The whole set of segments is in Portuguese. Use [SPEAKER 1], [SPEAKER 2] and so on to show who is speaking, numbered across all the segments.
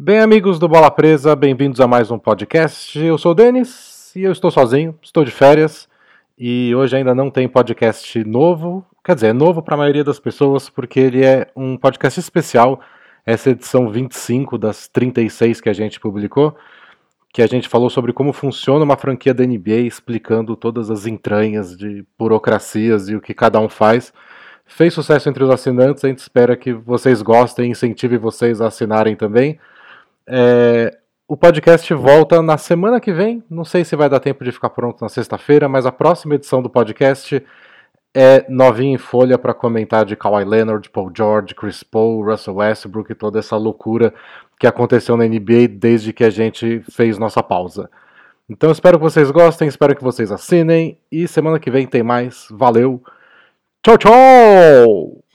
[SPEAKER 1] Bem, amigos do Bola Presa, bem-vindos a mais um podcast. Eu sou o Denis e eu estou sozinho, estou de férias e hoje ainda não tem podcast novo. Quer dizer, é novo para a maioria das pessoas porque ele é um podcast especial, essa é edição 25 das 36 que a gente publicou, que a gente falou sobre como funciona uma franquia da NBA, explicando todas as entranhas de burocracias e o que cada um faz. Fez sucesso entre os assinantes, a gente espera que vocês gostem e incentive vocês a assinarem também. É, o podcast volta na semana que vem. Não sei se vai dar tempo de ficar pronto na sexta-feira, mas a próxima edição do podcast é novinha em folha para comentar de Kawhi Leonard, Paul George, Chris Paul, Russell Westbrook e toda essa loucura que aconteceu na NBA desde que a gente fez nossa pausa. Então espero que vocês gostem, espero que vocês assinem e semana que vem tem mais. Valeu! Tchau, tchau!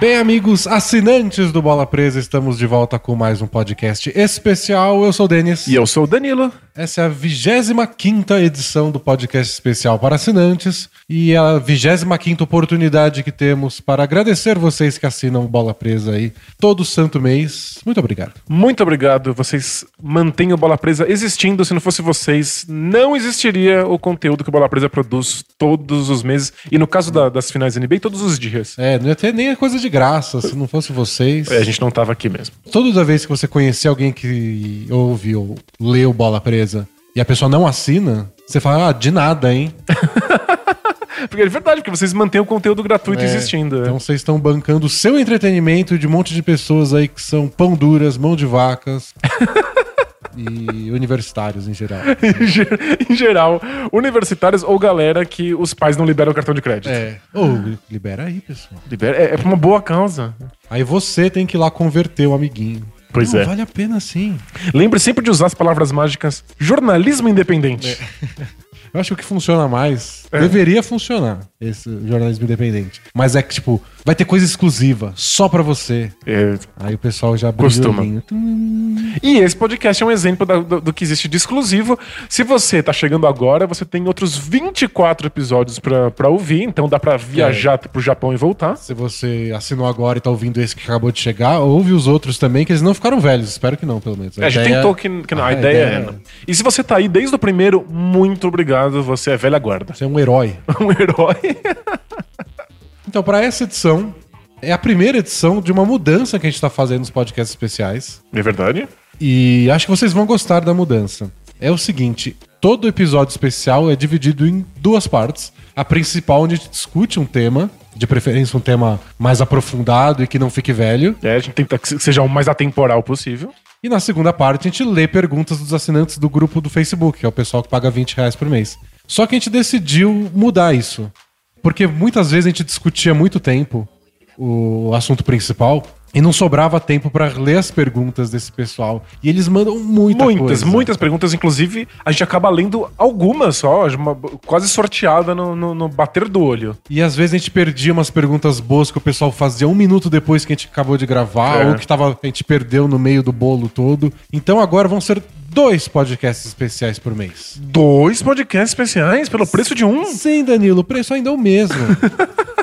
[SPEAKER 1] Bem, amigos assinantes do Bola Presa, estamos de volta com mais um podcast especial. Eu sou o Denis.
[SPEAKER 2] E eu sou o Danilo.
[SPEAKER 1] Essa é a 25 edição do podcast especial para assinantes e a 25 oportunidade que temos para agradecer vocês que assinam Bola Presa aí todo santo mês. Muito obrigado.
[SPEAKER 2] Muito obrigado. Vocês mantêm o Bola Presa existindo. Se não fosse vocês, não existiria o conteúdo que o Bola Presa produz todos os meses. E no caso da, das finais NBA, todos os dias.
[SPEAKER 1] É, não ia ter nem a coisa de graça se não fosse vocês.
[SPEAKER 2] É, a gente não tava aqui mesmo.
[SPEAKER 1] Toda vez que você conhecer alguém que ouve ou leu Bola Presa e a pessoa não assina, você fala, ah, de nada, hein?
[SPEAKER 2] porque é verdade, porque vocês mantêm o conteúdo gratuito
[SPEAKER 1] É,
[SPEAKER 2] existindo. é.
[SPEAKER 1] Então vocês estão bancando o seu entretenimento de um monte de pessoas aí que são pão duras, mão de vacas e universitários em geral.
[SPEAKER 2] Em ge- em geral, universitários ou galera que os pais não liberam o cartão de crédito.
[SPEAKER 1] É. Ô, libera aí, pessoal.
[SPEAKER 2] Libera- é, é pra uma boa causa.
[SPEAKER 1] Aí você tem que ir lá converter o amiguinho.
[SPEAKER 2] Pois
[SPEAKER 1] Não,
[SPEAKER 2] é.
[SPEAKER 1] Vale a pena sim.
[SPEAKER 2] Lembre sempre de usar as palavras mágicas jornalismo independente.
[SPEAKER 1] Eu acho que o que funciona mais deveria funcionar esse jornalismo independente. Mas é que, tipo, vai ter coisa exclusiva, só pra você.
[SPEAKER 2] É,
[SPEAKER 1] Aí o pessoal já
[SPEAKER 2] Costuma. E esse podcast é um exemplo da- do, do que existe de exclusivo. Se você tá chegando agora, você tem outros 24 episódios pra, pra ouvir, então dá pra viajar pro Japão e voltar.
[SPEAKER 1] Se você assinou agora e tá ouvindo esse que acabou de chegar, ouve os outros também, que eles não ficaram velhos. Espero que não, pelo menos.
[SPEAKER 2] É, a gente
[SPEAKER 1] ideia-
[SPEAKER 2] tentou que, que não, a,
[SPEAKER 1] a
[SPEAKER 2] ideia,
[SPEAKER 1] ideia
[SPEAKER 2] é. não. E se você tá aí desde o primeiro, muito obrigado, você é velha guarda.
[SPEAKER 1] Você é um herói.
[SPEAKER 2] Um herói.
[SPEAKER 1] Então, pra essa edição, é a primeira edição de uma mudança que a gente tá fazendo nos podcasts especiais.
[SPEAKER 2] É verdade?
[SPEAKER 1] E acho que vocês vão gostar da mudança. É o seguinte: todo episódio especial é dividido em duas partes. A principal, onde a gente discute um tema, de preferência um tema mais aprofundado e que não fique velho.
[SPEAKER 2] É, a gente tenta que seja o mais atemporal possível.
[SPEAKER 1] E na segunda parte, a gente lê perguntas dos assinantes do grupo do Facebook, que é o pessoal que paga 20 reais por mês. Só que a gente decidiu mudar isso. Porque muitas vezes a gente discutia muito tempo o assunto principal e não sobrava tempo pra ler as perguntas desse pessoal. E eles mandam muita
[SPEAKER 2] muitas,
[SPEAKER 1] coisa.
[SPEAKER 2] muitas perguntas. Inclusive, a gente acaba lendo algumas só, uma- quase sorteada no, no- no bater do olho.
[SPEAKER 1] E às vezes a gente perdia umas perguntas boas que o pessoal fazia um minuto depois que a gente acabou de gravar,
[SPEAKER 2] É.
[SPEAKER 1] ou que tava, a gente perdeu no meio do bolo todo. Então agora vão ser dois podcasts especiais por mês.
[SPEAKER 2] Dois podcasts especiais pelo preço de um.
[SPEAKER 1] Sim, Danilo, o preço ainda é o mesmo.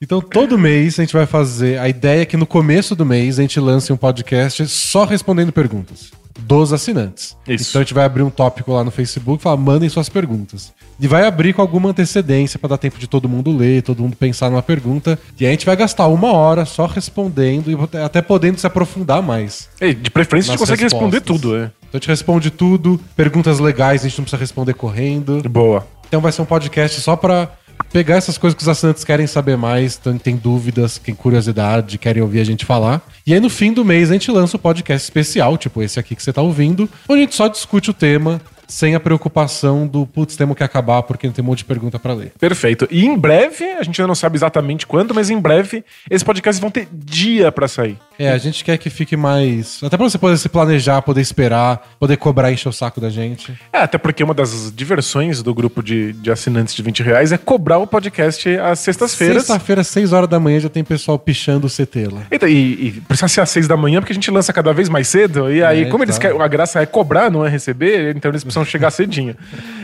[SPEAKER 1] Então, todo mês a gente vai fazer. A ideia é que no começo do mês a gente lance um podcast só respondendo perguntas dos assinantes.
[SPEAKER 2] Isso.
[SPEAKER 1] Então a gente vai abrir um tópico lá no Facebook e falar: mandem suas perguntas. E vai abrir com alguma antecedência para dar tempo de todo mundo ler, todo mundo pensar numa pergunta. E aí a gente vai gastar uma hora só respondendo e até podendo se aprofundar mais.
[SPEAKER 2] É, de preferência, a gente consegue responder
[SPEAKER 1] respostas.
[SPEAKER 2] tudo, é.
[SPEAKER 1] Então a gente responde tudo, perguntas legais a gente não precisa responder correndo.
[SPEAKER 2] Boa.
[SPEAKER 1] Então vai ser um podcast só pra pegar essas coisas que os assinantes querem saber mais, tem, dúvidas, tem curiosidade, querem ouvir a gente falar. E aí no fim do mês a gente lança um podcast especial, tipo esse aqui que você tá ouvindo, onde a gente só discute o tema sem a preocupação do putz, temos que acabar porque tem um monte de pergunta pra ler.
[SPEAKER 2] Perfeito. E em breve, a gente ainda não sabe exatamente quando, mas em breve, esses podcasts vão ter dia pra sair.
[SPEAKER 1] É, a gente quer que fique mais. Até pra você poder se planejar, poder esperar, poder cobrar e encher o saco da gente.
[SPEAKER 2] É, até porque uma das diversões do grupo de, de assinantes de 20 reais é cobrar o podcast às sextas-feiras.
[SPEAKER 1] Sexta-feira, 6 horas da manhã, já tem pessoal pichando o CT lá.
[SPEAKER 2] Então, e, e precisa ser às 6 da manhã, porque a gente lança cada vez mais cedo. E aí,
[SPEAKER 1] É,
[SPEAKER 2] como eles
[SPEAKER 1] tá.
[SPEAKER 2] querem, a graça é cobrar, não é receber, então eles precisam chegar cedinho.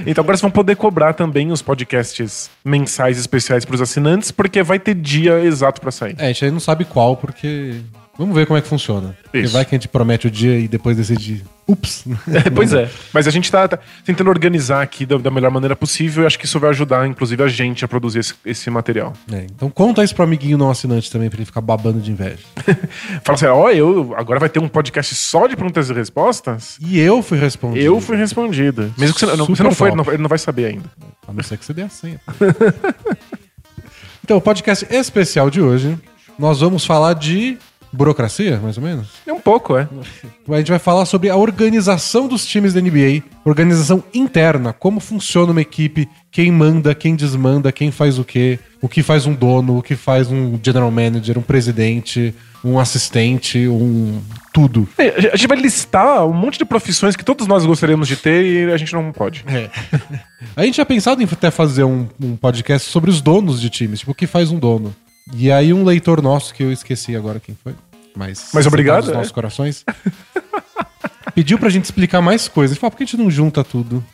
[SPEAKER 2] Então agora vocês vão poder cobrar também os podcasts mensais especiais para os assinantes, porque vai ter dia exato para sair.
[SPEAKER 1] É, a gente ainda não sabe qual, porque. Vamos ver como é que funciona.
[SPEAKER 2] Isso.
[SPEAKER 1] vai que a gente promete o dia e depois decide. Ups!
[SPEAKER 2] É, pois é. Mas a gente tá, tá tentando organizar aqui da, da melhor maneira possível e acho que isso vai ajudar, inclusive, a gente a produzir esse, esse material.
[SPEAKER 1] É, então conta isso pro amiguinho não assinante também, pra ele ficar babando de inveja.
[SPEAKER 2] Fala assim, ó, eu agora vai ter um podcast só de perguntas e respostas?
[SPEAKER 1] E eu fui respondido.
[SPEAKER 2] Eu fui respondido. Mesmo que você não, você não foi, ele não, ele não vai saber ainda.
[SPEAKER 1] A não ser que você dê a senha. então, o podcast especial de hoje, nós vamos falar de burocracia, mais ou menos.
[SPEAKER 2] É um pouco, é.
[SPEAKER 1] A gente vai falar sobre a organização dos times da NBA, organização interna, como funciona uma equipe, quem manda, quem desmanda, quem faz o quê, o que faz um dono, o que faz um general manager, um presidente, um assistente, um tudo.
[SPEAKER 2] É, A gente vai listar um monte de profissões que todos nós gostaríamos de ter e a gente não pode.
[SPEAKER 1] A gente tinha pensado em até fazer um, um podcast sobre os donos de times, tipo, o que faz um dono. E aí um leitor nosso, que eu esqueci agora quem foi, mas...
[SPEAKER 2] Mas obrigado,
[SPEAKER 1] Nos
[SPEAKER 2] é.
[SPEAKER 1] nossos corações. pediu pra gente explicar mais coisas. Ele falou, por que a gente não junta tudo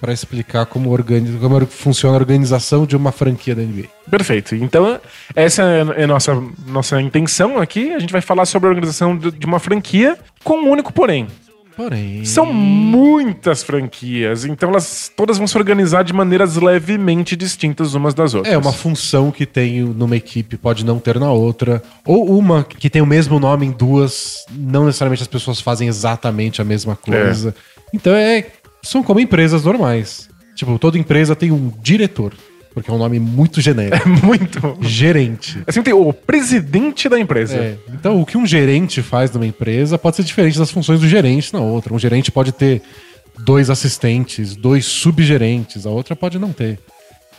[SPEAKER 1] pra explicar como, organiza, como funciona a organização de uma franquia da NBA?
[SPEAKER 2] Perfeito. Então, essa é a nossa, nossa intenção aqui. A gente vai falar sobre a organização de de uma franquia com um único porém.
[SPEAKER 1] Porém...
[SPEAKER 2] São muitas franquias, então elas todas vão se organizar de maneiras levemente distintas umas das outras.
[SPEAKER 1] É, uma função que tem numa equipe pode não ter na outra. Ou uma que tem o mesmo nome em duas, não necessariamente as pessoas fazem exatamente a mesma coisa. Então é. São como empresas normais. Tipo, toda empresa tem um diretor, porque é um nome muito genérico.
[SPEAKER 2] muito.
[SPEAKER 1] Gerente.
[SPEAKER 2] Assim tem o presidente da empresa.
[SPEAKER 1] É, então, o que um gerente faz numa empresa pode ser diferente das funções do gerente na outra. Um gerente pode ter dois assistentes, dois subgerentes, a outra pode não ter.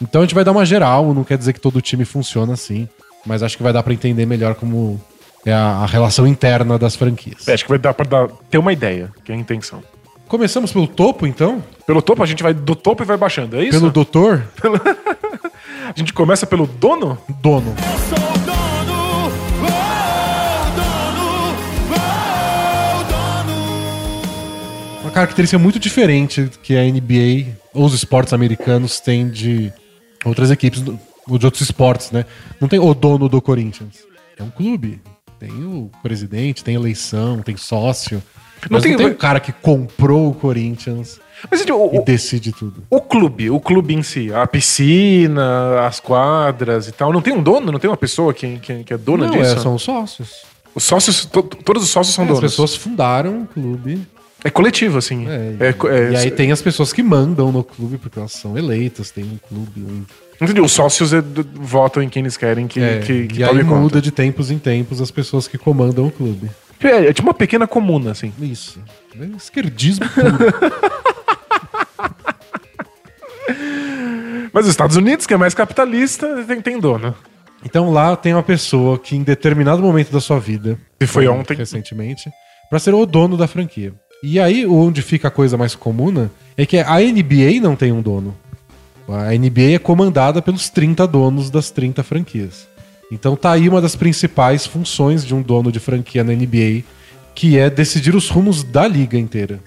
[SPEAKER 1] Então a gente vai dar uma geral, não quer dizer que todo time funciona assim, mas acho que vai dar pra entender melhor como é a, a relação interna das franquias.
[SPEAKER 2] É, acho que vai dar pra dar- ter uma ideia, que é a intenção.
[SPEAKER 1] Começamos pelo topo, então?
[SPEAKER 2] Pelo topo, a gente vai do topo e vai baixando, é isso?
[SPEAKER 1] Pelo doutor?
[SPEAKER 2] A gente começa pelo dono?
[SPEAKER 1] Dono.
[SPEAKER 3] sou o dono, dono, dono.
[SPEAKER 1] Uma característica muito diferente que a NBA ou os esportes americanos têm de outras equipes, ou de outros esportes, né? Não tem o dono do Corinthians. É um clube. Tem o presidente, tem eleição, tem sócio.
[SPEAKER 2] Não
[SPEAKER 1] Mas
[SPEAKER 2] tem-
[SPEAKER 1] não tem o cara que comprou o Corinthians
[SPEAKER 2] Mas gente, o,
[SPEAKER 1] e decide tudo.
[SPEAKER 2] o clube, o clube em si, a piscina, as quadras e tal, não tem um dono? Não tem uma pessoa que, que, que é dona
[SPEAKER 1] Não,
[SPEAKER 2] disso?
[SPEAKER 1] é, são os sócios.
[SPEAKER 2] Os sócios, to- todos os sócios são
[SPEAKER 1] As
[SPEAKER 2] donos.
[SPEAKER 1] pessoas fundaram o clube.
[SPEAKER 2] É coletivo, assim.
[SPEAKER 1] É,
[SPEAKER 2] É, é-
[SPEAKER 1] e aí tem as pessoas que mandam no clube, porque elas são eleitas, tem um clube, um
[SPEAKER 2] Entendi, os sócios é, votam em quem eles querem que,
[SPEAKER 1] É,
[SPEAKER 2] que, que
[SPEAKER 1] e aí
[SPEAKER 2] conta.
[SPEAKER 1] muda de tempos em tempos as pessoas que comandam o clube.
[SPEAKER 2] É, é tipo uma pequena comuna, assim.
[SPEAKER 1] Isso. É esquerdismo puro.
[SPEAKER 2] Mas os Estados Unidos, que é mais capitalista, tem, tem dono.
[SPEAKER 1] então lá tem uma pessoa que em determinado momento da sua vida,
[SPEAKER 2] E foi ontem.
[SPEAKER 1] recentemente, pra ser o dono da franquia. E aí onde fica a coisa mais comum é que a NBA não tem um dono. A NBA é comandada pelos 30 donos das 30 franquias. Então tá aí uma das principais funções de um dono de franquia na NBA, que é decidir os rumos da liga inteira.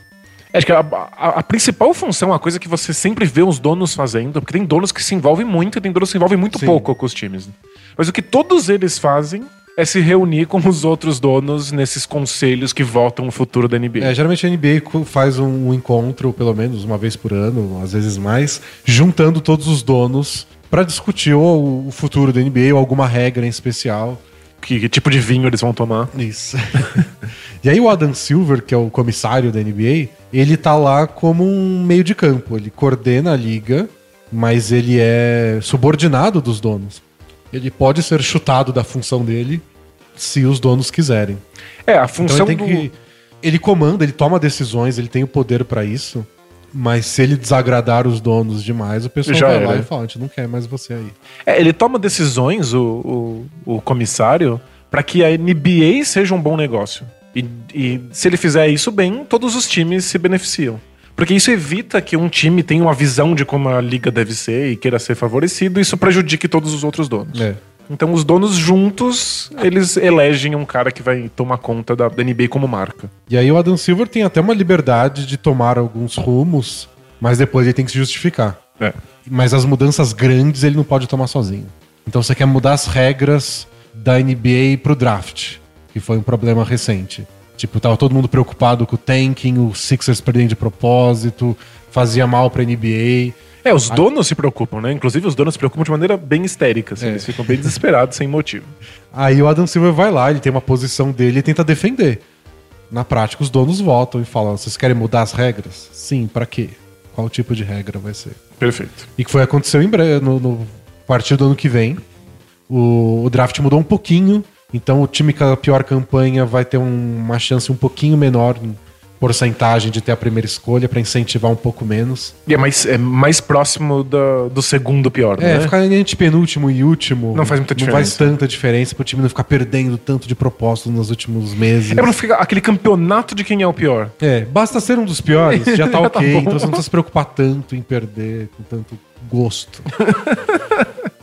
[SPEAKER 2] Acho que a, a- a principal função, a coisa que você sempre vê os donos fazendo, porque tem donos que se envolvem muito e tem donos que se envolvem muito
[SPEAKER 1] Sim.
[SPEAKER 2] pouco com os times. Mas o que todos eles fazem é se reunir com os outros donos nesses conselhos que votam o futuro da NBA.
[SPEAKER 1] É, geralmente a NBA faz um, encontro, pelo menos uma vez por ano, às vezes mais, juntando todos os donos pra discutir o futuro da NBA ou alguma regra em especial.
[SPEAKER 2] Que, que tipo de vinho eles vão tomar.
[SPEAKER 1] Isso. e aí o Adam Silver, que é o comissário da NBA, ele tá lá como um meio de campo. Ele coordena a liga, mas ele é subordinado dos donos. Ele pode ser chutado da função dele se os donos quiserem.
[SPEAKER 2] É, a
[SPEAKER 1] Então
[SPEAKER 2] função
[SPEAKER 1] ele tem
[SPEAKER 2] do...
[SPEAKER 1] que. Ele comanda, ele toma decisões, ele tem o poder pra isso. Mas se ele desagradar os donos demais, o pessoal
[SPEAKER 2] Já
[SPEAKER 1] vai lá
[SPEAKER 2] era.
[SPEAKER 1] e fala: a gente não quer mais você aí.
[SPEAKER 2] É, ele toma decisões, o, o, o comissário, Pra que a NBA seja um bom negócio. E, e se ele fizer isso bem, todos os times se beneficiam. Porque isso evita que um time tenha uma visão de como a liga deve ser e queira ser favorecido, e isso prejudique todos os outros donos.
[SPEAKER 1] É.
[SPEAKER 2] Então os donos juntos, eles elegem um cara que vai tomar conta da, da NBA como marca.
[SPEAKER 1] E aí o Adam Silver tem até uma liberdade de tomar alguns rumos, mas depois ele tem que se justificar.
[SPEAKER 2] É.
[SPEAKER 1] Mas as mudanças grandes ele não pode tomar sozinho. Então você quer mudar as regras da NBA pro draft, que foi um problema recente. Tipo, tava todo mundo preocupado com o tanking, o Sixers perdendo de propósito, fazia mal pra NBA.
[SPEAKER 2] É, os donos se preocupam, né? Inclusive os donos se preocupam de maneira bem histérica. assim,
[SPEAKER 1] É.
[SPEAKER 2] Eles ficam bem desesperados sem motivo.
[SPEAKER 1] Aí o Adam Silver vai lá, ele tem uma posição dele e tenta defender. Na prática, os donos votam e falam: vocês querem mudar as regras? Sim, pra quê? Qual tipo de regra vai ser?
[SPEAKER 2] Perfeito.
[SPEAKER 1] E que foi aconteceu em breve, no, no a partir do ano que vem. O, o draft mudou um pouquinho, então o time com a pior campanha vai ter um- uma chance um pouquinho menor porcentagem de ter a primeira escolha pra incentivar um pouco menos.
[SPEAKER 2] E é mais, é mais próximo do, do segundo pior,
[SPEAKER 1] É,
[SPEAKER 2] né?
[SPEAKER 1] ficar entre penúltimo e último
[SPEAKER 2] Não faz muita
[SPEAKER 1] Não faz
[SPEAKER 2] diferença.
[SPEAKER 1] tanta diferença pro time não ficar perdendo tanto de propósito nos últimos meses.
[SPEAKER 2] É pra não ficar aquele campeonato de quem é o pior.
[SPEAKER 1] É, basta ser um dos piores, já tá
[SPEAKER 2] Já tá
[SPEAKER 1] ok.
[SPEAKER 2] bom.
[SPEAKER 1] então você não precisa se preocupar tanto em perder com tanto gosto.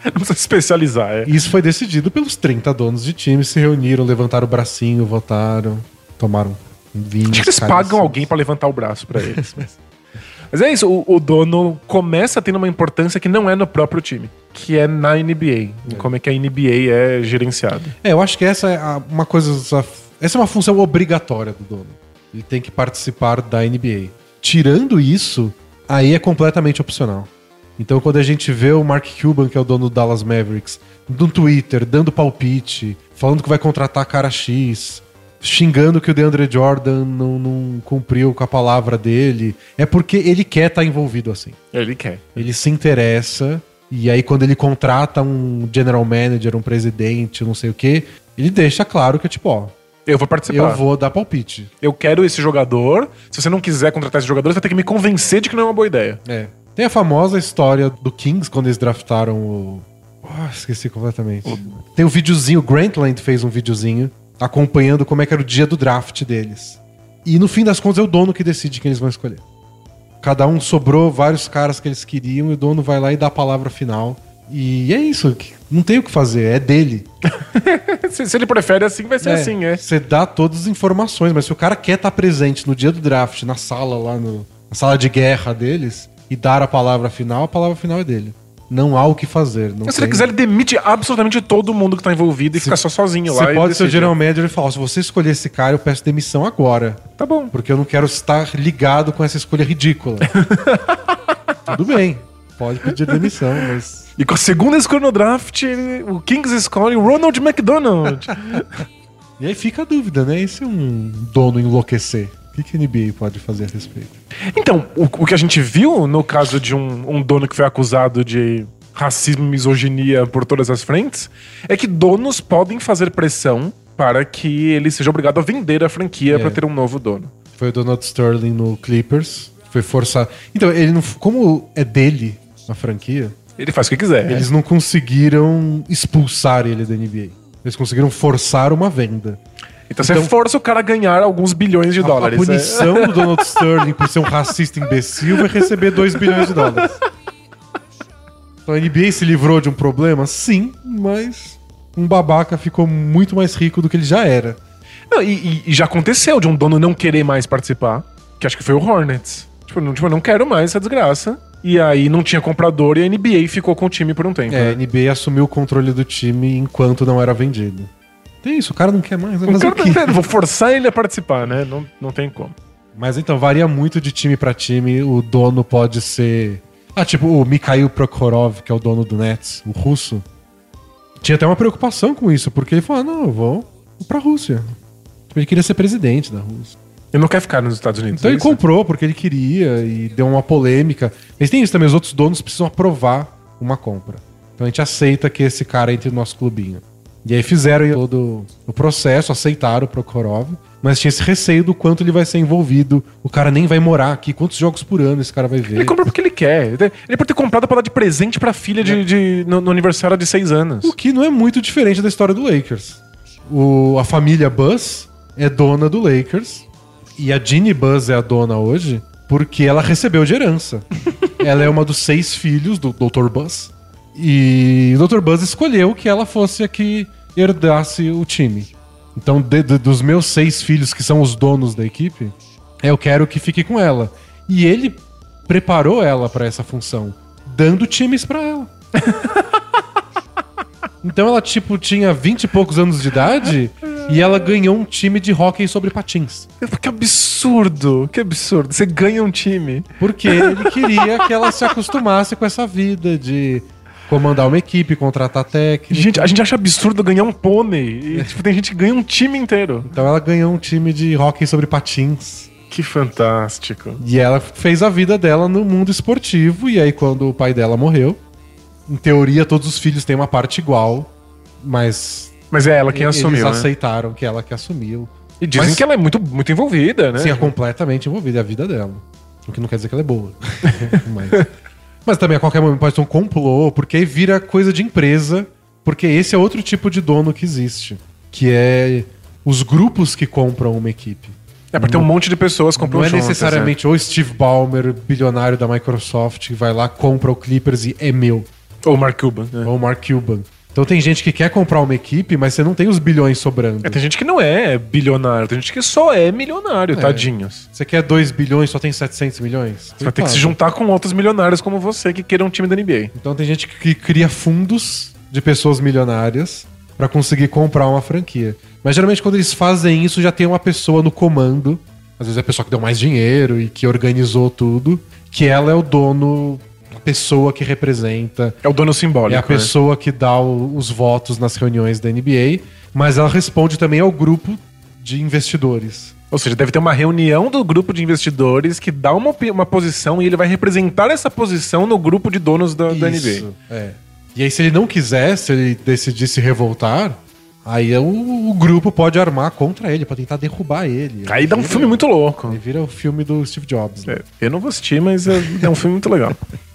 [SPEAKER 2] Não precisa se especializar, é.
[SPEAKER 1] Isso foi decidido pelos 30 donos de time, se reuniram, levantaram o bracinho, votaram, tomaram vinho.
[SPEAKER 2] Acho que eles pagam alguém pra levantar o braço pra eles. Mas, mas é isso, o, o dono começa tendo uma importância que não é no próprio time, que é na NBA, em como é que a NBA é gerenciada.
[SPEAKER 1] É, eu acho que essa é uma coisa. Essa é uma função obrigatória do dono. Ele tem que participar da NBA. Tirando isso, aí é completamente opcional. Então, quando a gente vê o Mark Cuban, que é o dono do Dallas Mavericks, no Twitter, dando palpite, falando que vai contratar cara X, xingando que o DeAndre Jordan não, não cumpriu com a palavra dele, é porque ele quer estar envolvido assim.
[SPEAKER 2] Ele quer.
[SPEAKER 1] Ele se interessa, e aí quando ele contrata um general manager, um presidente, não sei o quê, ele deixa claro que, tipo, ó,
[SPEAKER 2] Eu vou participar.
[SPEAKER 1] eu vou dar palpite.
[SPEAKER 2] Eu quero esse jogador. Se você não quiser contratar esse jogador, você vai ter que me convencer de que não é uma boa ideia.
[SPEAKER 1] É. Tem a famosa história do Kings quando eles draftaram o. Ah, esqueci completamente. Tem um videozinho, o Grantland fez um videozinho acompanhando como é que era o dia do draft deles. E no fim das contas é o dono que decide quem eles vão escolher. Cada um sobrou vários caras que eles queriam e o dono vai lá e dá a palavra final. E é isso, não tem o que fazer, é dele.
[SPEAKER 2] se, se ele prefere assim, vai ser assim, é.
[SPEAKER 1] Você dá todas as informações, mas se o cara quer estar presente no dia do draft, na sala lá, no, na sala de guerra deles, e dar a palavra final, a palavra final é dele. Não há o que fazer.
[SPEAKER 2] Se ele
[SPEAKER 1] tem-
[SPEAKER 2] quiser, ele demite absolutamente todo mundo que tá envolvido e fica só sozinho lá.
[SPEAKER 1] Você pode ser o general manager e falar: se você escolher esse cara, eu peço demissão agora.
[SPEAKER 2] Tá bom.
[SPEAKER 1] Porque eu não quero estar ligado com essa escolha ridícula. Tudo bem. Pode pedir demissão, mas.
[SPEAKER 2] E com a segunda escolha no draft, ele- o Kings escolhe o Ronald McDonald.
[SPEAKER 1] E aí fica a dúvida, né? E se um dono enlouquecer? O que, a NBA pode fazer a respeito?
[SPEAKER 2] então, o, o que a gente viu no caso de um, um dono que foi acusado de racismo e misoginia por todas as frentes, é que donos podem fazer pressão para que ele seja obrigado a vender a franquia
[SPEAKER 1] É.
[SPEAKER 2] para ter um novo dono.
[SPEAKER 1] Foi o Donald Sterling no Clippers. Foi forçado. Então, ele não. Como é dele a franquia,
[SPEAKER 2] Ele faz o que quiser.
[SPEAKER 1] eles não conseguiram expulsar ele da NBA. Eles conseguiram forçar uma venda.
[SPEAKER 2] Então você
[SPEAKER 1] Então-
[SPEAKER 2] força o cara a ganhar alguns bilhões de
[SPEAKER 1] A-
[SPEAKER 2] dólares.
[SPEAKER 1] A
[SPEAKER 2] é.
[SPEAKER 1] punição do Donald Sterling por ser um racista imbecil vai receber 2 bilhões de dólares. Então a NBA se livrou de um problema? Sim, mas um babaca ficou muito mais rico do que ele já era.
[SPEAKER 2] Não, e, e- já aconteceu de um dono não querer mais participar, que acho que foi o Hornets. Tipo, não, tipo, eu não quero mais essa desgraça. E aí não tinha comprador e a NBA ficou com o time por um tempo.
[SPEAKER 1] É, a
[SPEAKER 2] né?
[SPEAKER 1] NBA assumiu o controle do time enquanto não era vendido. Tem isso, o cara não quer mais, vai
[SPEAKER 2] O cara
[SPEAKER 1] o
[SPEAKER 2] não
[SPEAKER 1] quê?
[SPEAKER 2] quer, vou forçar ele a participar, né? Não, não tem como.
[SPEAKER 1] Mas então, varia muito de time pra time. O dono pode ser. Ah, tipo, o Mikhail Prokhorov, que é o dono do Nets, o russo. Tinha até uma preocupação com isso, porque ele falou: ah, não, eu vou, pra Rússia. Tipo, Ele queria ser presidente da Rússia.
[SPEAKER 2] Ele não quer ficar nos Estados Unidos.
[SPEAKER 1] Então
[SPEAKER 2] é
[SPEAKER 1] ele comprou porque ele queria e deu uma polêmica. Mas tem isso também, os outros donos precisam aprovar uma compra. Então a gente aceita que esse cara entre no nosso clubinho. E aí fizeram todo o processo, aceitaram o Prokhorov, mas tinha esse receio do quanto ele vai ser envolvido. O cara nem vai morar aqui, quantos jogos por ano esse cara vai ver.
[SPEAKER 2] Ele compra porque ele quer. Ele pode ter comprado pra dar de presente pra filha de, de- no, no aniversário de seis anos.
[SPEAKER 1] O que não é muito diferente da história do Lakers. o, a família Buzz é dona do Lakers. E a Ginny Buzz é a dona hoje porque ela recebeu de herança. ela é uma dos seis filhos do Dr. Buzz. E o Dr. Buzz escolheu que ela fosse a que herdasse o time. Então, de- de- dos meus seis filhos, que são os donos da equipe, eu quero que fique com ela. E ele preparou ela pra essa função, dando times pra ela. então ela, tipo, tinha 20 e poucos anos de idade e ela ganhou um time de hóquei sobre patins.
[SPEAKER 2] Que absurdo, que absurdo. Você ganha um time.
[SPEAKER 1] Porque ele queria que ela se acostumasse com essa vida de comandar uma equipe, contratar técnico.
[SPEAKER 2] Gente, a gente acha absurdo ganhar um pônei. E, tipo, tem gente que ganha um time inteiro.
[SPEAKER 1] Então ela ganhou um time de hóquei sobre patins.
[SPEAKER 2] Que fantástico.
[SPEAKER 1] E ela fez a vida dela no mundo esportivo. E aí, quando o pai dela morreu, em teoria, todos os filhos têm uma parte igual, mas
[SPEAKER 2] Mas é ela quem
[SPEAKER 1] eles
[SPEAKER 2] assumiu, né?
[SPEAKER 1] aceitaram que ela que assumiu.
[SPEAKER 2] E dizem
[SPEAKER 1] Mas-
[SPEAKER 2] que ela é muito, muito envolvida, né?
[SPEAKER 1] Sim, é completamente envolvida, é a vida dela. O que não quer dizer que ela é boa. mas, mas também a qualquer momento pode ser um complô, porque aí vira coisa de empresa, porque esse é outro tipo de dono que existe, que é os grupos que compram uma equipe.
[SPEAKER 2] É porque tem um monte de pessoas comprando
[SPEAKER 1] Não é necessariamente o Steve Ballmer, bilionário da Microsoft, que vai lá, compra o Clippers e é meu.
[SPEAKER 2] Ou o Mark Cuban. né?
[SPEAKER 1] Ou o Mark Cuban. Então tem gente que quer comprar uma equipe, mas você não tem os bilhões sobrando.
[SPEAKER 2] É, tem gente que não é bilionário, tem gente que só é milionário, tadinhos.
[SPEAKER 1] Você quer 2 bilhões, só tem 700 milhões?
[SPEAKER 2] Você vai ter que se juntar com outros milionários como você que queiram um time da NBA.
[SPEAKER 1] Então tem gente que cria fundos de pessoas milionárias pra conseguir comprar uma franquia. Mas geralmente quando eles fazem isso, já tem uma pessoa no comando. Às vezes é a pessoa que deu mais dinheiro e que organizou tudo. Que ela é o dono, pessoa que representa.
[SPEAKER 2] É o dono simbólico.
[SPEAKER 1] É a
[SPEAKER 2] né?
[SPEAKER 1] pessoa que dá o- os votos nas reuniões da NBA. Mas ela responde também ao grupo de investidores.
[SPEAKER 2] Ou seja, deve ter uma reunião do grupo de investidores que dá uma, uma posição e ele vai representar essa posição no grupo de donos da, da NBA.
[SPEAKER 1] Isso, É. E aí, se ele não quiser, se ele decidir se revoltar, aí é o, o grupo pode armar contra ele, pra tentar derrubar ele.
[SPEAKER 2] Aí dá um
[SPEAKER 1] Vira-
[SPEAKER 2] filme muito louco.
[SPEAKER 1] Aí vira o filme do Steve Jobs. né?
[SPEAKER 2] É, eu não vou assistir, mas é, é um filme muito legal.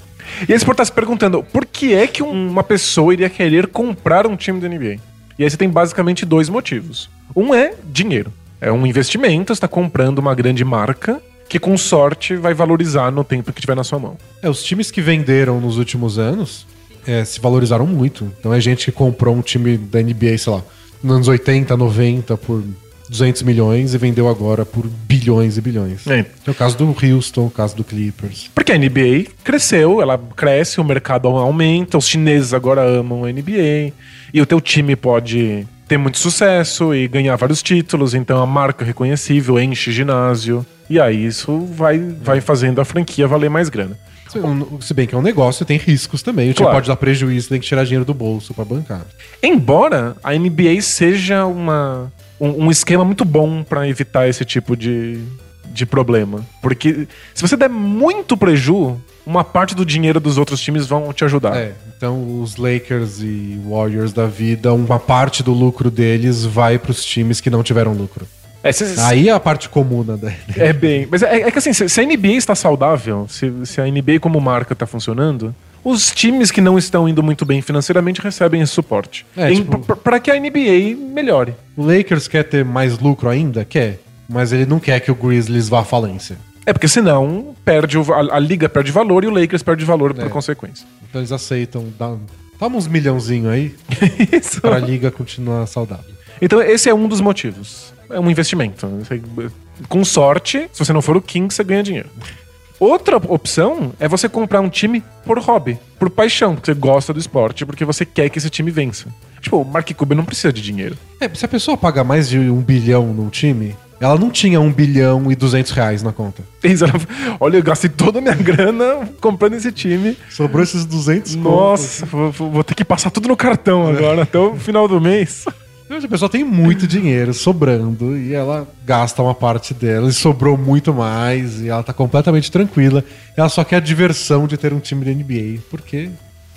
[SPEAKER 2] E aí você pode estar se perguntando, por que é que um- uma pessoa iria querer comprar um time da NBA? E aí você tem basicamente dois motivos. Um é dinheiro. É um investimento, você está comprando uma grande marca que com sorte vai valorizar no tempo que tiver na sua mão.
[SPEAKER 1] É, os times que venderam nos últimos anos é, se valorizaram muito. Então é gente que comprou um time da NBA, sei lá, nos anos 80, 90 por 200 milhões e vendeu agora por bilhões e bilhões.
[SPEAKER 2] É.
[SPEAKER 1] É o caso do Houston, o caso do Clippers.
[SPEAKER 2] Porque a NBA cresceu, ela cresce, o mercado aumenta, os chineses agora amam a NBA, e o teu time pode ter muito sucesso e ganhar vários títulos, então a marca é reconhecível, enche ginásio, e aí isso vai, vai fazendo a franquia valer mais grana.
[SPEAKER 1] Se- um- Se bem que é um negócio, tem riscos também. O time
[SPEAKER 2] Claro.
[SPEAKER 1] pode dar prejuízo, tem que tirar dinheiro do bolso pra bancar.
[SPEAKER 2] Embora a NBA seja uma, um, um esquema muito bom pra evitar esse tipo de, de problema. Porque se você der muito preju, uma parte do dinheiro dos outros times vão te ajudar.
[SPEAKER 1] É, então os Lakers e Warriors da vida, uma parte do lucro deles vai pros times que não tiveram lucro.
[SPEAKER 2] É, se-
[SPEAKER 1] Aí é a parte comuna da.
[SPEAKER 2] É bem. Mas é, é que assim, se, se a NBA está saudável, se, se a NBA como marca está funcionando, os times que não estão indo muito bem financeiramente recebem esse suporte.
[SPEAKER 1] É, tipo-
[SPEAKER 2] pra que a NBA melhore.
[SPEAKER 1] O Lakers quer ter mais lucro ainda? Quer. Mas ele não quer que o Grizzlies vá à falência.
[SPEAKER 2] É porque senão perde o a, a liga perde valor e o Lakers perde valor por
[SPEAKER 1] É.
[SPEAKER 2] consequência.
[SPEAKER 1] Então eles aceitam. Dá, toma uns milhãozinho aí
[SPEAKER 2] Isso.
[SPEAKER 1] pra liga continuar saudável.
[SPEAKER 2] Então esse é um dos motivos. É um investimento. Com sorte, se você não for o King, você ganha dinheiro. Outra opção é você comprar um time por hobby, por paixão, porque você gosta do esporte, porque você quer que esse time vença. Tipo, o Mark Cuban não precisa de dinheiro.
[SPEAKER 1] É, se a pessoa paga mais de um bilhão num time, ela não tinha um bilhão e duzentos reais na conta.
[SPEAKER 2] Olha, eu gastei toda a minha grana comprando esse time.
[SPEAKER 1] Sobrou esses 200
[SPEAKER 2] Nossa, vou- vou ter que passar tudo no cartão agora, até o final do mês.
[SPEAKER 1] A pessoa tem muito dinheiro sobrando e ela gasta uma parte dela e sobrou muito mais e ela tá completamente tranquila. Ela só quer a diversão de ter um time da NBA, porque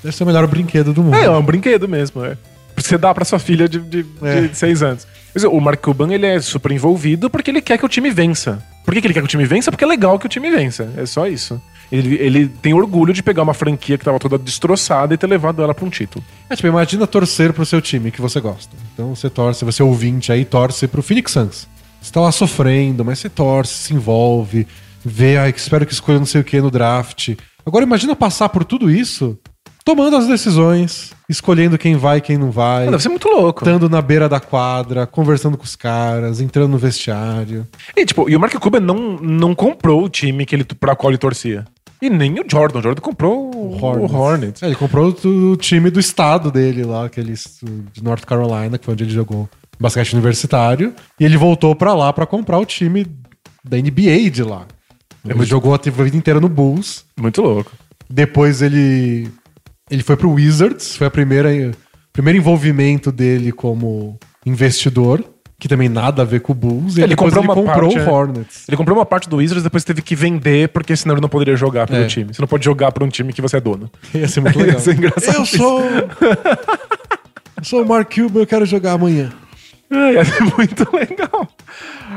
[SPEAKER 1] deve ser o melhor brinquedo do mundo.
[SPEAKER 2] É, é um brinquedo mesmo, é. Você dá pra sua filha de, de,
[SPEAKER 1] É.
[SPEAKER 2] de seis anos. O Mark Cuban, ele é super envolvido porque ele quer que o time vença. Por que, que ele quer que o time vença? Porque é legal que o time vença. É só isso. Ele, ele tem orgulho de pegar uma franquia que tava toda destroçada e ter levado ela pra um título.
[SPEAKER 1] É, tipo, imagina torcer pro seu time que você gosta. Então você torce, você é ouvinte aí, torce pro Phoenix Suns. Você tá lá sofrendo, mas você torce, se envolve, vê, ai, espero que escolha não sei o que no draft. Agora imagina passar por tudo isso, tomando as decisões, escolhendo quem vai e quem não vai.
[SPEAKER 2] Deve ser muito louco.
[SPEAKER 1] Estando na beira da quadra, conversando com os caras, entrando no vestiário.
[SPEAKER 2] E, tipo, e o Mark Cuban não, não comprou o time que ele, pra qual ele torcia. E nem o Jordan. O Jordan comprou o Hornets. O Hornets.
[SPEAKER 1] É, ele comprou o, o time do estado dele lá, aqueles de North Carolina, que foi onde ele jogou basquete universitário. E ele voltou pra lá pra comprar o time da NBA de lá. Ele jogou a vida inteira no Bulls.
[SPEAKER 2] Muito louco.
[SPEAKER 1] Depois ele ele foi pro Wizards, foi a primeira primeiro envolvimento dele como investidor, que também nada a ver com o Bulls. E
[SPEAKER 2] Ele comprou
[SPEAKER 1] ele
[SPEAKER 2] uma
[SPEAKER 1] comprou
[SPEAKER 2] parte,
[SPEAKER 1] o
[SPEAKER 2] é.
[SPEAKER 1] Hornets.
[SPEAKER 2] Ele comprou uma parte do Wizards, depois teve que vender, porque senão ele não poderia jogar pelo
[SPEAKER 1] É.
[SPEAKER 2] time. Você não pode jogar pra um time que você é dono.
[SPEAKER 1] Ia ser muito legal.
[SPEAKER 2] Ia ser engraçado
[SPEAKER 1] Eu
[SPEAKER 2] isso.
[SPEAKER 1] sou Eu sou o Mark Cuban, eu quero jogar amanhã.
[SPEAKER 2] É, ia ser muito legal.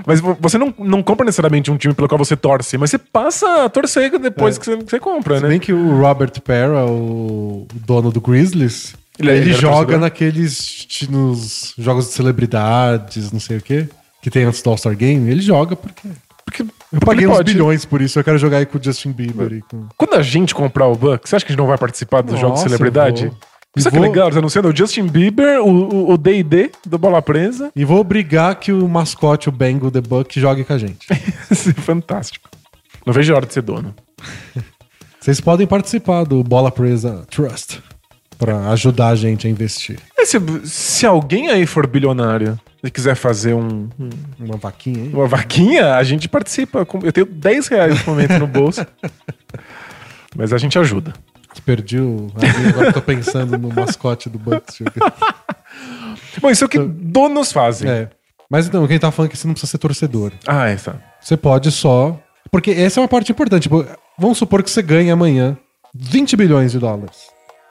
[SPEAKER 2] Mas vo- você não, não compra necessariamente um time pelo qual você torce, mas você passa a torcer depois que, você, que você compra,
[SPEAKER 1] Se
[SPEAKER 2] né?
[SPEAKER 1] bem que o Robert Pera, o o dono do Grizzlies,
[SPEAKER 2] Ele
[SPEAKER 1] ele,
[SPEAKER 2] é- ele
[SPEAKER 1] joga naqueles nos jogos de celebridades, não sei o quê, que tem antes do All-Star Game. Ele joga porque
[SPEAKER 2] Porque
[SPEAKER 1] eu paguei uns bilhões por isso. Eu quero jogar aí com o Justin Bieber. Com...
[SPEAKER 2] Quando a gente comprar o Bucks, você acha que a gente não vai participar dos jogos de celebridade?
[SPEAKER 1] vou.
[SPEAKER 2] Isso
[SPEAKER 1] E
[SPEAKER 2] é que
[SPEAKER 1] vou-
[SPEAKER 2] legal, eles anunciando o Justin Bieber, o- D&D do Bola Presa.
[SPEAKER 1] E vou obrigar que o mascote, o Bengal The Buck, jogue com a gente.
[SPEAKER 2] Isso é fantástico. Não vejo a hora de ser dono.
[SPEAKER 1] Vocês podem participar do Bola Presa Trust pra ajudar a gente a investir.
[SPEAKER 2] Se, se alguém aí for bilionário e quiser fazer um, um-
[SPEAKER 1] Uma vaquinha aí.
[SPEAKER 2] uma vaquinha, a gente participa. Com- Eu tenho 10 reais no momento no bolso. Mas a gente ajuda.
[SPEAKER 1] Perdi o. Agora eu tô pensando no mascote do Bucks.
[SPEAKER 2] Bom, isso é o que donos fazem.
[SPEAKER 1] É. Mas então, quem tá falando é que você não precisa ser torcedor.
[SPEAKER 2] Ah, essa.
[SPEAKER 1] Você pode só. Porque essa é uma parte importante. Tipo, vamos supor que você ganhe amanhã 20 bilhões de dólares.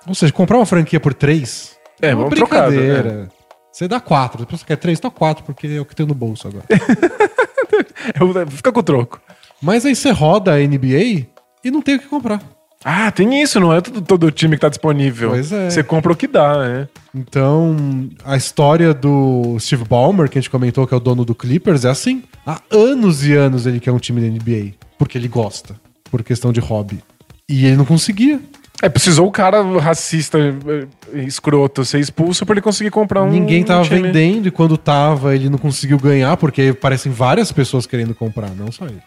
[SPEAKER 1] Ou seja, comprar uma franquia por 3
[SPEAKER 2] É,
[SPEAKER 1] uma
[SPEAKER 2] vamos trocar,
[SPEAKER 1] brincadeira. Você dá 4. Depois você quer 3, dá 4, porque é o que tem no bolso agora.
[SPEAKER 2] Eu- Fica com o troco.
[SPEAKER 1] Mas aí você roda a NBA e não tem o que comprar.
[SPEAKER 2] Ah, tem isso, não é todo, todo time que tá disponível.
[SPEAKER 1] Pois é.
[SPEAKER 2] Você compra o que dá, né?
[SPEAKER 1] Então, a história do Steve Ballmer, que a gente comentou que é o dono do Clippers, é assim. Há anos e anos ele quer um time da NBA. Porque ele gosta. Por questão de hobby. E ele não conseguia.
[SPEAKER 2] É, precisou o cara racista, eh, escroto, ser expulso pra ele conseguir comprar um.
[SPEAKER 1] Ninguém tava
[SPEAKER 2] time.
[SPEAKER 1] vendendo e quando tava, ele não conseguiu ganhar, porque parecem várias pessoas querendo comprar, não só ele.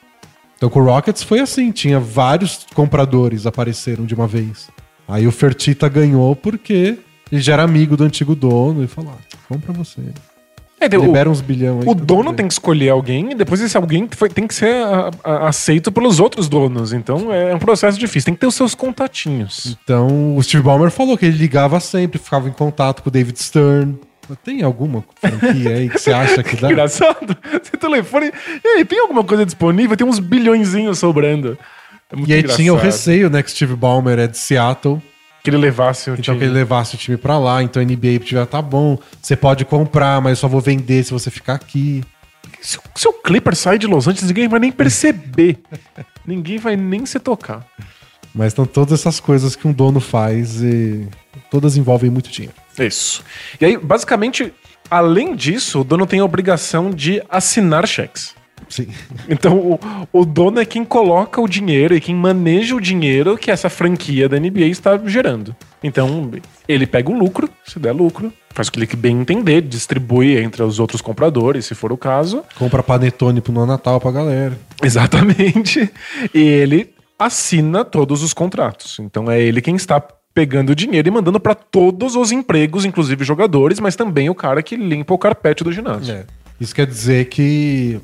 [SPEAKER 1] Então com o Rockets foi assim, tinha vários compradores apareceram de uma vez. Aí o Fertita ganhou porque ele já era amigo do antigo dono e falou: ah, compra você.
[SPEAKER 2] É, tem- o-
[SPEAKER 1] Libera uns bilhão aí.
[SPEAKER 2] O
[SPEAKER 1] tá
[SPEAKER 2] dono
[SPEAKER 1] tudo
[SPEAKER 2] tem que escolher alguém e depois esse alguém foi- tem que ser a- a- aceito pelos outros donos. Então é um processo difícil. Tem que ter os seus contatinhos.
[SPEAKER 1] Então, o Steve Ballmer falou que ele ligava sempre, ficava em contato com o David Stern. Tem alguma franquia aí que você acha que dá?
[SPEAKER 2] Engraçado. Você telefone. E aí, tem alguma coisa disponível? Tem uns bilhõezinhos sobrando. É
[SPEAKER 1] E aí
[SPEAKER 2] engraçado.
[SPEAKER 1] tinha o receio, né, que Steve Ballmer é de Seattle,
[SPEAKER 2] Que ele levasse o
[SPEAKER 1] então
[SPEAKER 2] time.
[SPEAKER 1] que ele levasse o time pra lá, então a NBA tiver, tá bom, você pode comprar, mas eu só vou vender se você ficar aqui.
[SPEAKER 2] Se, o- se o Clipper sair de Los Angeles, ninguém vai nem perceber. ninguém vai nem se tocar.
[SPEAKER 1] Mas estão todas essas coisas que um dono faz e todas envolvem muito dinheiro.
[SPEAKER 2] Isso. E aí, basicamente, além disso, o dono tem a obrigação de assinar cheques.
[SPEAKER 1] Sim.
[SPEAKER 2] Então, o, o dono é quem coloca o dinheiro e quem maneja o dinheiro que essa franquia da NBA está gerando. Então, ele pega o lucro, se der lucro, faz o que ele bem entender, distribui entre os outros compradores, se for o caso.
[SPEAKER 1] Compra panetone pro no Natal pra galera.
[SPEAKER 2] Exatamente. E ele assina todos os contratos. Então, é ele quem está pegando o dinheiro e mandando para todos os empregos, inclusive jogadores, mas também o cara que limpa o carpete do ginásio.
[SPEAKER 1] É. Isso quer dizer que,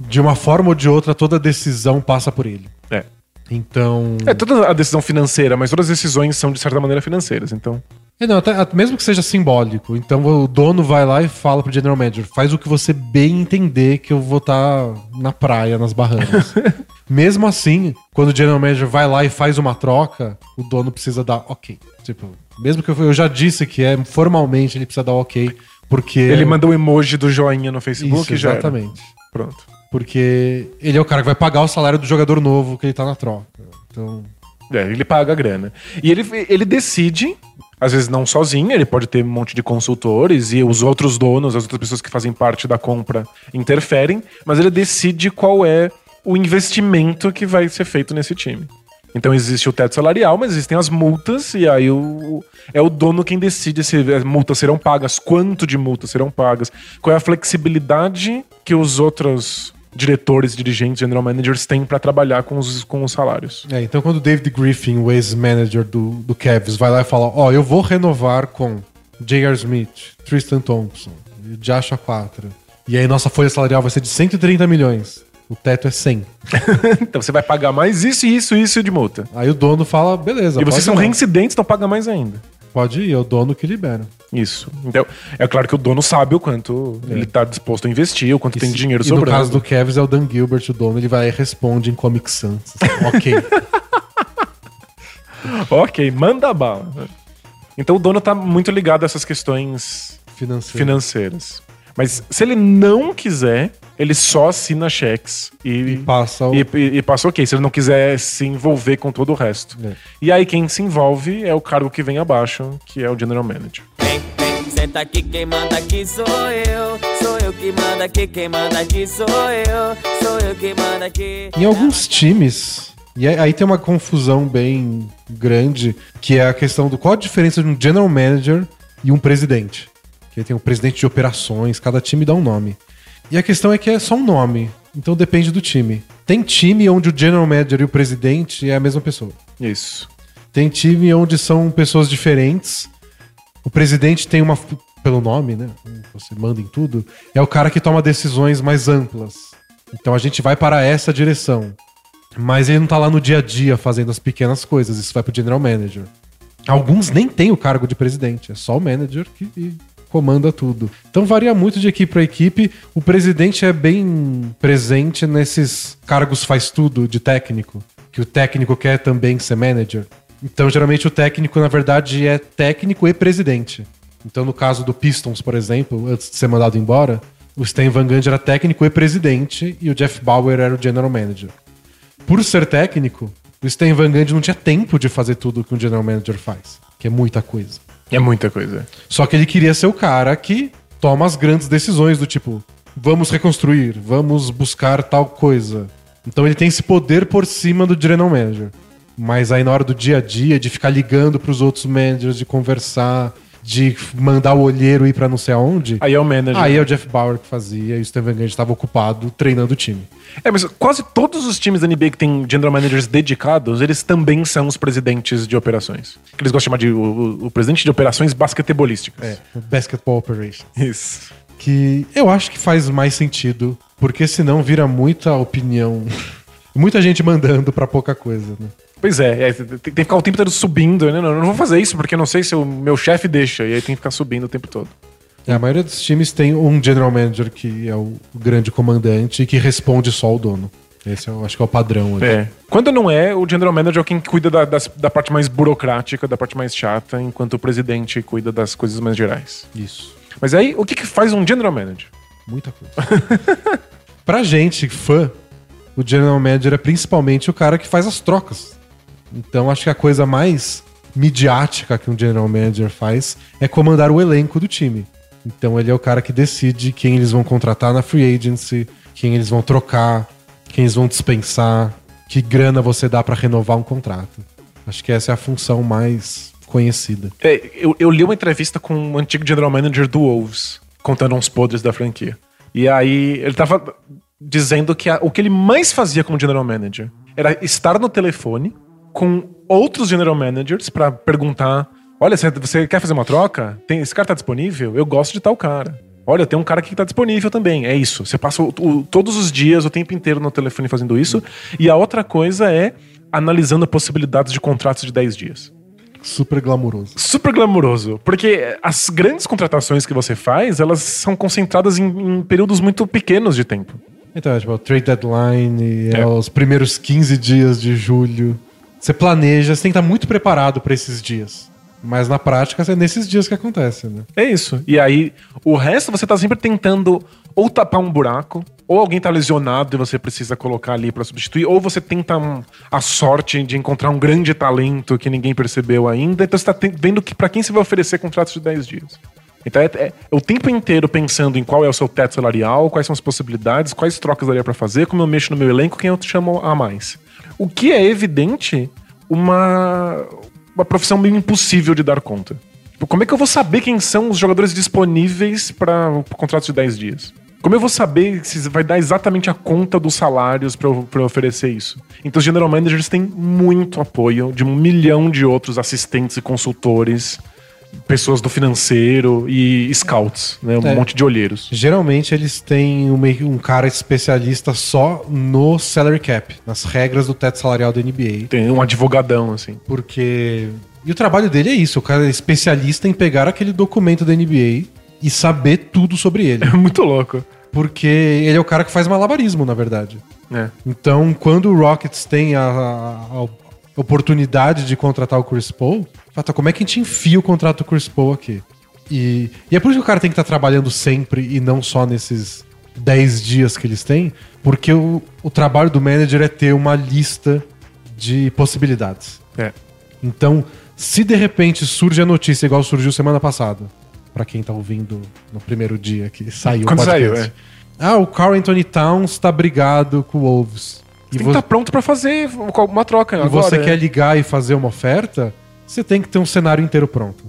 [SPEAKER 1] de uma forma ou de outra, toda decisão passa por ele.
[SPEAKER 2] É.
[SPEAKER 1] Então.
[SPEAKER 2] É toda a decisão financeira, mas todas as decisões são de certa maneira financeiras. Então,
[SPEAKER 1] É, não, até- mesmo que seja simbólico. Então o dono vai lá e fala pro general manager: faz o que você bem entender que eu vou estar na praia, nas Bahamas. mesmo assim, quando o general manager vai lá e faz uma troca, o dono precisa dar ok. Tipo, mesmo que eu, eu já disse que é formalmente ele precisa dar ok, porque.
[SPEAKER 2] ele manda o emoji do joinha no Facebook
[SPEAKER 1] Isso,
[SPEAKER 2] já era.
[SPEAKER 1] exatamente.
[SPEAKER 2] Pronto.
[SPEAKER 1] Porque ele é o cara que vai pagar o salário do jogador novo que ele tá na troca. Então,
[SPEAKER 2] É, ele paga a grana. E ele, ele decide, às vezes não sozinho, ele pode ter um monte de consultores e os outros donos, as outras pessoas que fazem parte da compra interferem, mas ele decide qual é o investimento que vai ser feito nesse time. Então existe o teto salarial, mas existem as multas, e aí o, é o dono quem decide se as multas serão pagas, quanto de multas serão pagas, qual é a flexibilidade que os outros diretores, dirigentes, general managers têm para trabalhar com os, com os salários.
[SPEAKER 1] é, então quando o David Griffin, o ex-manager do, do Cavs, vai lá e fala: Ó, eu vou renovar com J.R. Smith, Tristan Thompson, Joshua 4. E aí nossa folha salarial vai ser de 130 milhões. O teto é 100.
[SPEAKER 2] então você vai pagar mais isso, isso, isso de multa.
[SPEAKER 1] Aí o dono fala: beleza.
[SPEAKER 2] E vocês são reincidentes, então paga mais ainda.
[SPEAKER 1] Pode ir, é o dono que libera.
[SPEAKER 2] Isso. Então, é claro que o dono sabe o quanto ele tá disposto a investir, o quanto tem
[SPEAKER 1] se-
[SPEAKER 2] dinheiro
[SPEAKER 1] e
[SPEAKER 2] sobrando.
[SPEAKER 1] no caso do Cavs é o Dan Gilbert, o dono, ele vai e responde em Comic Sans. ok.
[SPEAKER 2] Ok, manda bala. Então o dono tá muito ligado a essas questões financeiras. Mas se ele não quiser, ele só assina cheques
[SPEAKER 1] E
[SPEAKER 2] e,
[SPEAKER 1] passa o.
[SPEAKER 2] e, e- e passa ok. Se ele não quiser se envolver com todo o resto.
[SPEAKER 1] É.
[SPEAKER 2] E aí quem se envolve é o cargo que vem abaixo, que é o General Manager.
[SPEAKER 4] Vem, vem, senta aqui, quem manda aqui sou eu. Sou eu que manda aqui, quem manda aqui sou eu. Sou eu que manda aqui.
[SPEAKER 1] Em alguns times, e aí tem uma confusão bem grande, que é a questão do qual a diferença de um general manager e um presidente. Que tem o presidente de operações, cada time dá um nome. E a questão é que é só um nome, então depende do time. Tem time onde o general manager e o presidente é a mesma pessoa.
[SPEAKER 2] Isso.
[SPEAKER 1] Tem time onde são pessoas diferentes. O presidente tem uma. Pelo nome, né? Você manda em tudo. É o cara que toma decisões mais amplas. Então a gente vai para essa direção. Mas ele não tá lá no dia a dia fazendo as pequenas coisas. Isso vai pro general manager. Alguns nem têm o cargo de presidente. É só o manager que comanda tudo. Então varia muito de equipe para equipe. O presidente é bem presente nesses cargos faz tudo de técnico. Que o técnico quer também ser manager. Então, geralmente, o técnico, na verdade, é técnico e presidente. Então, no caso do Pistons, por exemplo, antes de ser mandado embora, o Stan Van Gundy era técnico e presidente e o Jeff Bauer era o general manager. Por ser técnico, o Stan Van Gundy não tinha tempo de fazer tudo que um general manager faz, que é muita coisa.
[SPEAKER 2] É muita coisa.
[SPEAKER 1] Só que ele queria ser o cara que toma as grandes decisões do tipo, vamos reconstruir, vamos buscar tal coisa. Então ele tem esse poder por cima do general manager. Mas aí na hora do dia a dia, de ficar ligando pros outros managers, de conversar, de mandar o olheiro ir pra não sei aonde,
[SPEAKER 2] Aí é o manager.
[SPEAKER 1] aí é o Jeff Bauer que fazia e o Steven Gage estava ocupado treinando o time.
[SPEAKER 2] É, mas quase todos os times da NBA que tem general managers dedicados, eles também são os presidentes de operações. Que eles gostam de chamar de o, o- presidente de operações basquetebolísticas.
[SPEAKER 1] É, Basketball Operations.
[SPEAKER 2] Isso.
[SPEAKER 1] que eu acho que faz mais sentido, porque senão vira muita opinião, muita gente mandando pra pouca coisa, né?
[SPEAKER 2] Pois é, é, tem, tem que ficar o tempo todo subindo, né? Não, eu não vou fazer isso porque eu não sei se o meu chefe deixa. E aí tem que ficar subindo o tempo todo.
[SPEAKER 1] É, a maioria dos times tem um general manager que é o grande comandante e que responde só ao dono. Esse eu acho que é o padrão. hoje.
[SPEAKER 2] É. Quando não é, o general manager é quem cuida da, da parte mais burocrática, da parte mais chata, enquanto o presidente cuida das coisas mais gerais.
[SPEAKER 1] Isso.
[SPEAKER 2] Mas aí, o que, que faz um general manager?
[SPEAKER 1] Muita coisa. pra gente, fã, o general manager é principalmente o cara que faz as trocas. Então acho que a coisa mais midiática que um general manager faz é comandar o elenco do time. Então ele é o cara que decide quem eles vão contratar na free agency, quem eles vão trocar, quem eles vão dispensar, que grana você dá pra renovar um contrato. Acho que essa é a função mais conhecida.
[SPEAKER 2] É, eu, eu li uma entrevista com um antigo general manager do Wolves, contando uns podres da franquia. E aí ele tava dizendo que a- o que ele mais fazia como general manager era estar no telefone com outros general managers pra perguntar: Olha, você, você quer fazer uma troca? Tem, esse cara tá disponível? Eu gosto de tal cara. Olha, tem um cara aqui que tá disponível também. É isso. Você passa o- o- todos os dias, o tempo inteiro no telefone fazendo isso. E a outra coisa é analisando possibilidades de contratos de 10 dias
[SPEAKER 1] Super glamuroso.
[SPEAKER 2] super glamuroso. Porque as grandes contratações que você faz, elas são concentradas em, em períodos muito pequenos de tempo.
[SPEAKER 1] Então, é tipo, o trade deadline, é.
[SPEAKER 2] É.
[SPEAKER 1] os primeiros 15 dias de julho. Você planeja, você tem que estar muito preparado para esses dias. Mas na prática, é nesses dias que acontece, né?
[SPEAKER 2] É isso. E aí, o resto você tá sempre tentando ou tapar um buraco, ou alguém tá lesionado e você precisa colocar ali pra substituir, ou você tenta um- a sorte de encontrar um grande talento que ninguém percebeu ainda. Então você tá te- vendo que para quem você vai oferecer contratos de 10 dias. Então é, é o tempo inteiro pensando em qual é o seu teto salarial, quais são as possibilidades, quais trocas daria pra fazer, como eu mexo no meu elenco, quem eu chamo a mais. O que é evidente uma, uma profissão meio impossível de dar conta. Tipo, como é que eu vou saber quem são os jogadores disponíveis para contratos de 10 dias? Como eu vou saber se vai dar exatamente a conta dos salários para eu, oferecer isso? Então, os general managers têm muito apoio de um milhão de outros assistentes e consultores, pessoas do financeiro e scouts, né? Um
[SPEAKER 1] É.
[SPEAKER 2] monte de olheiros.
[SPEAKER 1] Geralmente eles têm um, um cara especialista só no salary cap, nas regras do teto salarial da NBA.
[SPEAKER 2] Tem um advogadão, assim.
[SPEAKER 1] Porque. E o trabalho dele é isso: o cara é especialista em pegar aquele documento da NBA e saber tudo sobre ele.
[SPEAKER 2] É muito louco.
[SPEAKER 1] Porque ele é o cara que faz malabarismo, na verdade.
[SPEAKER 2] É.
[SPEAKER 1] Então, quando o Rockets tem a, a- a oportunidade de contratar o Chris Paul, fala, "Tá, como é que a gente enfia o contrato do Chris Paul aqui? E, e é por isso que o cara tem que estar trabalhando sempre e não só nesses 10 dias que eles têm, porque o, o trabalho do manager é ter uma lista de possibilidades.
[SPEAKER 2] É.
[SPEAKER 1] Então, se de repente surge a notícia igual surgiu semana passada, pra quem tá ouvindo no primeiro dia que saiu
[SPEAKER 2] Quando saiu, é.
[SPEAKER 1] Ah, o Carl Anthony Towns tá brigado com o Wolves. E,
[SPEAKER 2] Tem que
[SPEAKER 1] vo-
[SPEAKER 2] estar pronto pra fazer uma troca.
[SPEAKER 1] e
[SPEAKER 2] agora,
[SPEAKER 1] você
[SPEAKER 2] é.
[SPEAKER 1] quer ligar e fazer uma oferta, você tem que ter um cenário inteiro pronto.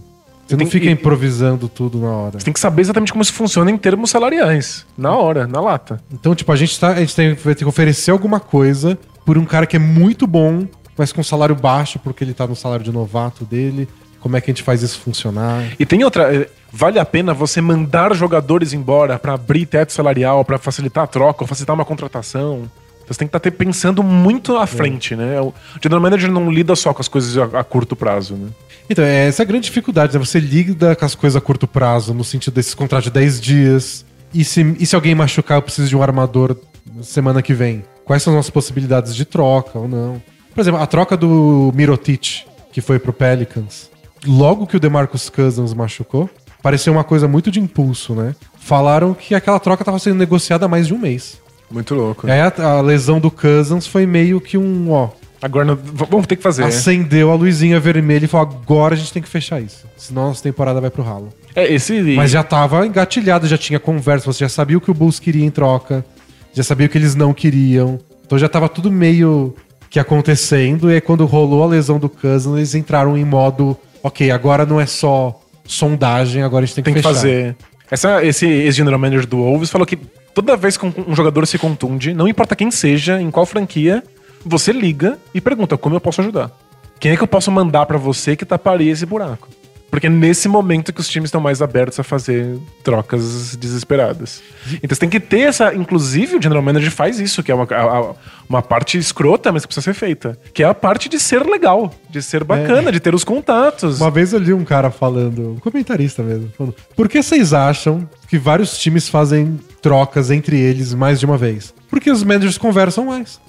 [SPEAKER 1] Você não fica
[SPEAKER 2] que-
[SPEAKER 1] improvisando tudo na hora.
[SPEAKER 2] Você tem que saber exatamente como isso funciona em termos salariais. Na hora, na lata.
[SPEAKER 1] Então, tipo, a gente, tá, a gente tem, vai ter que oferecer alguma coisa por um cara que é muito bom, mas com salário baixo, porque ele tá no salário de novato dele. Como é que a gente faz isso funcionar?
[SPEAKER 2] E tem outra. eh, Vale a pena você mandar jogadores embora pra abrir teto salarial, pra facilitar a troca, ou facilitar uma contratação. Você tem que estar pensando muito à frente, né? O general manager não lida só com as coisas a, a curto prazo, né?
[SPEAKER 1] Então, é essa é a grande dificuldade, né? Você lida com as coisas a curto prazo, no sentido desses contratos de 10 dias. E se, e se alguém machucar, eu preciso de um armador semana que vem? Quais são as possibilidades de troca ou não? Por exemplo, a troca do Mirotic, que foi pro Pelicans. Logo que o DeMarcus Cousins machucou, pareceu uma coisa muito de impulso, né? Falaram que aquela troca estava sendo negociada há mais de um mês.
[SPEAKER 2] Muito louco.
[SPEAKER 1] E aí a, a lesão do Cousins foi meio que um, ó,
[SPEAKER 2] Agora não- vamos ter que fazer. né?
[SPEAKER 1] acendeu a luzinha vermelha e falou: agora a gente tem que fechar isso. Senão a nossa temporada vai pro ralo.
[SPEAKER 2] É, esse.
[SPEAKER 1] Mas já tava engatilhado, já tinha conversa, você já sabia o que o Bulls queria em troca, já sabia o que eles não queriam. Então já tava tudo meio que acontecendo. E aí quando rolou a lesão do Cousins, eles entraram em modo: ok, agora não é só sondagem, agora a gente tem que,
[SPEAKER 2] tem que
[SPEAKER 1] fechar.
[SPEAKER 2] fazer. Essa, esse ex-general manager do Wolves falou que toda vez que um, um jogador se contunde, não importa quem seja, em qual franquia, você liga e pergunta como eu posso ajudar. Quem é que eu posso mandar pra você que taparia esse buraco? Porque é nesse momento que os times estão mais abertos a fazer trocas desesperadas. Então você tem que ter essa. Inclusive, o General Manager faz isso, que é uma, a- uma parte escrota, mas que precisa ser feita. Que é a parte de ser legal, de ser bacana, de ter os contatos.
[SPEAKER 1] Uma vez eu li um cara falando, um comentarista mesmo, falando, por que vocês acham que vários times fazem trocas entre eles mais de uma vez? Porque os managers conversam mais.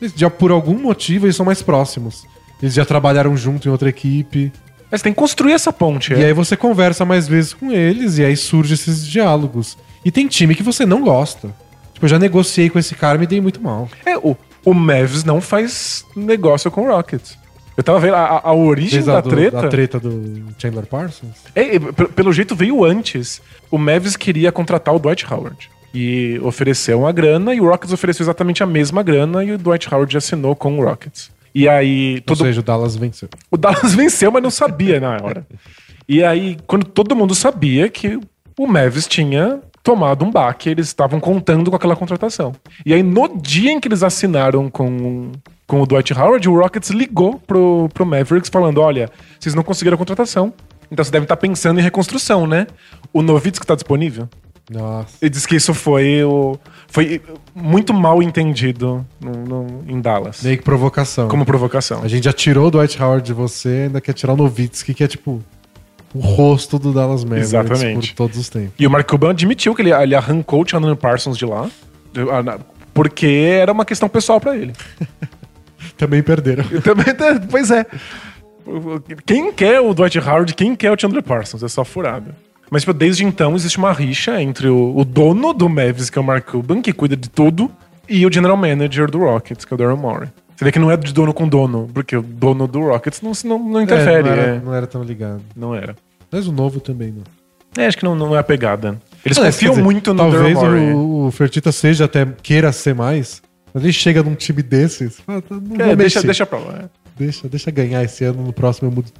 [SPEAKER 1] Eles já, por algum motivo, eles são mais próximos. Eles já trabalharam junto em outra equipe.
[SPEAKER 2] Mas tem que construir essa ponte.
[SPEAKER 1] E
[SPEAKER 2] é.
[SPEAKER 1] aí você conversa mais vezes com eles e aí surgem esses diálogos. E tem time que você não gosta. Tipo, eu já negociei com esse cara e me dei muito mal.
[SPEAKER 2] É, o, o Mavs não faz negócio com o Rockets. Eu tava vendo a, a- a origem
[SPEAKER 1] a
[SPEAKER 2] da
[SPEAKER 1] do-
[SPEAKER 2] treta.
[SPEAKER 1] da treta do Chandler Parsons.
[SPEAKER 2] É, pe- pelo jeito veio antes. O Mavs queria contratar o Dwight Howard. E ofereceu uma grana, e o Rockets ofereceu exatamente a mesma grana, e o Dwight Howard assinou com o Rockets. E aí.
[SPEAKER 1] Ou
[SPEAKER 2] Todo,
[SPEAKER 1] seja, o Dallas venceu.
[SPEAKER 2] o Dallas venceu, mas não sabia na hora. E aí, quando todo mundo sabia que o Mavis tinha tomado um baque, eles estavam contando com aquela contratação. E aí, no dia em que eles assinaram com, com o Dwight Howard, o Rockets ligou pro, pro Mavericks falando: olha, vocês não conseguiram a contratação. Então você deve estar pensando em reconstrução, né? O Novitsky está disponível?
[SPEAKER 1] Nossa.
[SPEAKER 2] Ele disse que isso foi, o, foi muito mal entendido no- no- em Dallas.
[SPEAKER 1] Meio que provocação.
[SPEAKER 2] Como provocação.
[SPEAKER 1] A gente já tirou o Dwight Howard de você, ainda quer tirar o Novitsky, que é tipo o rosto do Dallas Mavericks
[SPEAKER 2] Exatamente.
[SPEAKER 1] por todos os tempos.
[SPEAKER 2] E o Mark Cuban admitiu que ele, ele arrancou o Chandler Parsons de lá, ah, porque era uma questão pessoal pra ele.
[SPEAKER 1] Também perderam.
[SPEAKER 2] E também, pois é. Quem quer o Dwight Howard, quem quer o Chandler Parsons? É só furada. Mas tipo, desde então existe uma rixa entre o, o dono do Mavis, que é o Mark Cuban, que cuida de tudo, e o general manager do Rockets, que é o Daryl Morey. Você vê que não é de dono com dono, porque o dono do Rockets não, não, não interfere.
[SPEAKER 1] É, não,
[SPEAKER 2] É,
[SPEAKER 1] era, não era tão ligado.
[SPEAKER 2] não era.
[SPEAKER 1] Mas o novo também não.
[SPEAKER 2] É, acho que não, não é a pegada. Eles
[SPEAKER 1] Aliás,
[SPEAKER 2] confiam
[SPEAKER 1] quer dizer,
[SPEAKER 2] muito no
[SPEAKER 1] Talvez o, o Fertita seja até queira ser mais, mas ele chega num time desses. fala, "Tá, não
[SPEAKER 2] É, deixa,
[SPEAKER 1] mexer.
[SPEAKER 2] deixa pra lá. é.
[SPEAKER 1] deixa, deixa ganhar esse ano, no próximo eu mudo.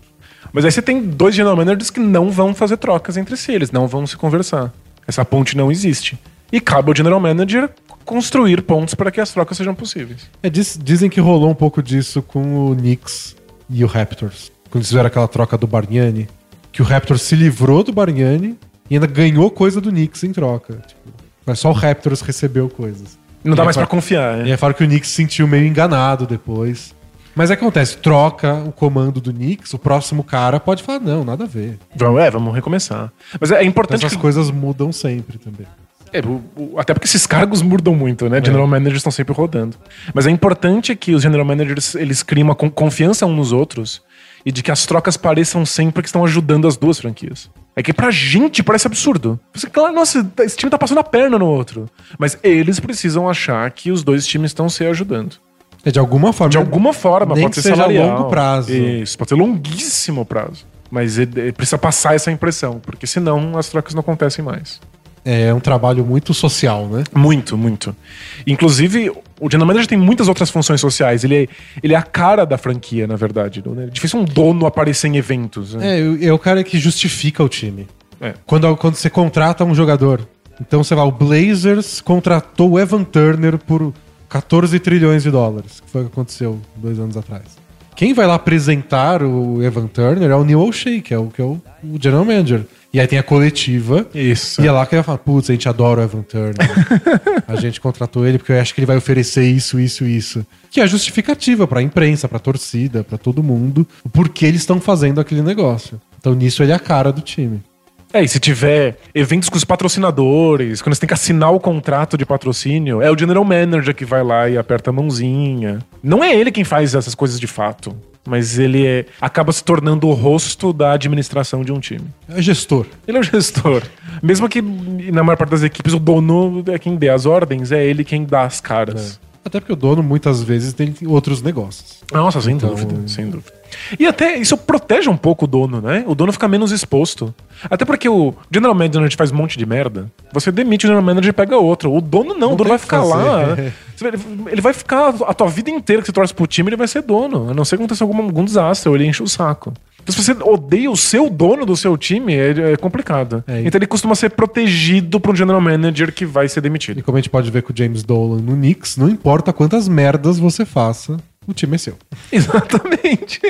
[SPEAKER 2] Mas aí você tem dois general managers que não vão fazer trocas entre si, eles não vão se conversar. Essa ponte não existe. E cabe ao general manager construir pontos para que as trocas sejam possíveis.
[SPEAKER 1] É, diz- dizem que rolou um pouco disso com o Knicks e o Raptors. Quando eles fizeram aquela troca do Bargnani. Que o Raptors se livrou do Bargnani e ainda ganhou coisa do Knicks em troca. Tipo, mas só o Raptors recebeu coisas.
[SPEAKER 2] Não dá
[SPEAKER 1] E
[SPEAKER 2] mais
[SPEAKER 1] é
[SPEAKER 2] pra
[SPEAKER 1] fa-
[SPEAKER 2] confiar.
[SPEAKER 1] E
[SPEAKER 2] né?
[SPEAKER 1] aí falaram que o Knicks se sentiu meio enganado depois. Mas é que acontece, troca o comando do Knicks, o próximo cara pode falar, não, nada a ver.
[SPEAKER 2] Vamos, é, vamos recomeçar. Mas é, é
[SPEAKER 1] Então
[SPEAKER 2] importante
[SPEAKER 1] essas
[SPEAKER 2] que,
[SPEAKER 1] coisas mudam sempre também.
[SPEAKER 2] É, o- o- até porque esses cargos mudam muito, né? General managers estão sempre rodando. Mas é importante que os general managers eles criem uma con- confiança uns nos outros e de que as trocas pareçam sempre que estão ajudando as duas franquias. É que pra gente parece absurdo. Você, claro, nossa, esse time tá passando a perna no outro. Mas eles precisam achar que os dois times estão se ajudando.
[SPEAKER 1] É de alguma forma.
[SPEAKER 2] De alguma forma,
[SPEAKER 1] Nem
[SPEAKER 2] pode
[SPEAKER 1] que
[SPEAKER 2] ser
[SPEAKER 1] seja a
[SPEAKER 2] salarial.
[SPEAKER 1] longo prazo.
[SPEAKER 2] Isso, pode ser longuíssimo prazo. Mas ele, ele precisa passar essa impressão, porque senão as trocas não acontecem mais.
[SPEAKER 1] É um trabalho muito social, né?
[SPEAKER 2] Muito, muito. Inclusive, o General Manager tem muitas outras funções sociais. Ele é, ele é a cara da franquia, na verdade. né? É difícil um dono aparecer em eventos. né?
[SPEAKER 1] É, é o cara que justifica o time.
[SPEAKER 2] É.
[SPEAKER 1] Quando, quando você contrata um jogador. Então você vai, o Blazers contratou o Evan Turner por 14 trilhões de dólares, que foi o que aconteceu dois anos atrás. Quem vai lá apresentar o Evan Turner é o Neil O'Shea, que é o, que é o, o general manager. E aí tem a coletiva.
[SPEAKER 2] Isso.
[SPEAKER 1] E é lá que ele vai falar, putz, a gente adora o Evan Turner. a gente contratou ele porque eu acho que ele vai oferecer isso, isso, isso. Que é justificativa pra imprensa, pra torcida, pra todo mundo, o porquê eles estão fazendo aquele negócio. Então nisso ele é a cara do time.
[SPEAKER 2] É, e se tiver eventos com os patrocinadores, quando você tem que assinar o contrato de patrocínio, é o General Manager que vai lá e aperta a mãozinha. Não é ele quem faz essas coisas de fato, mas ele é- acaba se tornando o rosto da administração de um time.
[SPEAKER 1] É gestor.
[SPEAKER 2] Ele é o gestor. Mesmo que na maior parte das equipes o dono é quem dê as ordens, é ele quem dá as caras.
[SPEAKER 1] Até porque o dono muitas vezes tem outros negócios.
[SPEAKER 2] Nossa, sem
[SPEAKER 1] Então-
[SPEAKER 2] dúvida, sem dúvida. E até isso protege um pouco o dono, né? O dono fica menos exposto. Até porque o General Manager faz um monte de merda. Você demite o General Manager e pega outro. O dono não,
[SPEAKER 1] Não
[SPEAKER 2] o dono vai ficar lá. Ele vai ficar a tua vida inteira que você torce pro time, ele vai ser dono. A não ser que aconteça algum, algum desastre ou ele enche o saco. Então, se você odeia o seu dono do seu time, é, é complicado.
[SPEAKER 1] É, e-
[SPEAKER 2] então ele costuma ser protegido por um General Manager que vai ser
[SPEAKER 1] E
[SPEAKER 2] demitido.
[SPEAKER 1] como a gente pode ver com o James Dolan no Knicks, não importa quantas merdas você faça, o time é seu.
[SPEAKER 2] Exatamente.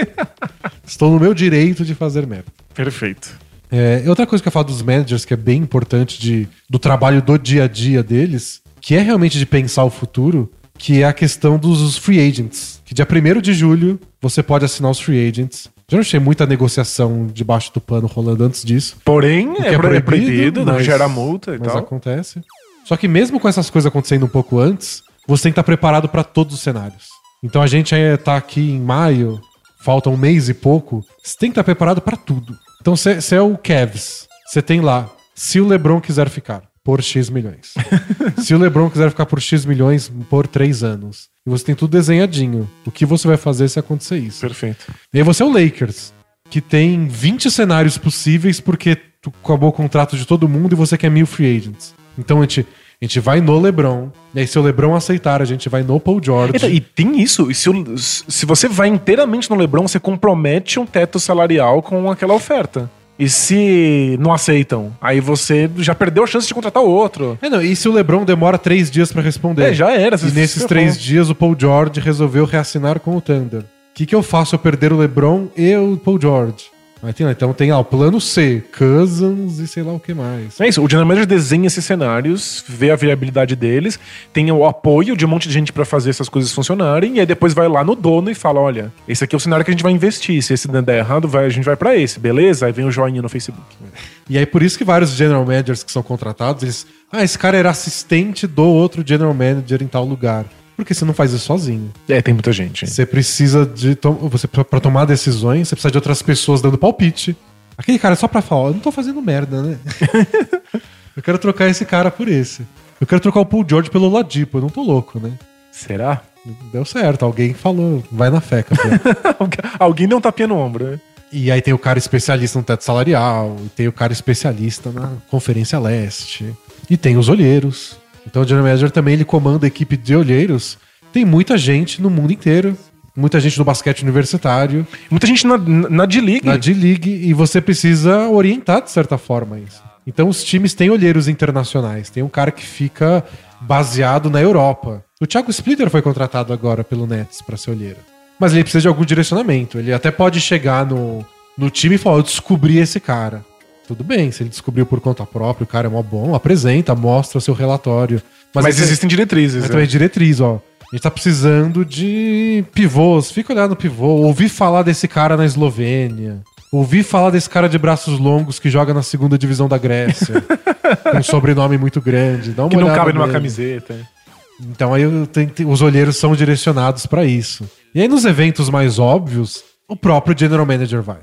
[SPEAKER 1] Estou no meu direito de fazer merda.
[SPEAKER 2] Perfeito.
[SPEAKER 1] É, outra coisa que eu falo dos managers que é bem importante de, do trabalho do dia a dia deles, que é realmente de pensar o futuro, que é a questão dos free agents. Que dia 1 de julho você pode assinar os free agents. Já não tinha muita negociação debaixo do pano rolando antes disso.
[SPEAKER 2] Porém,
[SPEAKER 1] que
[SPEAKER 2] é, pro- é proibido, não
[SPEAKER 1] mas-
[SPEAKER 2] gera multa e
[SPEAKER 1] mas
[SPEAKER 2] tal.
[SPEAKER 1] acontece. Só que mesmo com essas coisas acontecendo um pouco antes, você tem que estar preparado para todos os cenários. Então a gente aí tá aqui em maio, falta um mês e pouco, você tem que estar preparado para tudo. Então você é o Cavs, você tem lá, se o LeBron quiser ficar por X milhões. se o LeBron quiser ficar por X milhões por três anos. E você tem tudo desenhadinho. O que você vai fazer se acontecer isso?
[SPEAKER 2] Perfeito.
[SPEAKER 1] E aí você é o Lakers, que tem 20 cenários possíveis porque tu acabou o contrato de todo mundo e você quer mil free agents. Então a gente, a gente vai no LeBron, e aí se o LeBron aceitar, a gente vai no Paul George.
[SPEAKER 2] Então, E tem isso, e se, o- se você vai inteiramente no Lebron, você compromete um teto salarial com aquela oferta. E se não aceitam, aí você já perdeu a chance de contratar o outro.
[SPEAKER 1] É, não, e se o LeBron demora três dias pra responder?
[SPEAKER 2] É, já era,
[SPEAKER 1] E nesses três
[SPEAKER 2] falou.
[SPEAKER 1] dias o Paul George resolveu reassinar com o Thunder. O que, que eu faço eu perder o LeBron e o Paul George? Então tem lá o plano C, Cousins e sei lá o que mais.
[SPEAKER 2] É isso, o General Manager desenha esses cenários, vê a viabilidade deles, tem o apoio de um monte de gente pra fazer essas coisas funcionarem, e aí depois vai lá no dono e fala: olha, esse aqui é o cenário que a gente vai investir. Se esse der errado, vai, a gente vai pra esse, beleza? Aí vem o joinha no Facebook.
[SPEAKER 1] E aí por isso que vários general managers que são contratados, eles. Ah, esse cara era assistente do outro general manager em tal lugar. Porque você não faz isso sozinho.
[SPEAKER 2] É, tem muita gente.
[SPEAKER 1] Você precisa de. to- Você, pra pra tomar decisões, você precisa de outras pessoas dando palpite. Aquele cara só pra falar, eu não tô fazendo merda, né? eu quero trocar esse cara por esse. Eu quero trocar o Paul George pelo Ladipo, eu não tô louco, né?
[SPEAKER 2] Será?
[SPEAKER 1] Deu certo, alguém falou, vai na fé.
[SPEAKER 2] Alguém deu um tapinha no ombro, né?
[SPEAKER 1] E aí tem o cara especialista no teto salarial, e tem o cara especialista na Conferência Leste, e tem os olheiros. Então o General Manager também ele comanda a equipe de olheiros. Tem muita gente no mundo inteiro, muita gente no basquete universitário,
[SPEAKER 2] Muita gente na, na D-League.
[SPEAKER 1] na D-League, e você precisa orientar de certa forma isso. Então os times têm olheiros internacionais. Tem um cara que fica baseado na Europa. O Thiago Splitter foi contratado agora pelo Nets para ser olheiro. Mas ele precisa de algum direcionamento. Ele até pode chegar no, no time e falar: Eu descobri esse cara. Tudo bem, se ele descobriu por conta própria, o cara é mó bom, apresenta, mostra o seu relatório.
[SPEAKER 2] Mas,
[SPEAKER 1] esse-
[SPEAKER 2] existem diretrizes.
[SPEAKER 1] mas
[SPEAKER 2] né?
[SPEAKER 1] também é diretriz, ó. A gente tá precisando de pivôs. Fica olhando no pivô. Ouvi falar desse cara na Eslovênia. Ouvi falar desse cara de braços longos que joga na segunda divisão da Grécia. com um sobrenome muito grande. Dá uma
[SPEAKER 2] Que não cabe numa
[SPEAKER 1] nele.
[SPEAKER 2] camiseta.
[SPEAKER 1] Então aí eu tenho que- os olheiros são direcionados pra isso. E aí nos eventos mais óbvios, o próprio General Manager vai.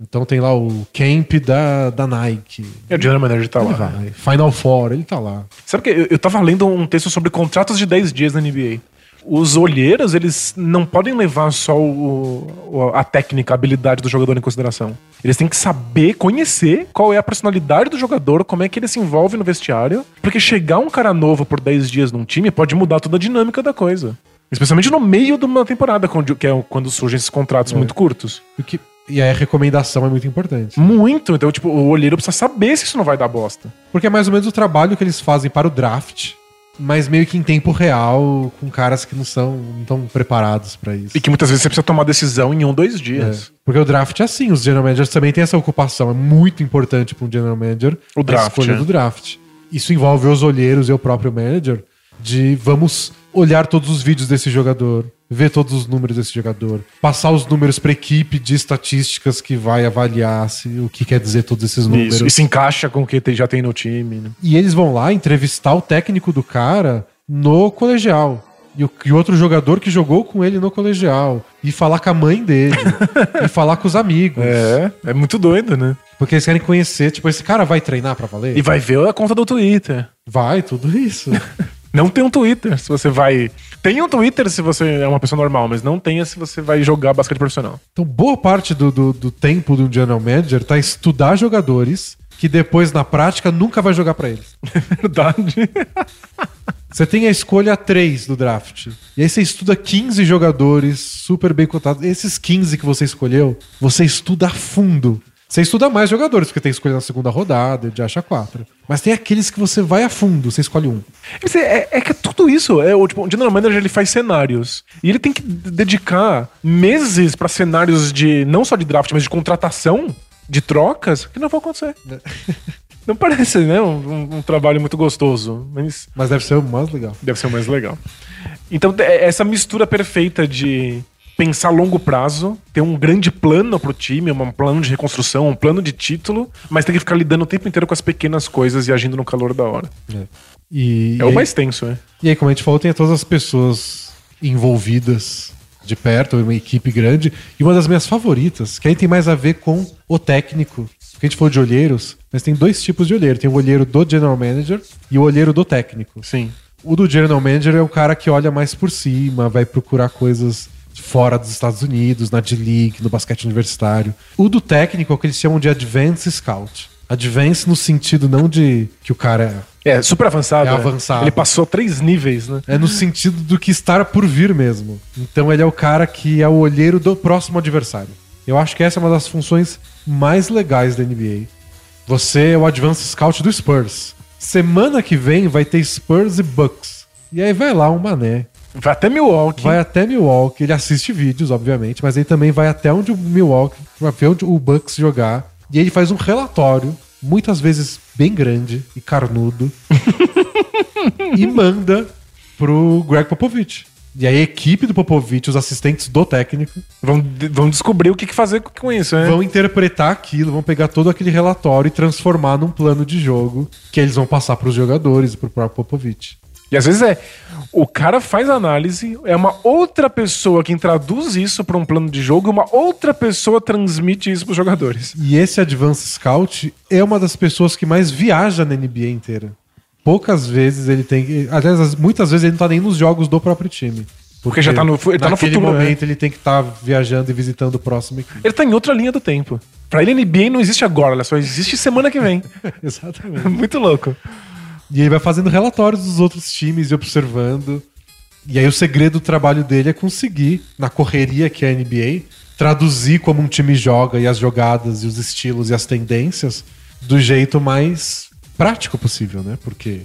[SPEAKER 1] Então tem lá o camp da, da Nike.
[SPEAKER 2] E o General Manager tá
[SPEAKER 1] Ele
[SPEAKER 2] lá.
[SPEAKER 1] vai. Final Four, ele tá lá.
[SPEAKER 2] Sabe que eu, eu tava lendo um texto sobre contratos de 10 dias na NBA. Os olheiros, eles não podem levar só o- a técnica, a habilidade do jogador em consideração. Eles têm que saber, conhecer qual é a personalidade do jogador, como é que ele se envolve no vestiário. Porque chegar um cara novo por 10 dias num time pode mudar toda a dinâmica da coisa. Especialmente no meio de uma temporada, quando- que é quando surgem esses contratos muito curtos.
[SPEAKER 1] O que- E aí a recomendação é muito importante.
[SPEAKER 2] Muito. Então, tipo, o olheiro precisa saber se isso não vai dar bosta.
[SPEAKER 1] Porque é mais ou menos o trabalho que eles fazem para o draft, mas meio que em tempo real, com caras que não são não tão preparados pra isso.
[SPEAKER 2] E que muitas vezes você precisa tomar decisão em um, dois dias.
[SPEAKER 1] É. Porque o draft é assim, os general managers também têm essa ocupação. É muito importante para um general manager
[SPEAKER 2] O
[SPEAKER 1] a
[SPEAKER 2] draft,
[SPEAKER 1] escolha
[SPEAKER 2] é.
[SPEAKER 1] do draft. Isso envolve os olheiros e o próprio manager de vamos olhar todos os vídeos desse jogador, ver todos os números desse jogador, passar os números para equipe de estatísticas que vai avaliar se, o que quer dizer todos esses números.
[SPEAKER 2] Isso. E se encaixa com o que já tem no time. Né?
[SPEAKER 1] E eles vão lá entrevistar o técnico do cara no colegial. E o e outro jogador que jogou com ele no colegial. E falar com a mãe dele. e falar com os amigos.
[SPEAKER 2] É, é muito doido, né?
[SPEAKER 1] Porque eles querem conhecer, tipo, esse cara vai treinar pra valer?
[SPEAKER 2] E vai ver a conta do Twitter.
[SPEAKER 1] Vai, tudo isso.
[SPEAKER 2] Não tem um Twitter se você vai. Tem um Twitter se você é uma pessoa normal, mas não tenha se você vai jogar basquete profissional.
[SPEAKER 1] Então, boa parte do, do, do tempo do general manager tá estudar jogadores que depois, na prática, nunca vai jogar pra eles.
[SPEAKER 2] Verdade.
[SPEAKER 1] Você tem a escolha 3 do draft. E aí você estuda 15 jogadores super bem cotados. Esses 15 que você escolheu, você estuda a fundo. Você estuda mais jogadores, porque tem escolha na segunda rodada, de acha 4. Mas tem aqueles que você vai a fundo, você escolhe um.
[SPEAKER 2] É, é- é que é tudo isso. É, o, tipo, o General Manager ele faz cenários. E ele tem que dedicar meses pra cenários de. não só de draft, mas de contratação, de trocas, que não vão acontecer. Não parece, né? Um, um- um trabalho muito gostoso. Mas
[SPEAKER 1] Mas deve ser o mais legal.
[SPEAKER 2] Deve ser o mais legal. Então, é essa mistura perfeita de pensar a longo prazo, ter um grande plano pro time, um plano de reconstrução, um plano de título, mas tem que ficar lidando o tempo inteiro com as pequenas coisas e agindo no calor da hora.
[SPEAKER 1] E,
[SPEAKER 2] É
[SPEAKER 1] e
[SPEAKER 2] o
[SPEAKER 1] aí-
[SPEAKER 2] mais tenso, né?
[SPEAKER 1] E aí, como a gente falou, tem todas as pessoas envolvidas de perto, uma equipe grande. E uma das minhas favoritas, que aí tem mais a ver com o técnico. Porque a gente falou de olheiros, mas tem dois tipos de olheiro. Tem o olheiro do general manager e o olheiro do técnico.
[SPEAKER 2] Sim.
[SPEAKER 1] O do general manager é o cara que olha mais por cima, vai procurar coisas fora dos Estados Unidos, na D-League, no basquete universitário. O do técnico é o que eles chamam de Advanced Scout. Advance no sentido não de que o cara
[SPEAKER 2] É, super avançado.
[SPEAKER 1] É
[SPEAKER 2] né?
[SPEAKER 1] avançado.
[SPEAKER 2] Ele passou três níveis, né?
[SPEAKER 1] é no sentido do que está por vir mesmo. Então ele é o cara que é o olheiro do próximo adversário. Eu acho que essa é uma das funções mais legais da NBA. Você é o Advanced Scout do Spurs. Semana que vem vai ter Spurs e Bucks. E aí vai lá um mané.
[SPEAKER 2] Vai até Milwaukee.
[SPEAKER 1] Vai até Milwaukee, ele assiste vídeos, obviamente, mas ele também vai até onde o Milwaukee, vai ver onde o Bucks jogar. E ele faz um relatório, muitas vezes bem grande e carnudo, e manda pro Greg Popovich. E aí a equipe do Popovich, os assistentes do técnico,
[SPEAKER 2] Vão, vão descobrir o que fazer com isso, né?
[SPEAKER 1] vão interpretar aquilo, vão pegar todo aquele relatório e transformar num plano de jogo que eles vão passar pros jogadores e pro próprio Popovich.
[SPEAKER 2] E às vezes é. O cara faz análise, é uma outra pessoa quem traduz isso pra um plano de jogo e uma outra pessoa transmite isso pros jogadores.
[SPEAKER 1] E esse Advanced Scout é uma das pessoas que mais viaja na NBA inteira. Poucas vezes ele tem. Aliás, muitas vezes ele não tá nem nos jogos do próprio time.
[SPEAKER 2] Porque já tá no, ele tá no futuro. né?
[SPEAKER 1] momento ele tem que estar viajando e visitando o próximo equipe.
[SPEAKER 2] Ele tá em outra linha do tempo. Pra ele, NBA não existe agora, ela só existe semana que vem.
[SPEAKER 1] Exatamente.
[SPEAKER 2] Muito louco.
[SPEAKER 1] E ele vai fazendo relatórios dos outros times e observando. E aí o segredo do trabalho dele é conseguir, na correria que é a NBA, traduzir como um time joga e as jogadas e os estilos e as tendências do jeito mais prático possível, né? Porque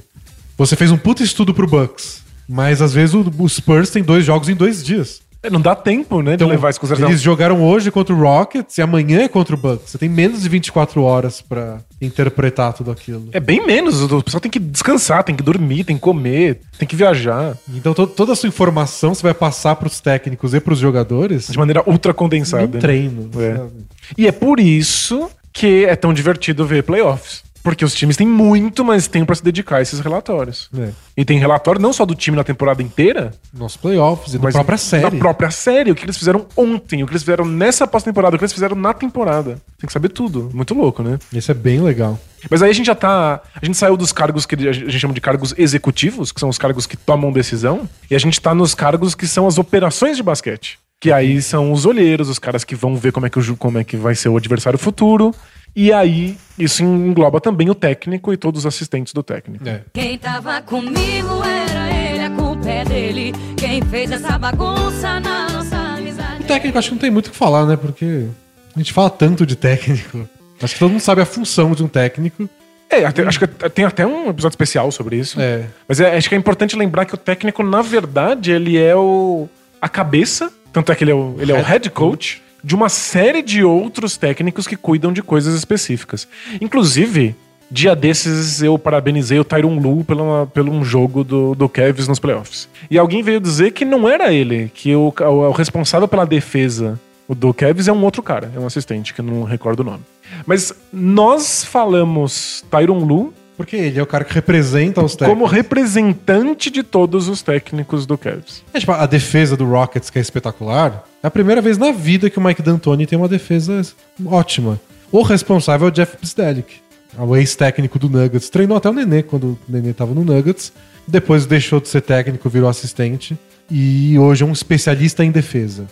[SPEAKER 1] você fez um puta estudo pro Bucks, mas às vezes o, Spurs tem dois jogos em dois dias.
[SPEAKER 2] É, Não dá tempo, né, de levar isso em consideração.
[SPEAKER 1] Eles jogaram hoje contra o Rockets e amanhã é contra o Bucks. Você tem menos de 24 horas pra interpretar tudo aquilo.
[SPEAKER 2] É bem menos. O pessoal tem que descansar, tem que dormir, tem que comer, tem que viajar.
[SPEAKER 1] Então to- toda a sua informação você vai passar pros técnicos e pros jogadores
[SPEAKER 2] De maneira ultra condensada.
[SPEAKER 1] num
[SPEAKER 2] né?
[SPEAKER 1] treino.
[SPEAKER 2] É.
[SPEAKER 1] sabe?
[SPEAKER 2] E é por isso que é tão divertido ver playoffs. Porque os times têm muito mais tempo pra se dedicar a esses relatórios.
[SPEAKER 1] É.
[SPEAKER 2] E tem relatório não só do time na temporada inteira,
[SPEAKER 1] Nos playoffs e da própria série.
[SPEAKER 2] Da própria série. O que eles fizeram ontem, o que eles fizeram nessa pós-temporada, o que eles fizeram na temporada. Tem que saber tudo. Muito louco, né?
[SPEAKER 1] Isso é bem legal.
[SPEAKER 2] Mas aí a gente já tá. A gente saiu dos cargos que a gente chama de cargos executivos, que são os cargos que tomam decisão, e a gente tá nos cargos que são as operações de basquete. Que aí são os olheiros, os caras que vão ver como é que, o, como é que vai ser o adversário futuro. E aí, isso engloba também o técnico e todos os assistentes do técnico.
[SPEAKER 1] É.
[SPEAKER 5] Quem tava comigo era ele, a culpa é dele. Quem fez essa bagunça na nossa amizade.
[SPEAKER 1] O técnico acho que não tem muito o que falar, né? Porque a gente fala tanto de técnico. Acho que todo mundo sabe a função de um técnico.
[SPEAKER 2] É, até- acho que tem até um episódio especial sobre isso.
[SPEAKER 1] É.
[SPEAKER 2] Mas é- acho que é importante lembrar que o técnico, na verdade, ele é o a cabeça, tanto é que ele é o, ele é o head coach de uma série de outros técnicos que cuidam de coisas específicas. Inclusive, dia desses eu parabenizei o Tyron Lu pelo, pelo um jogo do, do Cavs nos playoffs. E alguém veio dizer que não era ele, que o, o, o responsável pela defesa do Cavs é um outro cara, é um assistente, que eu não recordo o nome. Mas nós falamos Tyron Lu
[SPEAKER 1] Porque ele é o cara que representa os técnicos.
[SPEAKER 2] como representante de todos os técnicos do Cavs.
[SPEAKER 1] É, tipo, a defesa do Rockets, que é espetacular, é a primeira vez na vida que o Mike D'Antoni tem uma defesa ótima. O responsável é o Jeff Bzdelik, o ex-técnico do Nuggets. Treinou até o Nenê quando o Nenê tava no Nuggets. Depois deixou de ser técnico, virou assistente. E hoje é um especialista em defesa.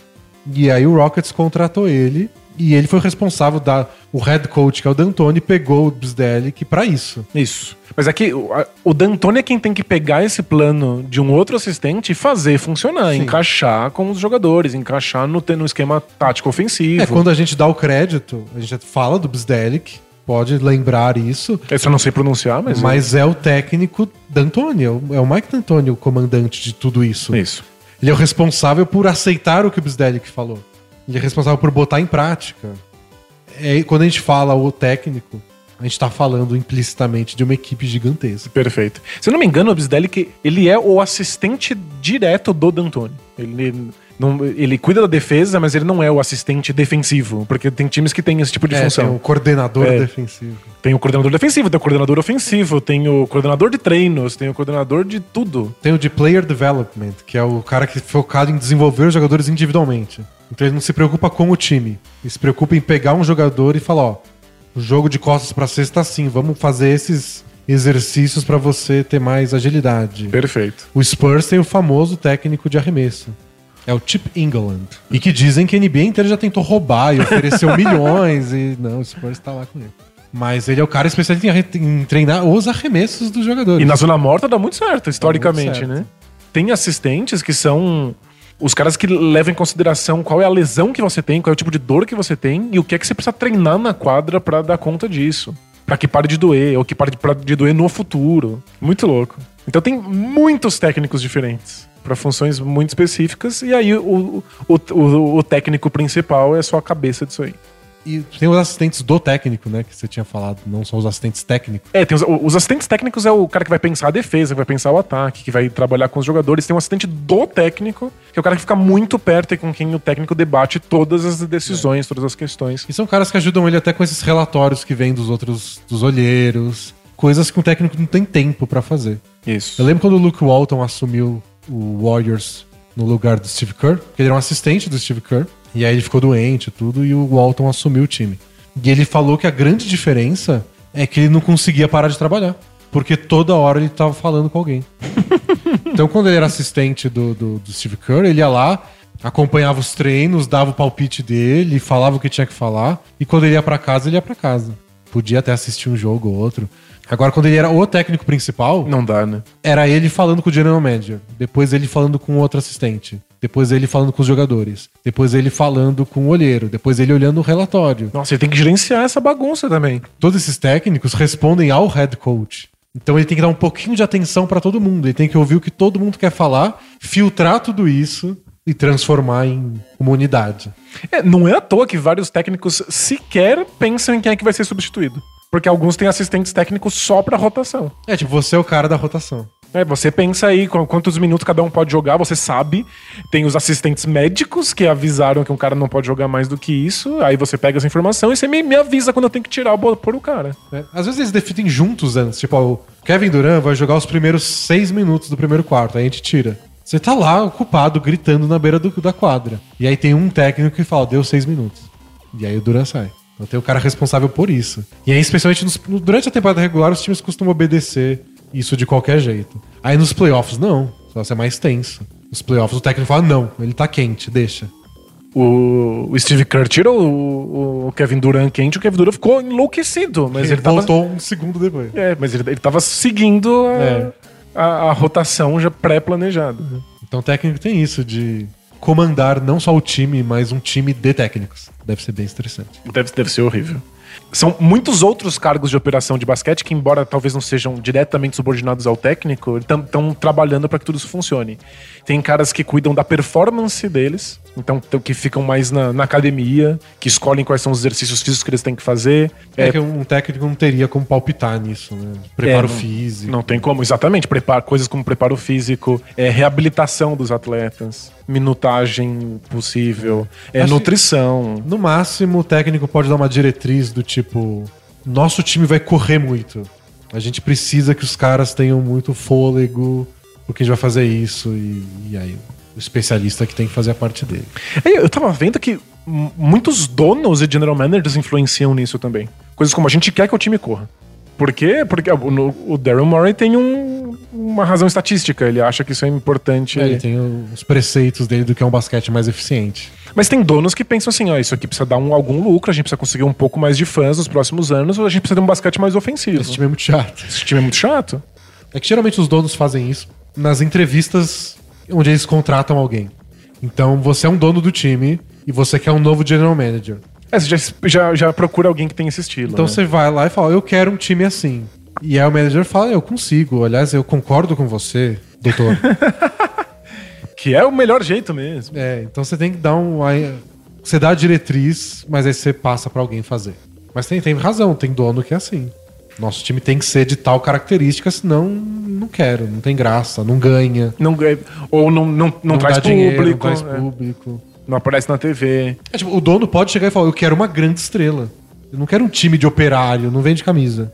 [SPEAKER 1] E aí o Rockets contratou ele. E ele foi o responsável da... O head coach, que é o D'Antoni, pegou o Bzdelik pra isso.
[SPEAKER 2] Isso. Mas é que o, D'Antoni é quem tem que pegar esse plano de um outro assistente e fazer funcionar,
[SPEAKER 1] Sim.
[SPEAKER 2] encaixar com os jogadores, encaixar no, no esquema tático ofensivo.
[SPEAKER 1] É, quando a gente dá o crédito, a gente fala do Bzdelik, pode lembrar isso,
[SPEAKER 2] eu não sei pronunciar, mas.
[SPEAKER 1] mas é o técnico D'Antoni, é o, é o Mike D'Antoni o comandante de tudo isso.
[SPEAKER 2] Isso.
[SPEAKER 1] Ele é o responsável por aceitar o que o Bzdelik falou. Ele é responsável por botar em prática. É, quando a gente fala o técnico, a gente tá falando implicitamente de uma equipe gigantesca.
[SPEAKER 2] Perfeito. Se eu não me engano, o Bzdelik, ele é o assistente direto do D'Antoni. Ele, não, ele cuida da defesa, mas ele não é o assistente defensivo, porque tem times que têm esse tipo de
[SPEAKER 1] É, tem
[SPEAKER 2] função.
[SPEAKER 1] o coordenador
[SPEAKER 2] É.
[SPEAKER 1] defensivo.
[SPEAKER 2] Tem o coordenador defensivo, tem o coordenador ofensivo, tem o coordenador de treinos, tem o coordenador de tudo.
[SPEAKER 1] Tem o de Player Development, que é o cara que é focado em desenvolver os jogadores individualmente. Então ele não se preocupa com o time. Ele se preocupa em pegar um jogador e falar, ó, o jogo de costas pra cesta tá assim, vamos fazer esses exercícios pra você ter mais agilidade.
[SPEAKER 2] Perfeito.
[SPEAKER 1] O Spurs tem o famoso técnico de arremesso. É o Chip England. E que dizem que a NBA inteira já tentou roubar e ofereceu milhões e não, o Spurs tá lá com ele. Mas ele é o cara especialista em, treinar os arremessos dos jogadores.
[SPEAKER 2] E na zona morta dá muito certo, historicamente,
[SPEAKER 1] certo.
[SPEAKER 2] né? Tem assistentes que são os caras que levam em consideração qual é a lesão que você tem, qual é o tipo de dor que você tem e o que é que você precisa treinar na quadra pra dar conta disso. Pra que pare de doer, ou que pare de, pra- de doer no futuro. Muito louco. Então tem muitos técnicos diferentes pra funções muito específicas e aí o, o, o, o técnico principal é só a cabeça disso aí.
[SPEAKER 1] E tem os assistentes do técnico, né? Que você tinha falado, não só os assistentes técnicos.
[SPEAKER 2] É, tem os, os assistentes técnicos é o cara que vai pensar a defesa, que vai pensar o ataque, que vai trabalhar com os jogadores. Tem um assistente do técnico, que é o cara que fica muito perto e com quem o técnico debate todas as decisões, todas as questões.
[SPEAKER 1] E são caras que ajudam ele até com esses relatórios que vêm dos outros, dos olheiros, coisas que um técnico não tem tempo pra fazer.
[SPEAKER 2] Isso.
[SPEAKER 1] Eu lembro quando o Luke Walton assumiu o Warriors no lugar do Steve Kerr, que ele era um assistente do Steve Kerr, e aí ele ficou doente e tudo, e o Walton assumiu o time. E ele falou que a grande diferença é que ele não conseguia parar de trabalhar, porque toda hora ele tava falando com alguém. então quando ele era assistente do, do, do Steve Kerr, ele ia lá, acompanhava os treinos, dava o palpite dele, falava o que tinha que falar, e quando ele ia pra casa, ele ia pra casa. Podia até assistir um jogo ou outro. Agora, quando ele era o técnico principal,
[SPEAKER 2] Não dá, né?
[SPEAKER 1] era ele falando com o general manager, depois ele falando com outro assistente, depois ele falando com os jogadores, depois ele falando com o olheiro, depois ele olhando o relatório.
[SPEAKER 2] Nossa, ele tem que gerenciar essa bagunça também.
[SPEAKER 1] Todos esses técnicos respondem ao head coach. Então ele tem que dar um pouquinho de atenção pra todo mundo, ele tem que ouvir o que todo mundo quer falar, filtrar tudo isso e transformar em uma unidade.
[SPEAKER 2] É, não é à toa que vários técnicos sequer pensam em quem é que vai ser substituído. Porque alguns têm assistentes técnicos só pra rotação.
[SPEAKER 1] É tipo, você é o cara da rotação.
[SPEAKER 2] É, você pensa aí qu- quantos minutos cada um pode jogar, você sabe. Tem os assistentes médicos que avisaram que um cara não pode jogar mais do que isso. Aí você pega essa informação e você me, me avisa quando eu tenho que tirar o por o cara.
[SPEAKER 1] né? Às vezes eles definem juntos antes. Tipo, ó, o Kevin Durant vai jogar os primeiros seis minutos do primeiro quarto, aí a gente tira. Você tá lá ocupado, gritando na beira do- da quadra. E aí tem um técnico que fala, deu seis minutos. E aí o Durant sai. Então tem o cara responsável por isso. E aí, especialmente nos- no- durante a temporada regular, os times costumam obedecer isso de qualquer jeito. Aí nos playoffs, não. Só ser mais tenso. Nos playoffs, o técnico fala, não, ele tá quente, deixa.
[SPEAKER 2] O, o Steve Kerr tirou o, o Kevin Durant quente, o Kevin Durant ficou enlouquecido. Mas
[SPEAKER 1] ele
[SPEAKER 2] ele, tava,
[SPEAKER 1] voltou um segundo depois.
[SPEAKER 2] É, mas ele, ele tava seguindo a,
[SPEAKER 1] É.
[SPEAKER 2] a, a rotação já pré-planejada.
[SPEAKER 1] Então o técnico tem isso de comandar não só o time, mas um time de técnicos. Deve ser bem estressante.
[SPEAKER 2] Deve, deve ser horrível. São muitos outros cargos de operação de basquete que, embora talvez não sejam diretamente subordinados ao técnico, estão trabalhando para que tudo isso funcione. Tem caras que cuidam da performance deles, então que ficam mais na, na academia, que escolhem quais são os exercícios físicos que eles têm que fazer.
[SPEAKER 1] É,
[SPEAKER 2] É,
[SPEAKER 1] que um técnico não teria como palpitar nisso, né? Preparo
[SPEAKER 2] É, não-
[SPEAKER 1] físico.
[SPEAKER 2] Não tem como, exatamente. Preparo, coisas como preparo físico, é, reabilitação dos atletas, minutagem possível, é,
[SPEAKER 1] Acho
[SPEAKER 2] nutrição.
[SPEAKER 1] No máximo, o técnico pode dar uma diretriz do tipo: nosso time vai correr muito. A gente precisa que os caras tenham muito fôlego, porque a gente vai fazer isso. E, e aí, o especialista que tem que fazer a parte dele.
[SPEAKER 2] É, Eu tava vendo que muitos donos e general managers influenciam nisso também. Coisas como a gente quer que o time corra. Por quê? Porque o, no- o Daryl Morey tem um- uma razão estatística. Ele acha que isso é importante.
[SPEAKER 1] Ele tem os preceitos dele do que é um basquete mais eficiente.
[SPEAKER 2] Mas tem donos que pensam assim: ó, isso aqui precisa dar um- algum lucro, a gente precisa conseguir um pouco mais de fãs nos próximos anos, ou a gente precisa de um basquete mais ofensivo.
[SPEAKER 1] Esse time é muito chato.
[SPEAKER 2] Esse time é muito chato.
[SPEAKER 1] É que geralmente os donos fazem isso nas entrevistas onde eles contratam alguém. Então você é um dono do time e você quer um novo general manager.
[SPEAKER 2] É, você já, já, já procura alguém que tem esse estilo.
[SPEAKER 1] Então
[SPEAKER 2] né?
[SPEAKER 1] você vai lá e fala: Eu quero um time assim. E aí o manager fala: Eu consigo. Aliás, eu concordo com você, doutor.
[SPEAKER 2] Que é o melhor jeito mesmo.
[SPEAKER 1] é, então você tem que dar um. Você dá a diretriz, mas aí você passa pra alguém fazer. Mas tem, tem razão, tem dono que é assim. Nosso time tem que ser de tal característica, senão não quero, não tem graça, não ganha.
[SPEAKER 2] Não, ganha- ou não, não, não, traz
[SPEAKER 1] dá dinheiro,
[SPEAKER 2] público.
[SPEAKER 1] não traz
[SPEAKER 2] é.
[SPEAKER 1] público.
[SPEAKER 2] Não aparece na TV.
[SPEAKER 1] É, tipo, o dono pode chegar e falar: Eu quero uma grande estrela. Eu não quero um time de operário, não vende camisa.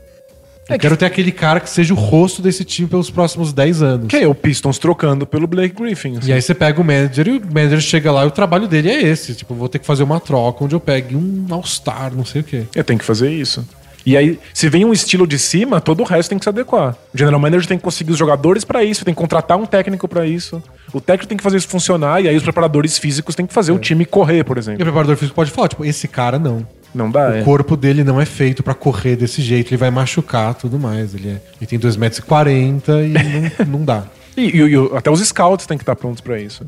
[SPEAKER 1] Eu
[SPEAKER 2] É que-
[SPEAKER 1] quero ter aquele cara que seja o rosto desse time pelos próximos 10 anos.
[SPEAKER 2] Que é o Pistons trocando pelo Blake Griffin. assim.
[SPEAKER 1] E aí você pega o manager e o manager chega lá e o trabalho dele é esse. Tipo, vou ter que fazer uma troca onde eu pegue um All-Star, não sei o quê.
[SPEAKER 2] Eu tenho que fazer isso. E aí, se vem um estilo de cima, todo o resto tem que se adequar. O general manager tem que conseguir os jogadores pra isso, tem que contratar um técnico pra isso. O técnico tem que fazer isso funcionar, e aí os preparadores físicos têm que fazer o time correr, por
[SPEAKER 1] E o
[SPEAKER 2] exemplo.
[SPEAKER 1] preparador físico pode falar, tipo, esse cara não.
[SPEAKER 2] Não dá, é.
[SPEAKER 1] O corpo dele não é feito pra correr desse jeito, ele vai machucar tudo mais. Ele, é, ele tem 2,40 metros e, 40 e não, não dá.
[SPEAKER 2] E, e- e até os scouts têm que estar prontos pra isso.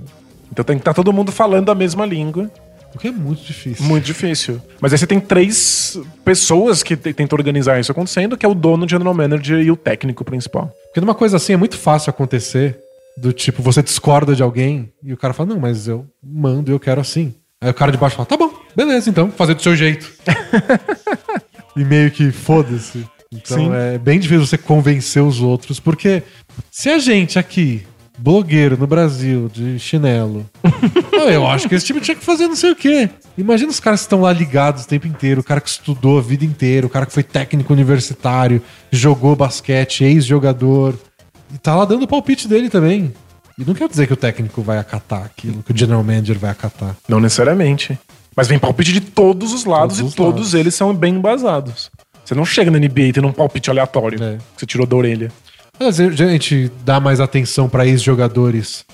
[SPEAKER 2] Então tem que estar todo mundo falando a mesma língua.
[SPEAKER 1] O que é muito difícil.
[SPEAKER 2] Muito difícil. Mas aí você tem três pessoas que te- tentam organizar isso acontecendo, que é o dono, o general manager e o técnico principal.
[SPEAKER 1] Porque numa coisa assim é muito fácil acontecer, do tipo, você discorda de alguém e o cara fala, não, mas eu mando e eu quero assim. Aí o cara de baixo fala, tá bom, beleza, então, fazer do seu jeito. e meio que foda-se. Então
[SPEAKER 2] Sim.
[SPEAKER 1] é bem difícil você convencer os outros, porque se a gente aqui, blogueiro no Brasil, de chinelo, Não, eu acho que esse time tinha que fazer não sei o quê. Imagina os caras que estão lá ligados o tempo inteiro, o cara que estudou a vida inteira, o cara que foi técnico universitário, jogou basquete, ex-jogador. E tá lá dando o palpite dele também. E não quer dizer que o técnico vai acatar aquilo, que o general manager vai acatar.
[SPEAKER 2] Não necessariamente. Mas vem palpite de todos os lados
[SPEAKER 1] Todos
[SPEAKER 2] e
[SPEAKER 1] os
[SPEAKER 2] todos
[SPEAKER 1] lados.
[SPEAKER 2] eles são bem embasados. Você não chega na NBA tem um palpite aleatório
[SPEAKER 1] É.
[SPEAKER 2] que você tirou da orelha.
[SPEAKER 1] Às vezes a gente dá mais atenção pra ex-jogadores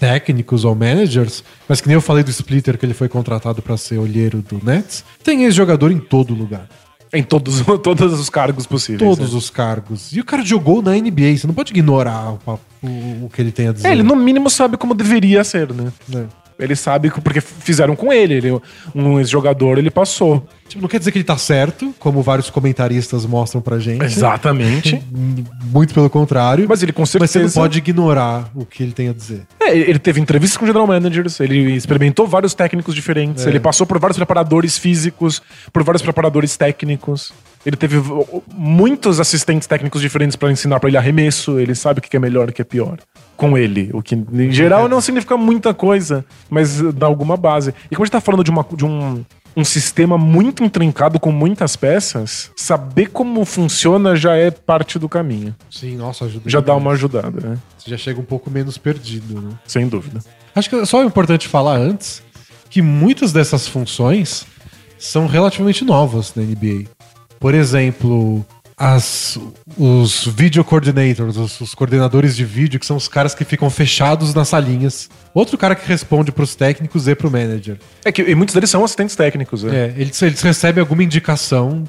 [SPEAKER 1] técnicos ou managers, mas que nem eu falei do Splitter, que ele foi contratado pra ser olheiro do Nets, tem ex-jogador em todo lugar.
[SPEAKER 2] Em todos, todos os cargos possíveis.
[SPEAKER 1] Todos
[SPEAKER 2] né?
[SPEAKER 1] os cargos. E o cara jogou na NBA, você não pode ignorar o, o- o que ele tem a dizer.
[SPEAKER 2] É, ele no mínimo sabe como deveria ser, né?
[SPEAKER 1] É.
[SPEAKER 2] Ele sabe que- porque fizeram com ele. ele um ex-jogador, ele passou.
[SPEAKER 1] Tipo, não quer dizer que ele tá certo, como vários comentaristas mostram pra gente.
[SPEAKER 2] Exatamente.
[SPEAKER 1] Muito pelo contrário.
[SPEAKER 2] Mas ele com
[SPEAKER 1] Mas você
[SPEAKER 2] certeza.
[SPEAKER 1] não pode ignorar o que ele tem a dizer.
[SPEAKER 2] É, ele teve entrevistas com general managers, ele experimentou vários técnicos diferentes,
[SPEAKER 1] É.
[SPEAKER 2] ele passou por vários preparadores físicos, por vários preparadores técnicos. Ele teve muitos assistentes técnicos diferentes pra ensinar pra ele arremesso, ele sabe o que é melhor e o que é pior. Com ele, o que em geral não significa muita coisa, mas dá alguma base. E como a gente tá falando de, uma, de um, um sistema muito intrincado com muitas peças, saber como funciona já é parte do caminho.
[SPEAKER 1] Sim, nossa, ajuda.
[SPEAKER 2] Já dá uma ajudada, né?
[SPEAKER 1] Você já chega um pouco menos perdido, né?
[SPEAKER 2] Sem dúvida.
[SPEAKER 1] Acho que é só importante falar antes que muitas dessas funções são relativamente novas na NBA. Por exemplo, as, os video coordinators, os, os coordenadores de vídeo, que são os caras que ficam fechados nas salinhas. Outro cara que responde pros técnicos e pro manager.
[SPEAKER 2] É que e muitos deles são assistentes técnicos, né?
[SPEAKER 1] É, eles, eles recebem alguma indicação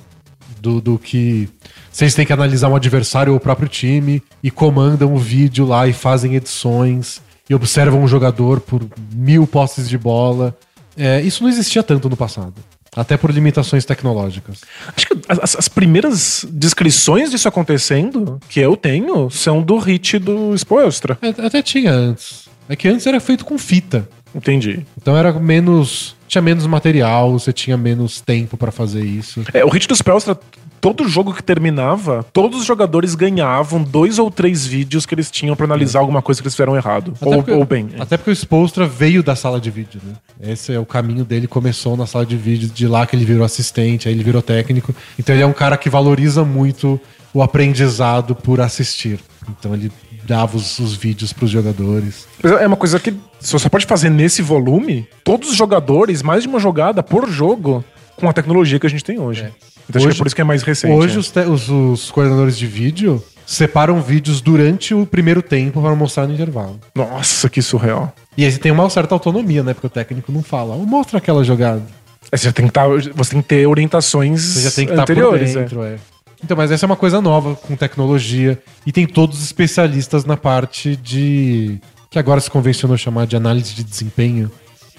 [SPEAKER 1] do, do que. Se eles têm que analisar um adversário ou o próprio time e comandam o vídeo lá e fazem edições e observam um jogador por mil posses de bola. É, isso não existia tanto no passado. Até por limitações tecnológicas.
[SPEAKER 2] Acho que as, as primeiras descrições disso acontecendo que eu tenho são do hit do Spoelstra.
[SPEAKER 1] É, Até tinha antes. É que antes era feito com fita.
[SPEAKER 2] Entendi.
[SPEAKER 1] Então era menos. Tinha menos material, você tinha menos tempo pra fazer isso.
[SPEAKER 2] É, o hit do Spoelstra, todo jogo que terminava, todos os jogadores ganhavam dois ou três vídeos que eles tinham pra analisar alguma coisa que eles fizeram errado. Ou,
[SPEAKER 1] porque-
[SPEAKER 2] ou bem.
[SPEAKER 1] Até porque o Spolstra veio da sala de vídeo, né? Esse é o caminho dele, começou na sala de vídeo, de lá que ele virou assistente, aí ele virou técnico. Então ele é um cara que valoriza muito o aprendizado por assistir. Então ele dava os, os vídeos pros jogadores.
[SPEAKER 2] Mas É uma coisa que você só pode fazer nesse volume, todos os jogadores, mais de uma jogada por jogo, com a tecnologia que a gente tem hoje. Então acho que
[SPEAKER 1] Hoje-
[SPEAKER 2] é por isso que é mais recente.
[SPEAKER 1] Hoje
[SPEAKER 2] é.
[SPEAKER 1] os, os- os coordenadores de vídeo separam vídeos durante o primeiro tempo para mostrar no intervalo.
[SPEAKER 2] Nossa, que surreal.
[SPEAKER 1] E aí você tem uma certa autonomia, né? Porque o técnico não fala, "Oh, mostra aquela jogada.
[SPEAKER 2] É, Você, tem que tá, você tem que ter orientações
[SPEAKER 1] Você já tem que estar por
[SPEAKER 2] anteriores. é.
[SPEAKER 1] dentro, é. Então, mas essa é uma coisa nova com tecnologia. E tem todos os especialistas na parte de. que agora se convencionou chamar de análise de desempenho,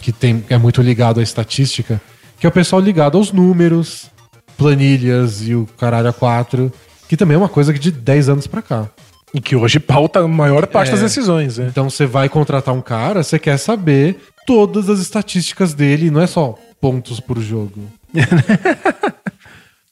[SPEAKER 1] que tem, é muito ligado à estatística, que é o pessoal ligado aos números, planilhas e o caralho a quatro, que também é uma coisa que de 10 anos pra cá.
[SPEAKER 2] E que hoje pauta a maior parte
[SPEAKER 1] É.
[SPEAKER 2] das decisões, né?
[SPEAKER 1] Então você vai contratar um cara, você quer saber todas as estatísticas dele, não é só pontos por jogo.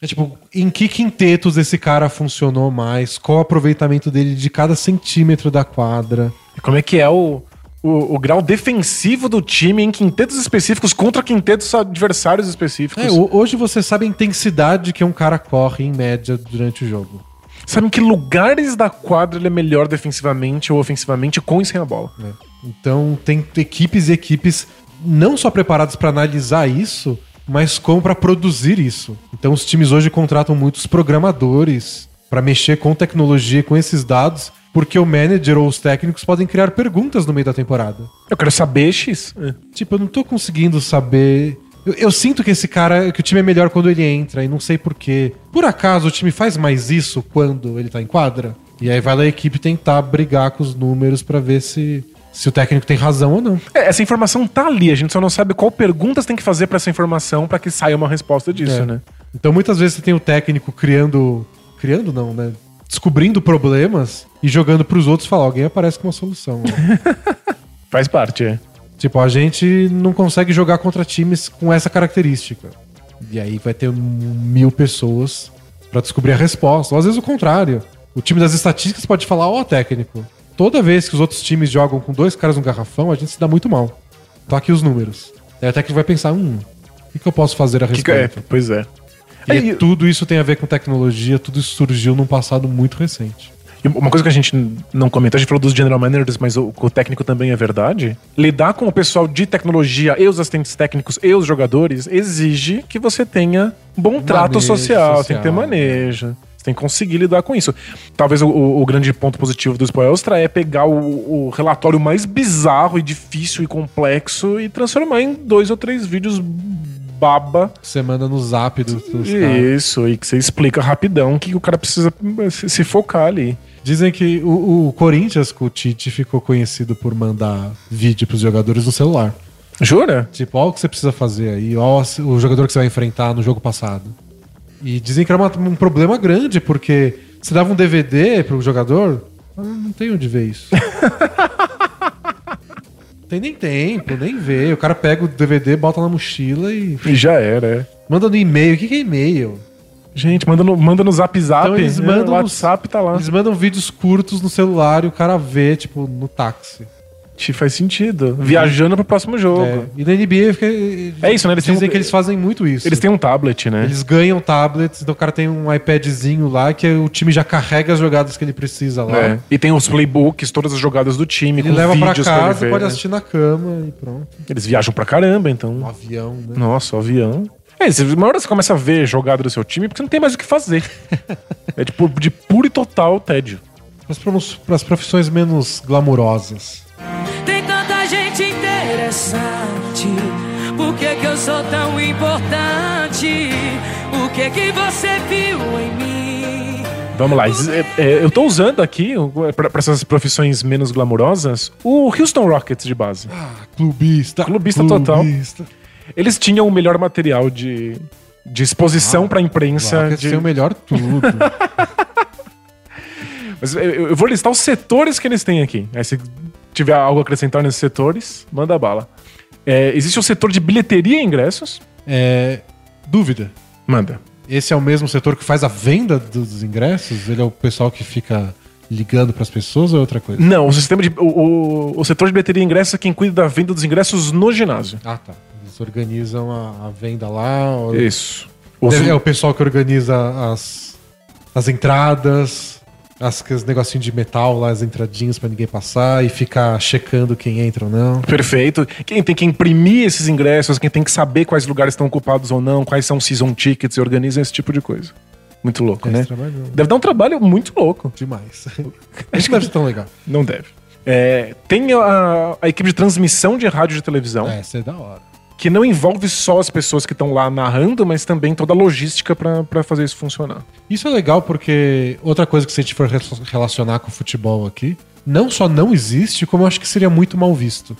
[SPEAKER 1] é tipo, em que quintetos esse cara funcionou mais, qual o aproveitamento dele de cada centímetro da quadra.
[SPEAKER 2] E como é que é o, o, o grau defensivo do time em quintetos específicos contra quintetos adversários específicos?
[SPEAKER 1] É, ho- hoje você sabe a intensidade que um cara corre em média durante o jogo.
[SPEAKER 2] Sabe em que lugares da quadra ele é melhor defensivamente ou ofensivamente com e sem a bola?
[SPEAKER 1] né? Então tem equipes e equipes não só preparadas para analisar isso, mas como para produzir isso. Então os times hoje contratam muitos programadores para mexer com tecnologia, com esses dados, porque o manager ou os técnicos podem criar perguntas no meio da temporada.
[SPEAKER 2] Eu quero saber X. É.
[SPEAKER 1] Tipo, eu não tô conseguindo saber. Eu, eu sinto que esse cara, que o time é melhor quando ele entra, e não sei porquê. Por acaso o time faz mais isso quando ele tá em quadra? E aí vai lá a equipe tentar brigar com os números para ver se, se o técnico tem razão ou não.
[SPEAKER 2] É, essa informação tá ali, a gente só não sabe qual perguntas tem que fazer pra essa informação pra que saia uma resposta disso,
[SPEAKER 1] É.
[SPEAKER 2] né?
[SPEAKER 1] Então muitas vezes você tem o técnico criando. Criando não, né? Descobrindo problemas e jogando pros outros falar, alguém aparece com uma solução.
[SPEAKER 2] Faz parte, é.
[SPEAKER 1] tipo, a gente não consegue jogar contra times com essa característica. E aí vai ter mil pessoas pra descobrir a resposta. Ou às vezes o contrário. O time das estatísticas pode falar, ó, técnico, toda vez que os outros times jogam com dois caras no garrafão, a gente se dá muito mal. Tá aqui os números. Aí até que vai pensar, hum, o que, que eu posso fazer a
[SPEAKER 2] Que que é?
[SPEAKER 1] respeito?
[SPEAKER 2] Pois é.
[SPEAKER 1] E
[SPEAKER 2] Aí-
[SPEAKER 1] tudo isso tem a ver com tecnologia, tudo isso surgiu num passado muito recente.
[SPEAKER 2] E uma coisa que a gente não comentou, a gente falou dos general managers, mas o, o técnico também é verdade. Lidar com o pessoal de tecnologia e os assistentes técnicos e os jogadores exige que você tenha bom trato
[SPEAKER 1] Manejo
[SPEAKER 2] social, tem que ter
[SPEAKER 1] social.
[SPEAKER 2] manejo. Você tem que conseguir lidar com isso. Talvez o, o- grande ponto positivo do Spoelstra é pegar o, o relatório mais bizarro e difícil e complexo e transformar em dois ou três vídeos baba
[SPEAKER 1] Você manda no zap dos, dos caras.
[SPEAKER 2] isso, e que você explica rapidão que o cara precisa se, se focar ali.
[SPEAKER 1] Dizem que o, o Corinthians com o Tite ficou conhecido por mandar vídeo pros jogadores no celular.
[SPEAKER 2] Jura?
[SPEAKER 1] Tipo, olha o que você precisa fazer aí, olha o jogador que você vai enfrentar no jogo passado. E dizem que era uma- um problema grande, porque você dava um DVD pro jogador, não tem onde ver isso. tem nem tempo, nem vê. O cara pega o DVD, bota na mochila e
[SPEAKER 2] E já era, é.
[SPEAKER 1] manda no e-mail. O que que é e-mail?
[SPEAKER 2] Gente, manda no, manda no zap zap.
[SPEAKER 1] Então eles
[SPEAKER 2] é,
[SPEAKER 1] mandam
[SPEAKER 2] o
[SPEAKER 1] no-
[SPEAKER 2] WhatsApp tá lá.
[SPEAKER 1] Eles mandam vídeos curtos no celular e o cara vê, tipo, no táxi.
[SPEAKER 2] Faz sentido. Viajando pro próximo jogo.
[SPEAKER 1] É. E na NBA fica.
[SPEAKER 2] É isso, né? Eles
[SPEAKER 1] dizem
[SPEAKER 2] um-
[SPEAKER 1] que eles fazem muito isso.
[SPEAKER 2] Eles têm um tablet, né?
[SPEAKER 1] Eles ganham tablets, então o cara tem um iPadzinho lá que o time já carrega as jogadas que ele precisa lá.
[SPEAKER 2] É. E tem os playbooks, todas as jogadas do time,
[SPEAKER 1] Ele
[SPEAKER 2] com
[SPEAKER 1] leva pra
[SPEAKER 2] vídeos ele
[SPEAKER 1] casa,
[SPEAKER 2] ver,
[SPEAKER 1] pode
[SPEAKER 2] né?
[SPEAKER 1] assistir na cama e pronto.
[SPEAKER 2] Eles viajam pra caramba,
[SPEAKER 1] Um
[SPEAKER 2] então.
[SPEAKER 1] avião, né?
[SPEAKER 2] Nossa, o avião. É, uma hora você começa a ver jogada do seu time porque você não tem mais o que fazer. é tipo de puro e total tédio.
[SPEAKER 1] Para as profissões menos glamurosas.
[SPEAKER 5] Interessante. Por que, que eu sou tão importante? O que que você viu em mim?
[SPEAKER 2] Vamos lá. é- é, eu tô usando aqui, pra, pra essas profissões menos glamurosas, o Houston Rockets de base.
[SPEAKER 1] Ah, clubista.
[SPEAKER 2] Clubista total.
[SPEAKER 1] clubista.
[SPEAKER 2] Eles tinham o melhor material de, de exposição pra imprensa.
[SPEAKER 1] Rockets
[SPEAKER 2] de-
[SPEAKER 1] tem o melhor tudo.
[SPEAKER 2] Mas eu, eu vou listar os setores que eles têm aqui. Aí se tiver algo a acrescentar nesses setores, manda bala. É, existe o setor de bilheteria e ingressos.
[SPEAKER 1] é, dúvida.
[SPEAKER 2] Manda.
[SPEAKER 1] Esse é o mesmo setor que faz a venda dos ingressos? Ele é o pessoal que fica ligando para as pessoas ou é outra coisa?
[SPEAKER 2] Não, o sistema de. O, o, o setor de bilheteria e ingressos é quem cuida da venda dos ingressos no ginásio.
[SPEAKER 1] Ah, tá. Eles organizam a, a venda lá. ou-
[SPEAKER 2] Isso.
[SPEAKER 1] Deve- É o pessoal que organiza as, as entradas, as, aqueles negocinhos de metal lá, as entradinhas pra ninguém passar e ficar checando quem entra ou não.
[SPEAKER 2] Perfeito. Quem tem que imprimir esses ingressos, quem tem que saber quais lugares estão ocupados ou não, quais são season tickets e organizam esse tipo de coisa. Muito louco, né?
[SPEAKER 1] Trabalho não.
[SPEAKER 2] Deve dar um trabalho muito louco.
[SPEAKER 1] Demais. Acho que deve ser tão legal.
[SPEAKER 2] Não deve. É, tem a, a equipe de transmissão de rádio e de televisão,
[SPEAKER 1] É, isso é da hora.
[SPEAKER 2] Que não envolve só as pessoas que estão lá narrando, mas também toda a logística pra fazer isso funcionar.
[SPEAKER 1] Isso é legal porque outra coisa que se a gente for re- relacionar com o futebol aqui, não só não existe, como eu acho que seria muito mal visto.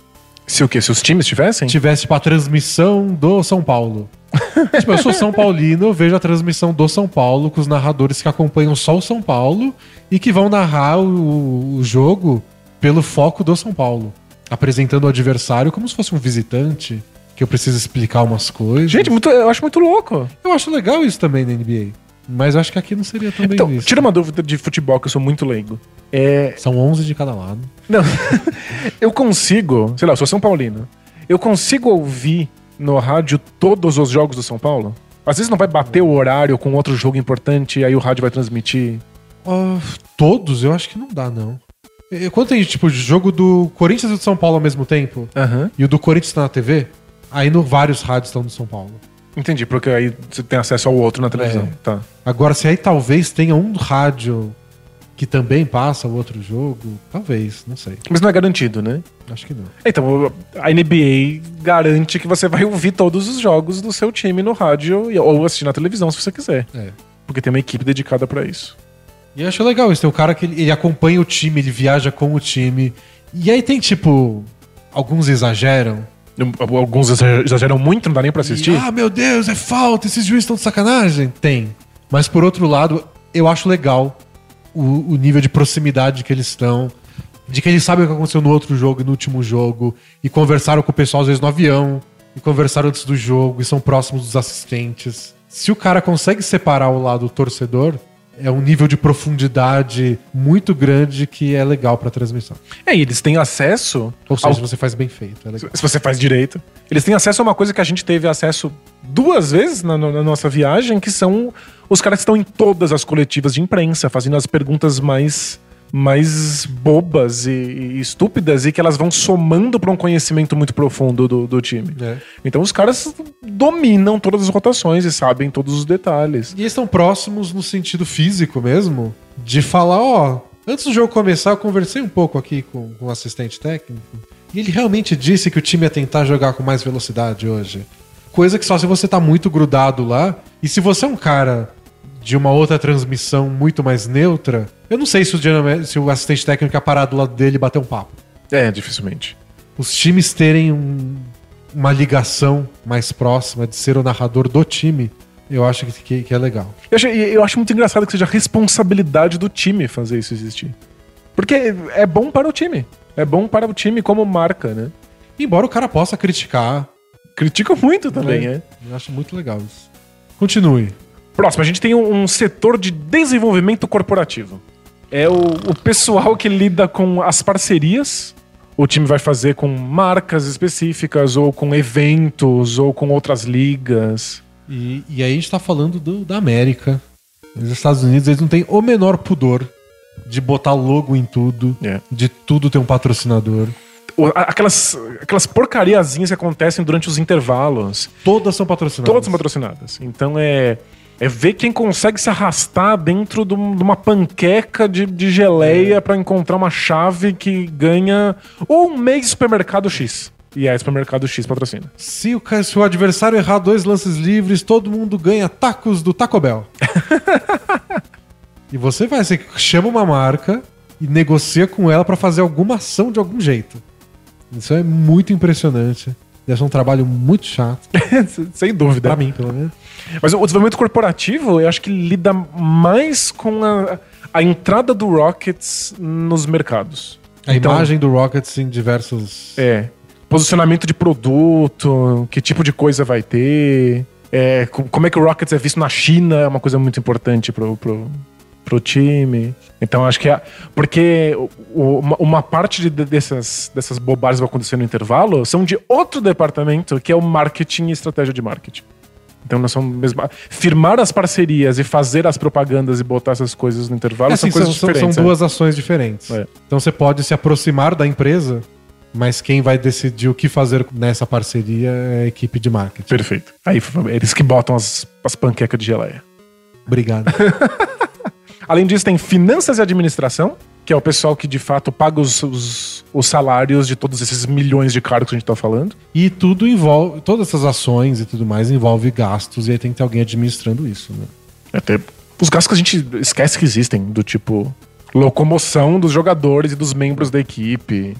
[SPEAKER 2] Se o quê? Se os times tivessem?
[SPEAKER 1] tivesse tipo a transmissão do São Paulo. tipo, eu sou São Paulino, eu vejo a transmissão do São Paulo com os narradores que acompanham só o São Paulo e que vão narrar o, o jogo pelo foco do São Paulo, apresentando o adversário como se fosse um visitante que eu preciso explicar umas coisas.
[SPEAKER 2] Gente, muito, eu acho muito louco.
[SPEAKER 1] eu acho legal isso também na NBA, mas eu acho que aqui não seria tão bem
[SPEAKER 2] Então,
[SPEAKER 1] visto.
[SPEAKER 2] tira uma dúvida de futebol, que eu sou muito leigo. É,
[SPEAKER 1] São 11 de cada lado.
[SPEAKER 2] Não. eu consigo, sei lá, eu sou São Paulino. Eu consigo ouvir no rádio todos os jogos do São Paulo? Às vezes não vai bater o horário com outro jogo importante e aí o rádio vai transmitir.
[SPEAKER 1] Ah, todos, eu acho que não dá, não. Quando tem, tipo, jogo do Corinthians e do São Paulo ao mesmo tempo,
[SPEAKER 2] Aham.
[SPEAKER 1] e o do Corinthians tá na TV, aí no vários rádios estão do São Paulo.
[SPEAKER 2] Entendi, porque aí você tem acesso ao outro na televisão.
[SPEAKER 1] É.
[SPEAKER 2] Tá.
[SPEAKER 1] Agora, se aí talvez tenha um rádio que também passa o outro jogo, talvez, não sei.
[SPEAKER 2] Mas não é garantido, né?
[SPEAKER 1] Acho que não.
[SPEAKER 2] Então, a NBA garante que você vai ouvir todos os jogos do seu time no rádio ou assistir na televisão se você quiser.
[SPEAKER 1] É.
[SPEAKER 2] Porque tem uma equipe dedicada pra isso.
[SPEAKER 1] E eu acho legal isso. Tem um cara que ele, ele acompanha o time, ele viaja com o time. E aí tem, tipo, alguns exageram.
[SPEAKER 2] Alguns exageram muito, não dá nem pra assistir.
[SPEAKER 1] E, ah, meu Deus, é falta, esses juízes estão de sacanagem. Tem. Mas por outro lado, eu acho legal o, o nível de proximidade que eles estão. De que eles sabem o que aconteceu no outro jogo e no último jogo. E conversaram com o pessoal, às vezes, no avião. E conversaram antes do jogo. E são próximos dos assistentes. Se o cara consegue separar o lado torcedor é um nível de profundidade muito grande que é legal pra transmissão.
[SPEAKER 2] É, e eles têm acesso.
[SPEAKER 1] Ou seja,
[SPEAKER 2] ao-
[SPEAKER 1] se você faz bem feito, é legal.
[SPEAKER 2] se você faz direito. Eles têm acesso a uma coisa que a gente teve acesso duas vezes na, na nossa viagem, que são os caras que estão em todas as coletivas de imprensa, fazendo as perguntas mais mais bobas e, e estúpidas e que elas vão somando para um conhecimento muito profundo do, do time.
[SPEAKER 1] É.
[SPEAKER 2] Então os caras dominam todas as rotações e sabem todos os detalhes.
[SPEAKER 1] E eles estão próximos no sentido físico mesmo, de falar, ó, antes do jogo começar, eu conversei um pouco aqui com, com o assistente técnico, e ele realmente disse que o time ia tentar jogar com mais velocidade hoje. Coisa que só se você tá muito grudado lá, e se você é um cara de uma outra transmissão muito mais neutra, eu não sei se o, general- se o assistente técnico ia parar do lado dele e bater um papo.
[SPEAKER 2] É, dificilmente.
[SPEAKER 1] Os times terem um- uma ligação mais próxima de ser o narrador do time, eu acho que, que- que é legal.
[SPEAKER 2] Eu acho, eu acho muito engraçado que seja a responsabilidade do time fazer isso existir. Porque é bom para o time. É bom para o time como marca, né?
[SPEAKER 1] Embora o cara possa criticar,
[SPEAKER 2] Critica muito também,
[SPEAKER 1] É.
[SPEAKER 2] é.
[SPEAKER 1] eu acho muito legal isso. Continue.
[SPEAKER 2] Próximo, a gente tem um, um setor de desenvolvimento corporativo. É o, o pessoal que lida com as parcerias. O time vai fazer com marcas específicas, ou com eventos, ou com outras ligas.
[SPEAKER 1] E, e aí a gente tá falando do- da América. Os Estados Unidos, eles não têm o menor pudor de botar logo em tudo,
[SPEAKER 2] É.
[SPEAKER 1] de tudo ter um patrocinador.
[SPEAKER 2] Aquelas, aquelas porcariazinhas que acontecem durante os intervalos.
[SPEAKER 1] Todas são patrocinadas.
[SPEAKER 2] Todas são patrocinadas. Então é. É ver quem consegue se arrastar dentro de um- uma panqueca de, de geleia pra encontrar uma chave que ganha um mês de supermercado X. E é supermercado X patrocina.
[SPEAKER 1] Se o, se o adversário errar dois lances livres, todo mundo ganha tacos do Taco Bell. e você vai, você chama uma marca e negocia com ela pra fazer alguma ação de algum jeito. Isso é muito impressionante. Deve ser um trabalho muito chato.
[SPEAKER 2] Sem dúvida.
[SPEAKER 1] Pra mim, pelo menos.
[SPEAKER 2] Mas o desenvolvimento corporativo, eu acho que lida mais com a, a entrada do Rockets nos mercados.
[SPEAKER 1] A
[SPEAKER 2] Então,
[SPEAKER 1] imagem do Rockets em diversos.
[SPEAKER 2] É. Posicionamento de produto, que tipo de coisa vai ter, é, co- como é que o Rockets é visto na China, é uma coisa muito importante pro, pro, pro time. Então acho que é. Porque uma, parte de- dessas, dessas bobagens que vão acontecer no intervalo são de outro departamento, que é o marketing e estratégia de marketing. Então nós somos mesmo. Firmar as parcerias e fazer as propagandas e botar essas coisas no intervalo
[SPEAKER 1] É,
[SPEAKER 2] são
[SPEAKER 1] assim,
[SPEAKER 2] coisas
[SPEAKER 1] são-
[SPEAKER 2] diferentes.
[SPEAKER 1] são
[SPEAKER 2] é.
[SPEAKER 1] duas ações diferentes.
[SPEAKER 2] É.
[SPEAKER 1] Então você pode se aproximar da empresa, mas quem vai decidir o que fazer nessa parceria é a equipe de marketing.
[SPEAKER 2] Perfeito. Aí eles que botam as, as panquecas de geleia.
[SPEAKER 1] Obrigado.
[SPEAKER 2] Além disso, tem finanças e administração, que é o pessoal que de fato paga os, os, os salários de todos esses milhões de cargos que a gente tá falando.
[SPEAKER 1] e tudo envolve. Todas essas ações e tudo mais envolve gastos, e aí tem que ter alguém administrando isso, né?
[SPEAKER 2] Até os gastos que a gente esquece que existem, do tipo locomoção dos jogadores e dos membros da equipe,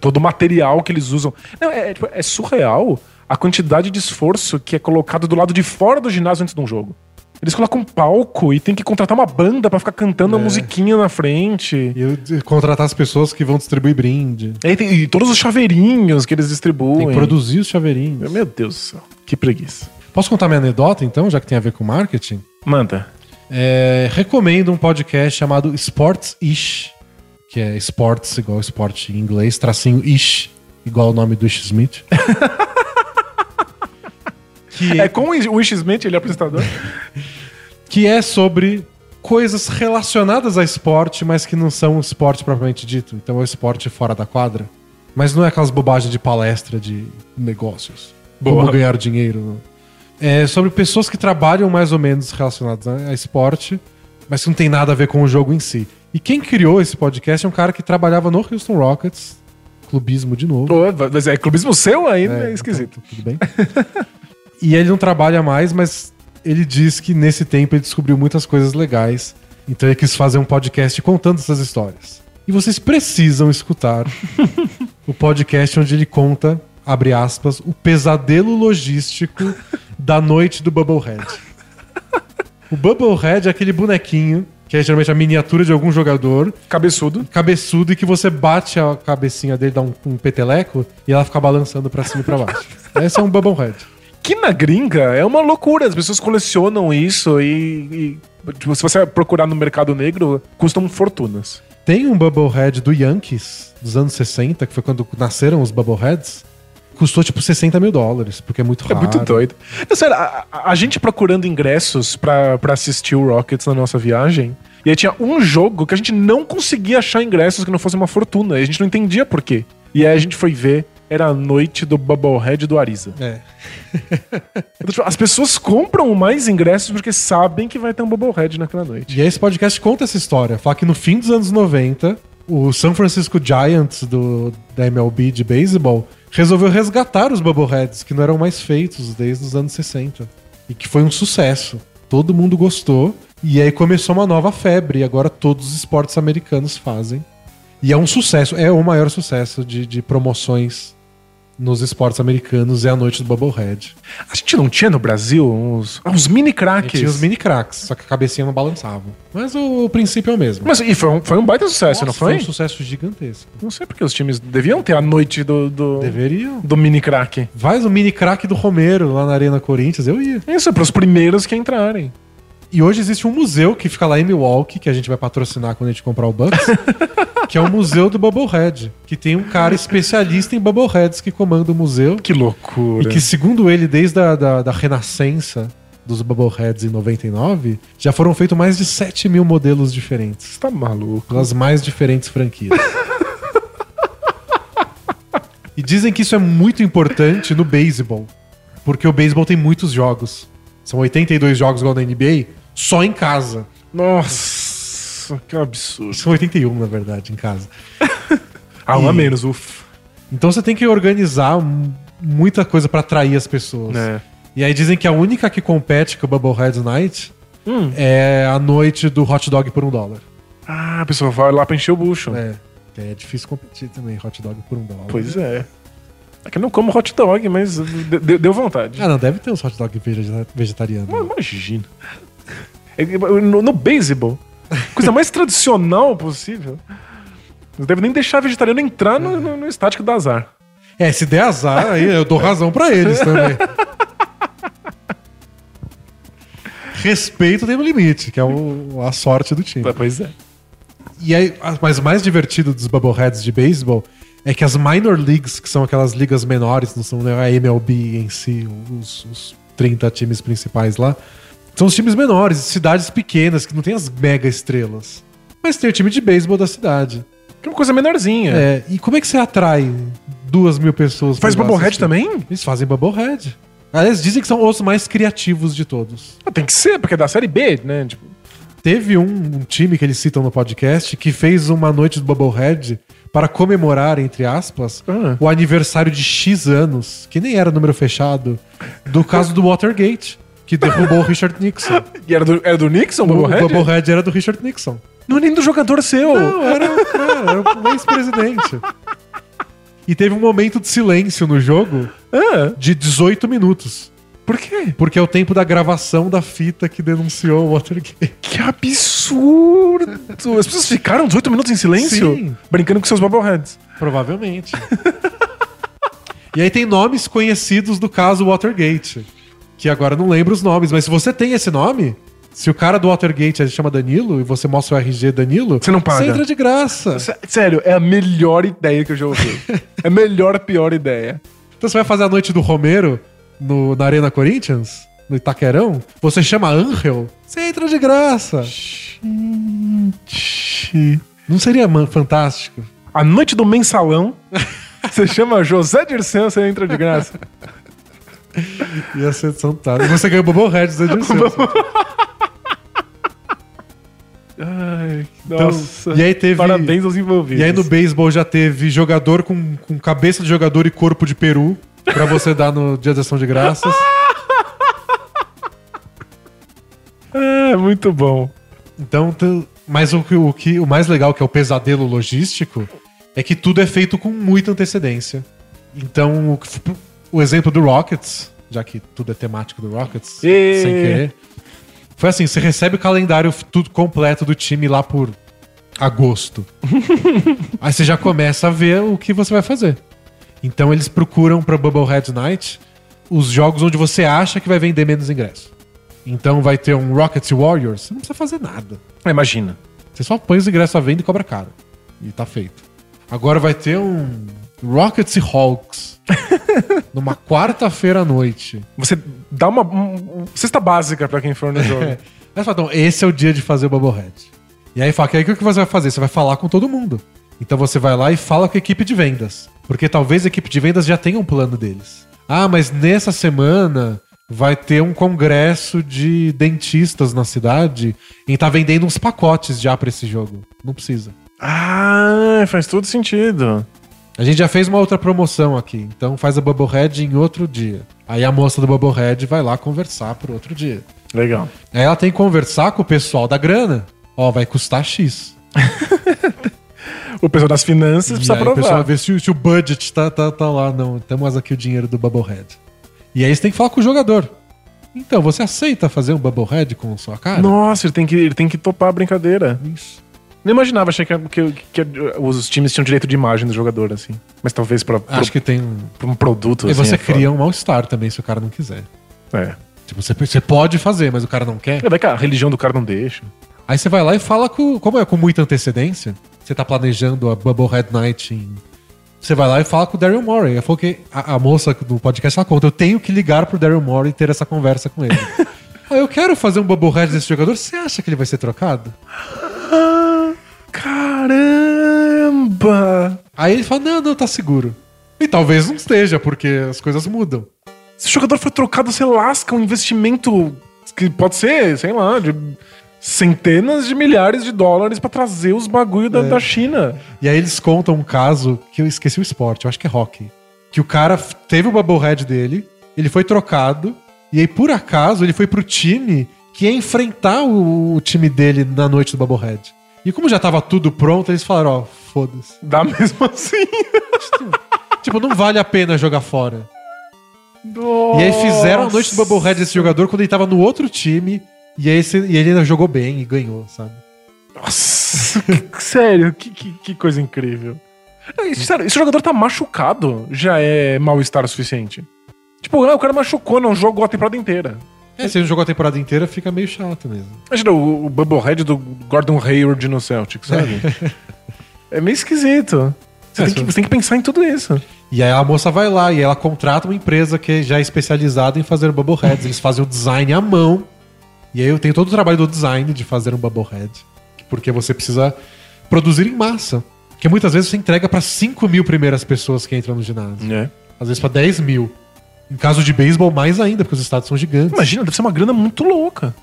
[SPEAKER 2] todo o material que eles usam. Não, é, tipo, é surreal a quantidade de esforço que é colocado do lado de fora do ginásio antes de um jogo. Eles colocam um palco e tem que contratar uma banda pra ficar cantando a
[SPEAKER 1] É.
[SPEAKER 2] musiquinha na frente.
[SPEAKER 1] E contratar as pessoas que vão distribuir brinde.
[SPEAKER 2] E, tem- e todos os chaveirinhos que eles distribuem.
[SPEAKER 1] Tem que produzir os chaveirinhos.
[SPEAKER 2] Meu Deus do céu, que preguiça.
[SPEAKER 1] Posso contar minha anedota, então, já que tem a ver com marketing?
[SPEAKER 2] Manda.
[SPEAKER 1] É, recomendo um podcast chamado Sports Ish, que é sports igual esporte em inglês, tracinho Ish, igual o nome do Ish Smith. que,
[SPEAKER 2] É com o Smith, ele é apresentador?
[SPEAKER 1] que é sobre coisas relacionadas a esporte, mas que não são esporte propriamente dito. Então é o esporte fora da quadra. Mas não é aquelas bobagens de palestra de negócios.
[SPEAKER 2] Boa.
[SPEAKER 1] Como ganhar dinheiro. É sobre pessoas que trabalham mais ou menos relacionadas a a esporte, mas que não tem nada a ver com o jogo em si. E quem criou esse podcast é um cara que trabalhava no Houston Rockets. Clubismo de novo.
[SPEAKER 2] Mas é clubismo seu ainda, é, esquisito.
[SPEAKER 1] então, tudo bem. e ele não trabalha mais, mas ele diz que nesse tempo ele descobriu muitas coisas legais. Então ele quis fazer um podcast contando essas histórias. E vocês precisam escutar o podcast onde ele conta, abre aspas, o pesadelo logístico da noite do Bubblehead. O Bubblehead é aquele bonequinho, que é geralmente a miniatura de algum jogador,
[SPEAKER 2] Cabeçudo.
[SPEAKER 1] cabeçudo e que você bate a cabecinha dele, dá um, um peteleco e ela fica balançando pra cima e pra baixo. Esse é um Bubblehead.
[SPEAKER 2] Que na gringa é uma loucura. As pessoas colecionam isso e, e tipo, se você procurar no mercado negro, custam fortunas.
[SPEAKER 1] Tem um Bubblehead do Yankees dos anos 60, que foi quando nasceram os Bubbleheads. Custou tipo 60 mil dólares, porque é muito
[SPEAKER 2] É
[SPEAKER 1] raro.
[SPEAKER 2] muito doido. Não, sério, a, a- gente procurando ingressos pra assistir o Rockets na nossa viagem. E aí tinha um jogo que a gente não conseguia achar ingressos que não fosse uma fortuna. E a gente não entendia por quê. E aí a gente foi ver, era a noite do Bubblehead do Ariza.
[SPEAKER 1] É.
[SPEAKER 2] As pessoas compram mais ingressos porque sabem que vai ter um Bubblehead naquela noite.
[SPEAKER 1] E aí esse podcast conta essa história. Fala que no fim dos anos 90, o San Francisco Giants do, da MLB de beisebol resolveu resgatar os Bubbleheads, que não eram mais feitos desde os anos 60. E que foi um sucesso. Todo mundo gostou. E aí começou uma nova febre. E agora todos os esportes americanos fazem. E é um sucesso. É o maior sucesso de, de promoções nos esportes americanos. É a noite do Bubblehead.
[SPEAKER 2] A gente não tinha no Brasil uns, ah, uns mini craques.
[SPEAKER 1] tinha os mini cracks, só que a cabecinha não balançava. Mas o, o princípio é o mesmo.
[SPEAKER 2] Mas e foi um, foi um baita sucesso, não
[SPEAKER 1] Nossa,
[SPEAKER 2] foi?
[SPEAKER 1] um sucesso gigantesco.
[SPEAKER 2] Não sei porque os times deviam ter a noite do, do,
[SPEAKER 1] Deveriam.
[SPEAKER 2] do mini crack.
[SPEAKER 1] Vai o mini crack do Romero lá na Arena Corinthians, eu ia.
[SPEAKER 2] Isso, é pros primeiros que entrarem.
[SPEAKER 1] E hoje existe um museu que fica lá em Milwaukee, que a gente vai patrocinar quando a gente comprar o Bucks, que é o Museu do Bubblehead, que tem um cara especialista em Bubbleheads que comanda o museu.
[SPEAKER 2] Que loucura.
[SPEAKER 1] E que, segundo ele, desde a da, da renascença dos Bubbleheads em 99, já foram feitos mais de 7 mil modelos diferentes.
[SPEAKER 2] Você tá maluco.
[SPEAKER 1] pelas mais diferentes franquias. e dizem que isso é muito importante no beisebol, porque o beisebol tem muitos jogos. São 82 jogos igual na NBA, só em casa.
[SPEAKER 2] Nossa, que absurdo.
[SPEAKER 1] São 81, na verdade, em casa.
[SPEAKER 2] Ah, um a
[SPEAKER 1] E-
[SPEAKER 2] menos, ufa.
[SPEAKER 1] Então você tem que organizar muita coisa pra atrair as pessoas.
[SPEAKER 2] É.
[SPEAKER 1] E aí dizem que a única que compete com o Bubblehead Night
[SPEAKER 2] Hum.
[SPEAKER 1] é a noite do hot dog por um dólar.
[SPEAKER 2] Ah, a pessoa vai lá pra encher o bucho.
[SPEAKER 1] É, é difícil competir também, hot dog por um dólar.
[SPEAKER 2] Pois é. É que eu não como hot dog, mas de- de- deu vontade.
[SPEAKER 1] Ah, não, deve ter uns hot dog vege- vegetarianos.
[SPEAKER 2] Imagina. No, no beisebol, coisa mais tradicional possível. Não deve nem deixar vegetariano entrar no, no, no estático do azar.
[SPEAKER 1] É, se der azar, aí eu dou razão pra eles também. Respeito tem um limite, que é o- a sorte do time.
[SPEAKER 2] Pois é.
[SPEAKER 1] E aí, mas o mais divertido dos Bubbleheads de beisebol é que as minor leagues, que são aquelas ligas menores, não são né, a MLB em si, os, os 30 times principais lá, são os times menores, cidades pequenas, que não tem as mega estrelas. Mas tem o time de beisebol da cidade.
[SPEAKER 2] Que é uma coisa menorzinha.
[SPEAKER 1] É, e como é que você atrai duas mil pessoas?
[SPEAKER 2] Faz Bubblehead também?
[SPEAKER 1] Eles fazem Bubblehead. Aliás, dizem que são os mais criativos de todos.
[SPEAKER 2] Ah, Tem que ser, porque é da série B, né? Tipo,
[SPEAKER 1] Teve um, um time que eles citam no podcast que fez uma noite do Bubblehead para comemorar, entre aspas,
[SPEAKER 2] Ah.
[SPEAKER 1] o aniversário de X anos, que nem era número fechado, do caso do Watergate, que derrubou o Richard Nixon.
[SPEAKER 2] e era do, era do Nixon, o
[SPEAKER 1] O
[SPEAKER 2] Bubblehead?
[SPEAKER 1] Bubblehead era do Richard Nixon.
[SPEAKER 2] Não é nem do jogador seu.
[SPEAKER 1] Não, era, era, era o ex-presidente. E teve um momento de silêncio no jogo
[SPEAKER 2] Ah,
[SPEAKER 1] de 18 minutos.
[SPEAKER 2] por quê?
[SPEAKER 1] Porque é o tempo da gravação da fita que denunciou o Watergate.
[SPEAKER 2] Que absurdo! As pessoas ficaram 18 minutos em silêncio?
[SPEAKER 1] Sim.
[SPEAKER 2] Brincando com seus Bubbleheads.
[SPEAKER 1] Provavelmente. e aí tem nomes conhecidos do caso Watergate. Que agora não lembro os nomes, mas se você tem esse nome, se o cara do Watergate chama Danilo e você mostra o RG Danilo,
[SPEAKER 2] Você não paga.
[SPEAKER 1] Você entra de graça.
[SPEAKER 2] Sé- Sério, é a melhor ideia que eu já ouvi. é a melhor, pior ideia.
[SPEAKER 1] Então você vai fazer a noite do Romero no, na Arena Corinthians, no Itaquerão, você chama Angel, você entra de graça. Não seria fantástico?
[SPEAKER 2] A noite do mensalão. Você chama José Dirceu, você entra de graça.
[SPEAKER 1] Ia ser fantástico. Você ganha o Bubblehead Zé Dirceu.
[SPEAKER 2] Ai,
[SPEAKER 1] Então,
[SPEAKER 2] nossa.
[SPEAKER 1] e aí teve-
[SPEAKER 2] Parabéns aos envolvidos.
[SPEAKER 1] E aí no beisebol já teve jogador com, com cabeça de jogador e corpo de peru pra você dar no dia de ação de graças.
[SPEAKER 2] É, muito bom.
[SPEAKER 1] Então, mas o, o, que, o mais legal, que é o pesadelo logístico, é que tudo é feito com muita antecedência. Então, o, exemplo do Rockets, já que tudo é temático do Rockets,
[SPEAKER 2] Ê!
[SPEAKER 1] sem querer, foi assim: você recebe o calendário tudo completo do time lá por agosto. Aí você já começa a ver o que você vai fazer. Então eles procuram pra Bubblehead Night os jogos onde você acha que vai vender menos ingresso. Então vai ter um Rockets Warriors. Você não precisa fazer nada.
[SPEAKER 2] Ah, Imagina.
[SPEAKER 1] Você só põe os ingressos à venda e cobra caro. E tá feito. Agora vai ter um Rockets e Hawks. numa quarta-feira à noite.
[SPEAKER 2] Você dá uma, um- cesta básica pra quem for no jogo.
[SPEAKER 1] Você fala, então, esse é o dia de fazer o Bubblehead. E aí fala, que aí o que você vai fazer? Você vai falar com todo mundo. Então você vai lá e fala com a equipe de vendas. Porque talvez a equipe de vendas já tenha um plano deles. Ah, mas nessa semana vai ter um congresso de dentistas na cidade e tá vendendo uns pacotes já pra esse jogo. Não precisa.
[SPEAKER 2] ah, faz todo sentido.
[SPEAKER 1] A gente já fez uma outra promoção aqui, então faz a Bubblehead em outro dia. Aí a moça do Bubblehead vai lá conversar por outro dia.
[SPEAKER 2] Legal.
[SPEAKER 1] Aí ela tem que conversar com o pessoal da grana. Ó, vai custar X.
[SPEAKER 2] O pessoal das finanças
[SPEAKER 1] E
[SPEAKER 2] precisa
[SPEAKER 1] aí o
[SPEAKER 2] provar.
[SPEAKER 1] pessoal vê se, o- se o budget tá, tá, tá lá. Não, temos aqui o dinheiro do Bubblehead. E aí você tem que falar com o jogador. Então, você aceita fazer um Bubblehead com sua cara?
[SPEAKER 2] Nossa, ele tem, que, ele tem que topar a brincadeira.
[SPEAKER 1] Isso.
[SPEAKER 2] Não imaginava, achei que, que- que os times tinham direito de imagem do jogador, assim. Mas talvez pra, pro-
[SPEAKER 1] Acho que tem. um-
[SPEAKER 2] pra um produto,
[SPEAKER 1] E
[SPEAKER 2] assim.
[SPEAKER 1] você
[SPEAKER 2] é foda.
[SPEAKER 1] cria um mal-estar também se o cara não quiser.
[SPEAKER 2] É.
[SPEAKER 1] Tipo, você, você pode fazer, mas o cara não quer.
[SPEAKER 2] É, Vai que a religião do cara não deixa.
[SPEAKER 1] Aí você vai lá e fala com. Como é com muita antecedência, você tá planejando a Bubblehead Night em. Você vai lá e fala com o Daryl Morey. Ela falou que a, a moça do podcast ela conta, eu tenho que ligar pro Daryl Morey e ter essa conversa com ele. Ah, eu quero fazer um Bubblehead desse jogador, você acha que ele vai ser trocado?
[SPEAKER 2] Caramba!
[SPEAKER 1] Aí ele fala, não, não, tá seguro. E talvez não esteja, porque as coisas mudam.
[SPEAKER 2] Se o jogador for trocado, você lasca um investimento que pode ser, sei lá, de centenas de milhares de dólares pra trazer os bagulho da, da China.
[SPEAKER 1] E aí eles contam um caso que eu esqueci o esporte, eu acho que é hockey. Que o cara teve o Bubblehead dele, ele foi trocado, e aí por acaso ele foi pro time que ia enfrentar o, o time dele na noite do Bubblehead. E como já tava tudo pronto, eles falaram, ó, foda-se.
[SPEAKER 2] Dá mesmo assim.
[SPEAKER 1] Tipo, não vale a pena jogar fora. E aí fizeram a noite do Bubblehead desse jogador quando ele tava no outro time, e aí e ele ainda jogou bem e ganhou, sabe?
[SPEAKER 2] Nossa, sério, que, que, que coisa incrível. Sério, esse jogador tá machucado, já é mal-estar o suficiente. Tipo, ah, o cara machucou, não jogou a temporada inteira.
[SPEAKER 1] É, se ele não jogou a temporada inteira, fica meio chato mesmo.
[SPEAKER 2] Imagina o, o Bubblehead do Gordon Hayward no Celtic, sabe? é meio esquisito. Você,
[SPEAKER 1] É,
[SPEAKER 2] tem que, você tem que pensar em tudo isso.
[SPEAKER 1] E aí a moça vai lá e ela contrata uma empresa que já é especializada em fazer bubbleheads. Eles fazem o design à mão. E aí eu tenho todo o trabalho do design de fazer um bubblehead. Porque você precisa produzir em massa. Porque muitas vezes você entrega para 5 mil primeiras pessoas que entram no ginásio.
[SPEAKER 2] É.
[SPEAKER 1] Às vezes para 10 mil. Em caso de beisebol, mais ainda, porque os estados são gigantes.
[SPEAKER 2] Imagina, deve ser uma grana muito louca.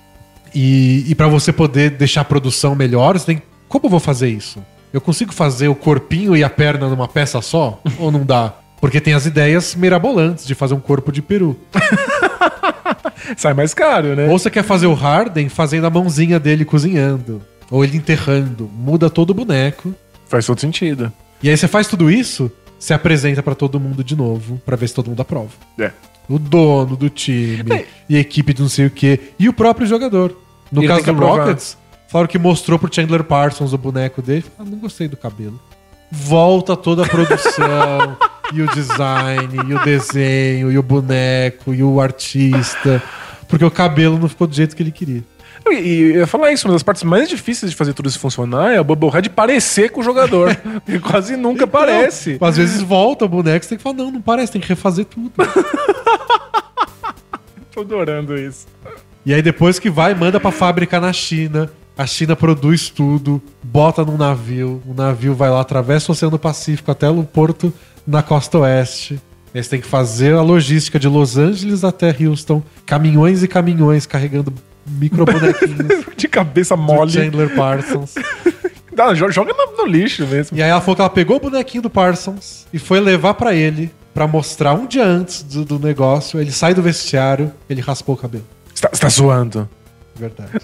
[SPEAKER 1] E, e para você poder deixar a produção melhor, você tem. Como eu vou fazer isso? Eu consigo fazer o corpinho e a perna numa peça só? ou não dá? Porque tem as ideias mirabolantes de fazer um corpo de peru.
[SPEAKER 2] Sai mais caro, né?
[SPEAKER 1] Ou você quer fazer o Harden fazendo a mãozinha dele cozinhando. Ou ele enterrando. Muda todo o boneco.
[SPEAKER 2] Faz todo sentido.
[SPEAKER 1] E aí você faz tudo isso, você apresenta pra todo mundo de novo, pra ver se todo mundo aprova.
[SPEAKER 2] É.
[SPEAKER 1] O dono do time,
[SPEAKER 2] É.
[SPEAKER 1] e a equipe de não sei o quê, e o próprio jogador. No
[SPEAKER 2] Ele
[SPEAKER 1] caso do
[SPEAKER 2] aprovar.
[SPEAKER 1] Rockets, falaram que mostrou pro Chandler Parsons o boneco dele. Ah, não gostei do cabelo. Volta toda a produção, e o design, e o desenho, e o boneco, e o artista. Porque o cabelo não ficou do jeito que ele queria.
[SPEAKER 2] E, e eu ia falar isso, uma das partes mais difíceis de fazer tudo isso funcionar é o Bubblehead parecer com o jogador. Ele quase nunca parece.
[SPEAKER 1] Então, às vezes volta o boneco, você tem que falar, não, não parece, tem que refazer tudo.
[SPEAKER 2] Tô adorando isso.
[SPEAKER 1] E aí depois que vai, manda pra fábrica na China. A China produz tudo, bota num navio. O navio vai lá, atravessa o Oceano Pacífico até o porto na costa oeste. Eles têm que fazer a logística de Los Angeles até Houston. Caminhões e caminhões carregando micro bonequinhos
[SPEAKER 2] De cabeça
[SPEAKER 1] do
[SPEAKER 2] mole.
[SPEAKER 1] Chandler Parsons.
[SPEAKER 2] Jo- joga no, no lixo mesmo.
[SPEAKER 1] E aí ela falou que ela pegou o bonequinho do Parsons e foi levar pra ele pra mostrar um dia antes do, do negócio. Ele sai do vestiário, ele raspou o cabelo.
[SPEAKER 2] Você tá, tá zoando.
[SPEAKER 1] Verdade.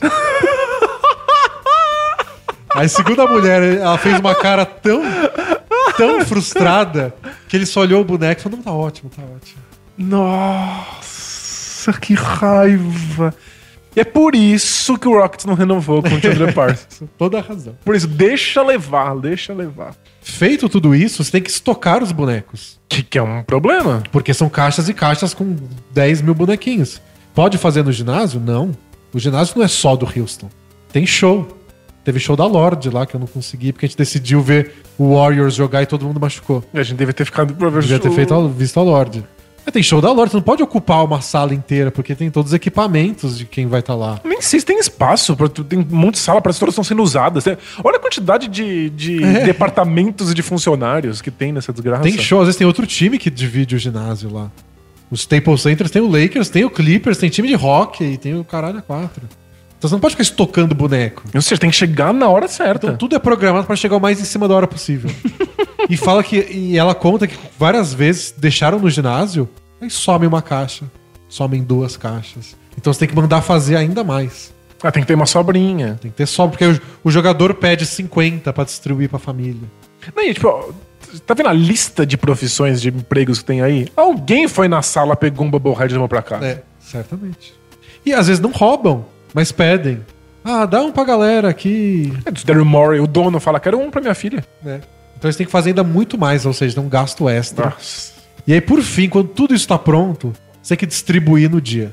[SPEAKER 1] Aí, segundo a mulher, ela fez uma cara tão, tão frustrada que ele só olhou o boneco e falou: Não, tá ótimo, tá ótimo.
[SPEAKER 2] Nossa, que raiva. E é por isso que o Rockets não renovou com o Chandler Parsons.
[SPEAKER 1] Toda a razão.
[SPEAKER 2] Por isso, deixa levar, deixa levar.
[SPEAKER 1] Feito tudo isso, você tem que estocar os bonecos.
[SPEAKER 2] Que, que é um problema.
[SPEAKER 1] Porque são caixas e caixas com 10 mil bonequinhos. Pode fazer no ginásio? Não. O ginásio não é só do Houston. Tem show. Teve show da Lorde lá, que eu não consegui, porque a gente decidiu ver o Warriors jogar e todo mundo machucou.
[SPEAKER 2] A gente deve ter ficado pra ver
[SPEAKER 1] Devia ter
[SPEAKER 2] show.
[SPEAKER 1] feito a- visto a Lorde. É, tem show da Lorde, você não pode ocupar uma sala inteira, porque tem todos os equipamentos de quem vai estar lá.
[SPEAKER 2] Nem sei se tem espaço, pra, tem um monte de sala, parece que todas estão sendo usadas. Tem- Olha a quantidade de, de departamentos e de funcionários que tem nessa desgraça.
[SPEAKER 1] Tem show, às vezes tem outro time que divide o ginásio lá. Os Staples Centers tem o Lakers, tem o Clippers, tem time de hockey, tem o caralho a quatro. Então você não pode ficar estocando boneco.
[SPEAKER 2] Ou seja, tem que chegar na hora certa.
[SPEAKER 1] Então tudo é programado pra chegar o mais em cima da hora possível. e fala que. E ela conta que várias vezes deixaram no ginásio, aí some uma caixa. Somem duas caixas. Então você tem que mandar fazer ainda mais.
[SPEAKER 2] Ah, tem que ter uma sobrinha.
[SPEAKER 1] Tem que ter só, porque o, o jogador pede 50 pra distribuir pra família.
[SPEAKER 2] Não, e, tipo, tá vendo a lista de profissões, de empregos que tem aí? Alguém foi na sala, pegou um bubblehead e levou pra cá.
[SPEAKER 1] É, certamente. E às vezes não roubam, mas pedem. Ah, dá um pra galera aqui.
[SPEAKER 2] É, do Daryl Morey, o dono fala, quero um pra minha filha.
[SPEAKER 1] né? Então eles têm que fazer ainda muito mais, ou seja, tem um gasto extra.
[SPEAKER 2] Nossa.
[SPEAKER 1] E aí, por fim, quando tudo isso tá pronto, você tem que distribuir no dia.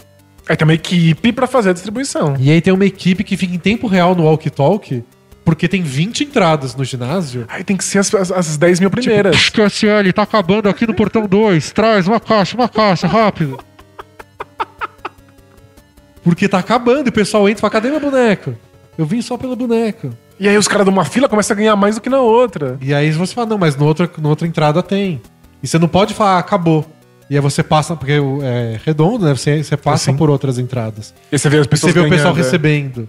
[SPEAKER 2] Aí tem uma equipe pra fazer a distribuição.
[SPEAKER 1] E aí tem uma equipe que fica em tempo real no walkie-talkie, porque tem 20 entradas no ginásio.
[SPEAKER 2] Aí tem que ser as, as, as 10 mil primeiras.
[SPEAKER 1] QSL, tá acabando aqui no portão 2. Traz uma caixa, uma caixa, rápido. Porque tá acabando e o pessoal entra e fala: cadê meu boneco? Eu vim só pelo boneco.
[SPEAKER 2] E aí os caras de uma fila começam a ganhar mais do que na outra.
[SPEAKER 1] E aí você fala: não, mas no outra, na outra entrada tem. E você não pode falar: ah, acabou. E aí você passa, porque é redondo, né? Você, você passa
[SPEAKER 2] Assim.
[SPEAKER 1] por outras entradas.
[SPEAKER 2] E você vê as
[SPEAKER 1] E
[SPEAKER 2] pessoas
[SPEAKER 1] você vê o pessoal
[SPEAKER 2] ganhando, é.
[SPEAKER 1] recebendo.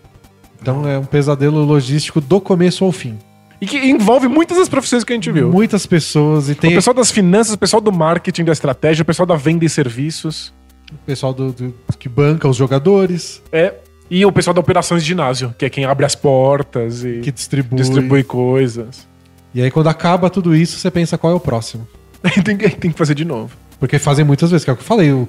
[SPEAKER 1] Então é um pesadelo logístico do começo ao fim.
[SPEAKER 2] E que envolve muitas das profissões que a gente viu.
[SPEAKER 1] Muitas pessoas e
[SPEAKER 2] O
[SPEAKER 1] tem
[SPEAKER 2] pessoal das finanças, o pessoal do marketing, da estratégia, o pessoal da venda e serviços.
[SPEAKER 1] O pessoal do, do- que banca os jogadores,
[SPEAKER 2] É. E o pessoal da operações de ginásio, que é quem abre as portas e
[SPEAKER 1] que distribui.
[SPEAKER 2] distribui coisas.
[SPEAKER 1] E aí quando acaba tudo isso, você pensa qual é o próximo.
[SPEAKER 2] Aí tem, que- tem que fazer de novo.
[SPEAKER 1] Porque fazem muitas vezes, que é o que eu falei, o,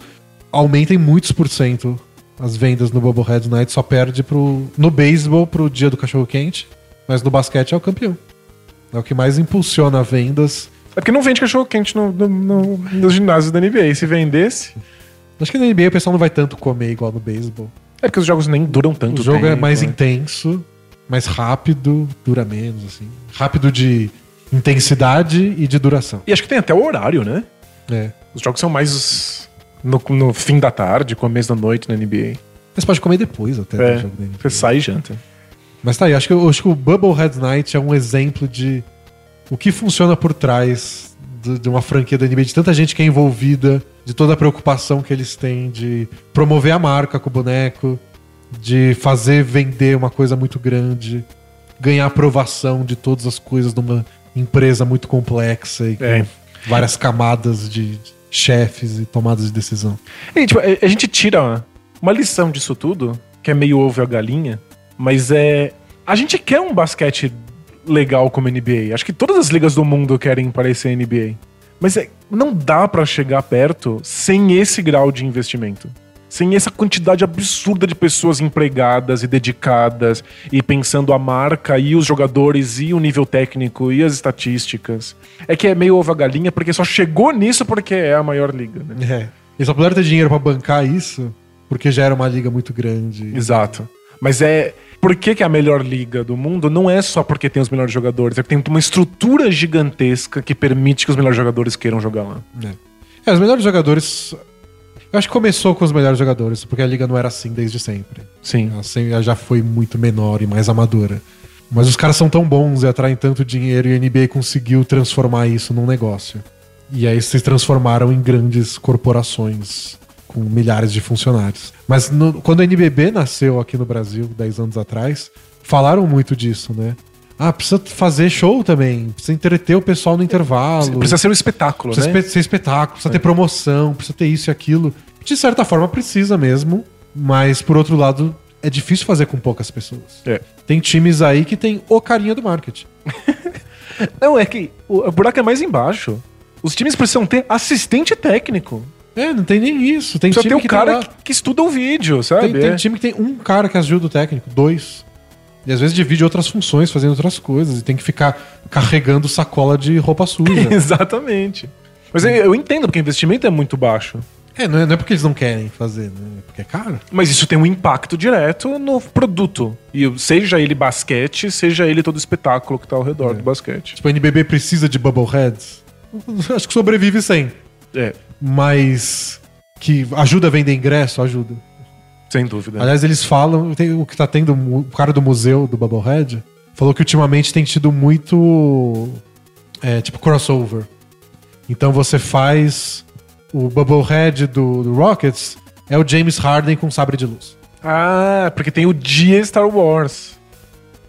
[SPEAKER 1] aumenta em muitos por cento as vendas no Bubblehead Night, só perde pro, no beisebol pro dia do cachorro quente, mas no basquete é o campeão. É o que mais impulsiona vendas.
[SPEAKER 2] É porque não vende cachorro quente no, no- no- nos ginásios da NBA. Se vendesse.
[SPEAKER 1] Acho que na NBA o pessoal não vai tanto comer igual no beisebol.
[SPEAKER 2] É porque os jogos nem duram tanto
[SPEAKER 1] O jogo é
[SPEAKER 2] tempo,
[SPEAKER 1] mais
[SPEAKER 2] né?
[SPEAKER 1] intenso, mais rápido, dura menos, assim. Rápido de intensidade e de duração.
[SPEAKER 2] E acho que tem até o horário, né?
[SPEAKER 1] É.
[SPEAKER 2] Os jogos são mais no, no fim da tarde, começo da noite na NBA.
[SPEAKER 1] Você pode comer depois até
[SPEAKER 2] É,
[SPEAKER 1] do jogo da NBA.
[SPEAKER 2] você sai e janta.
[SPEAKER 1] Mas tá aí, acho que, eu acho que o Bubblehead Night é um exemplo de o que funciona por trás de, uma franquia da NBA, de tanta gente que é envolvida, de toda a preocupação que eles têm de promover a marca com o boneco, de fazer vender uma coisa muito grande, ganhar aprovação de todas as coisas numa empresa muito complexa e com
[SPEAKER 2] É.
[SPEAKER 1] várias camadas de chefes e tomadas de decisão.
[SPEAKER 2] E, tipo, a gente tira uma lição disso tudo, que é meio ovo e a galinha, mas é. A gente quer um basquete legal como NBA. Acho que todas as ligas do mundo querem parecer NBA. Mas é, não dá pra chegar perto sem esse grau de investimento. Sem essa quantidade absurda de pessoas empregadas e dedicadas e pensando a marca e os jogadores e o nível técnico e as estatísticas. É que é meio ovo a galinha porque só chegou nisso porque é a maior liga, né?
[SPEAKER 1] É. Eles só puderam ter dinheiro pra bancar isso porque já era uma liga muito grande.
[SPEAKER 2] Exato. Mas é. Por que, que é a melhor liga do mundo? Não é só porque tem os melhores jogadores, é porque tem uma estrutura gigantesca que permite que os melhores jogadores queiram jogar lá.
[SPEAKER 1] É, os melhores jogadores. Eu acho que começou com os melhores jogadores, porque a liga não era assim desde sempre.
[SPEAKER 2] Sim.
[SPEAKER 1] Ela, sempre- ela já foi muito menor e mais amadora. Mas os caras são tão bons e atraem tanto dinheiro e a NBA conseguiu transformar isso num negócio. E aí se transformaram em grandes corporações com milhares de funcionários. Mas no- quando a NBB nasceu aqui no Brasil, 10 anos atrás, falaram muito disso, né? Ah, precisa fazer show também, precisa entreter o pessoal no intervalo.
[SPEAKER 2] Precisa ser um espetáculo,
[SPEAKER 1] Precisa
[SPEAKER 2] né?
[SPEAKER 1] espe- ser espetáculo, precisa ter promoção, precisa ter isso e aquilo. De certa forma, precisa mesmo, mas por outro lado, é difícil fazer com poucas pessoas.
[SPEAKER 2] É.
[SPEAKER 1] Tem times aí que tem o carinha do marketing.
[SPEAKER 2] Não, é que o buraco é mais embaixo. Os times precisam ter assistente técnico.
[SPEAKER 1] É, não tem nem isso. Tem time
[SPEAKER 2] um
[SPEAKER 1] que
[SPEAKER 2] cara
[SPEAKER 1] tem, lá-
[SPEAKER 2] que, que estuda o vídeo, sabe?
[SPEAKER 1] tem, tem
[SPEAKER 2] É.
[SPEAKER 1] time que tem um cara que ajuda o técnico, dois. E às vezes divide outras funções, fazendo outras coisas. E tem que ficar carregando sacola de roupa suja.
[SPEAKER 2] Exatamente. Mas eu, eu entendo, porque o investimento é muito baixo.
[SPEAKER 1] É, não é, não é porque eles não querem fazer, né? É porque é caro.
[SPEAKER 2] Mas isso tem um impacto direto no produto. E seja ele basquete, seja ele todo o espetáculo que tá ao redor do basquete.
[SPEAKER 1] Tipo, a NBB precisa de Bubbleheads. Acho que sobrevive sem.
[SPEAKER 2] É,
[SPEAKER 1] Mas que ajuda a vender ingresso, ajuda.
[SPEAKER 2] sem dúvida.
[SPEAKER 1] Aliás, eles falam, tem, o que tá tendo, o cara do museu do Bubblehead falou que ultimamente tem tido muito, é, tipo, crossover. Então você faz o Bubblehead do, do Rockets, é o James Harden com sabre de luz.
[SPEAKER 2] Ah, porque tem o dia Star Wars.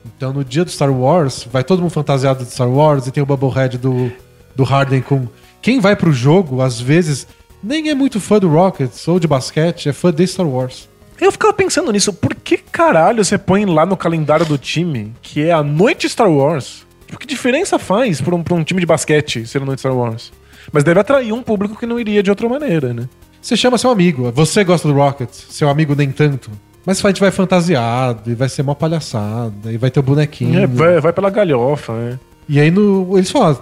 [SPEAKER 1] Então no dia do Star Wars, vai todo mundo fantasiado de Star Wars e tem o Bubblehead do, do Harden com... Quem vai pro jogo, às vezes, nem é muito fã do Rockets ou de basquete, é fã de Star Wars.
[SPEAKER 2] Eu ficava pensando nisso, por que caralho você põe lá no calendário do time que é a noite Star Wars? Tipo, que diferença faz pra um, pra um time de basquete ser a noite Star Wars? Mas deve atrair um público que não iria de outra maneira, né?
[SPEAKER 1] Você chama seu amigo. Você gosta do Rockets, seu amigo nem tanto. Mas a gente vai fantasiado, e vai ser uma palhaçada, e vai ter o bonequinho.
[SPEAKER 2] É, vai, vai pela galhofa, né?
[SPEAKER 1] E aí no, eles falam,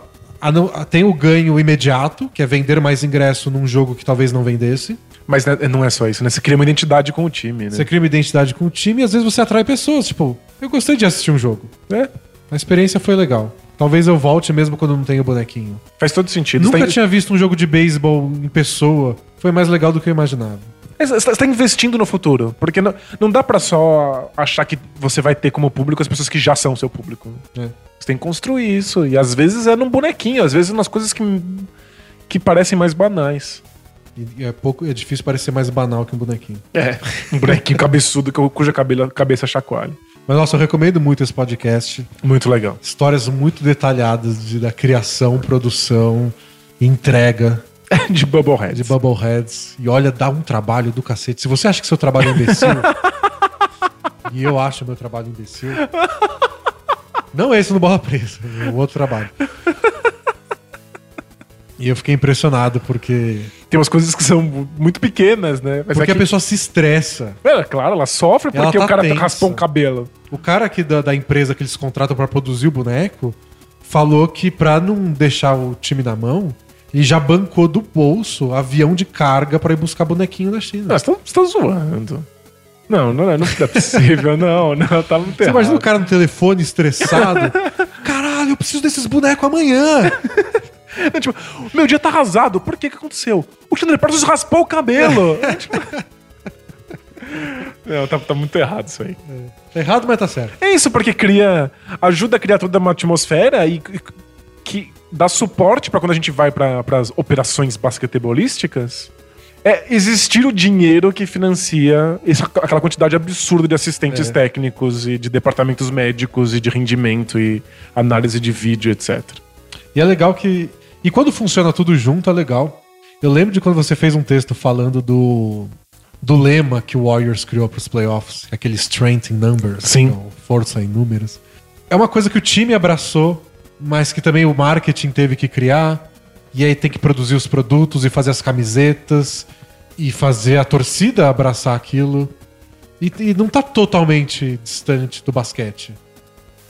[SPEAKER 1] tem o ganho imediato, que é vender mais ingresso num jogo que talvez não vendesse.
[SPEAKER 2] Mas né, não é só isso, né? Você cria uma identidade com o time, né?
[SPEAKER 1] Você cria uma identidade com o time e às vezes você atrai pessoas. Tipo, eu gostei de assistir um jogo.
[SPEAKER 2] É,
[SPEAKER 1] A experiência foi legal. Talvez eu volte mesmo quando não tenho o bonequinho.
[SPEAKER 2] faz todo sentido.
[SPEAKER 1] Nunca
[SPEAKER 2] tá,
[SPEAKER 1] tinha visto um jogo de beisebol em pessoa. Foi mais legal do que eu imaginava.
[SPEAKER 2] Você tá investindo no futuro. Porque não, não dá pra só achar que você vai ter como público as pessoas que já são seu público.
[SPEAKER 1] É.
[SPEAKER 2] Você tem que construir isso. E às vezes é num bonequinho, às vezes nas coisas que, que parecem mais banais.
[SPEAKER 1] E é, pouco, é difícil parecer mais banal que um bonequinho.
[SPEAKER 2] É, um bonequinho cabeçudo cuja cabelo, cabeça chacoalha.
[SPEAKER 1] Mas nossa, eu recomendo muito esse podcast.
[SPEAKER 2] Muito legal.
[SPEAKER 1] Histórias muito detalhadas de, da criação, produção, entrega
[SPEAKER 2] De Bubblehead.
[SPEAKER 1] de Bubbleheads. E olha, dá um trabalho do cacete. Se você acha que seu trabalho é imbecil, e eu acho meu trabalho imbecil, não é esse no Bola Presa, é um outro trabalho. E eu fiquei impressionado porque.
[SPEAKER 2] Tem umas coisas que são muito pequenas, né? Mas
[SPEAKER 1] Porque
[SPEAKER 2] é
[SPEAKER 1] a
[SPEAKER 2] que-
[SPEAKER 1] pessoa se estressa.
[SPEAKER 2] É, claro, ela sofre
[SPEAKER 1] Ela
[SPEAKER 2] porque
[SPEAKER 1] tá
[SPEAKER 2] o cara
[SPEAKER 1] tensa.
[SPEAKER 2] raspou um cabelo.
[SPEAKER 1] O cara aqui da, da empresa que eles contratam pra produzir o boneco falou que pra não deixar o time na mão, ele já bancou do bolso avião de carga pra ir buscar bonequinho da China.
[SPEAKER 2] Não, você tá, você tá zoando. Não, não é, não é possível, não, não, tá muito
[SPEAKER 1] Você
[SPEAKER 2] errado.
[SPEAKER 1] imagina o cara no telefone estressado? Caralho, eu preciso desses bonecos amanhã!
[SPEAKER 2] É, tipo, meu dia tá arrasado, por que que aconteceu? O Chandler Parsons raspou o cabelo. É, tipo- Não, tá, tá muito errado isso aí.
[SPEAKER 1] Tá errado, mas tá certo.
[SPEAKER 2] É isso, porque cria. ajuda a criar toda uma atmosfera e e- que dá suporte pra quando a gente vai para as operações basquetebolísticas. É existir o dinheiro que financia essa- aquela quantidade absurda de assistentes
[SPEAKER 1] É.
[SPEAKER 2] técnicos e de departamentos médicos e de rendimento e análise de vídeo, etc.
[SPEAKER 1] E é legal que. E quando funciona tudo junto, é legal. Eu lembro de quando você fez um texto falando do. Do lema que o Warriors criou pros playoffs, aquele strength in numbers,
[SPEAKER 2] Sim.
[SPEAKER 1] que é o força em números. É uma coisa que o time abraçou, mas que também o marketing teve que criar. E aí tem que produzir os produtos e fazer as camisetas e fazer a torcida abraçar aquilo. E, e não tá totalmente distante do basquete.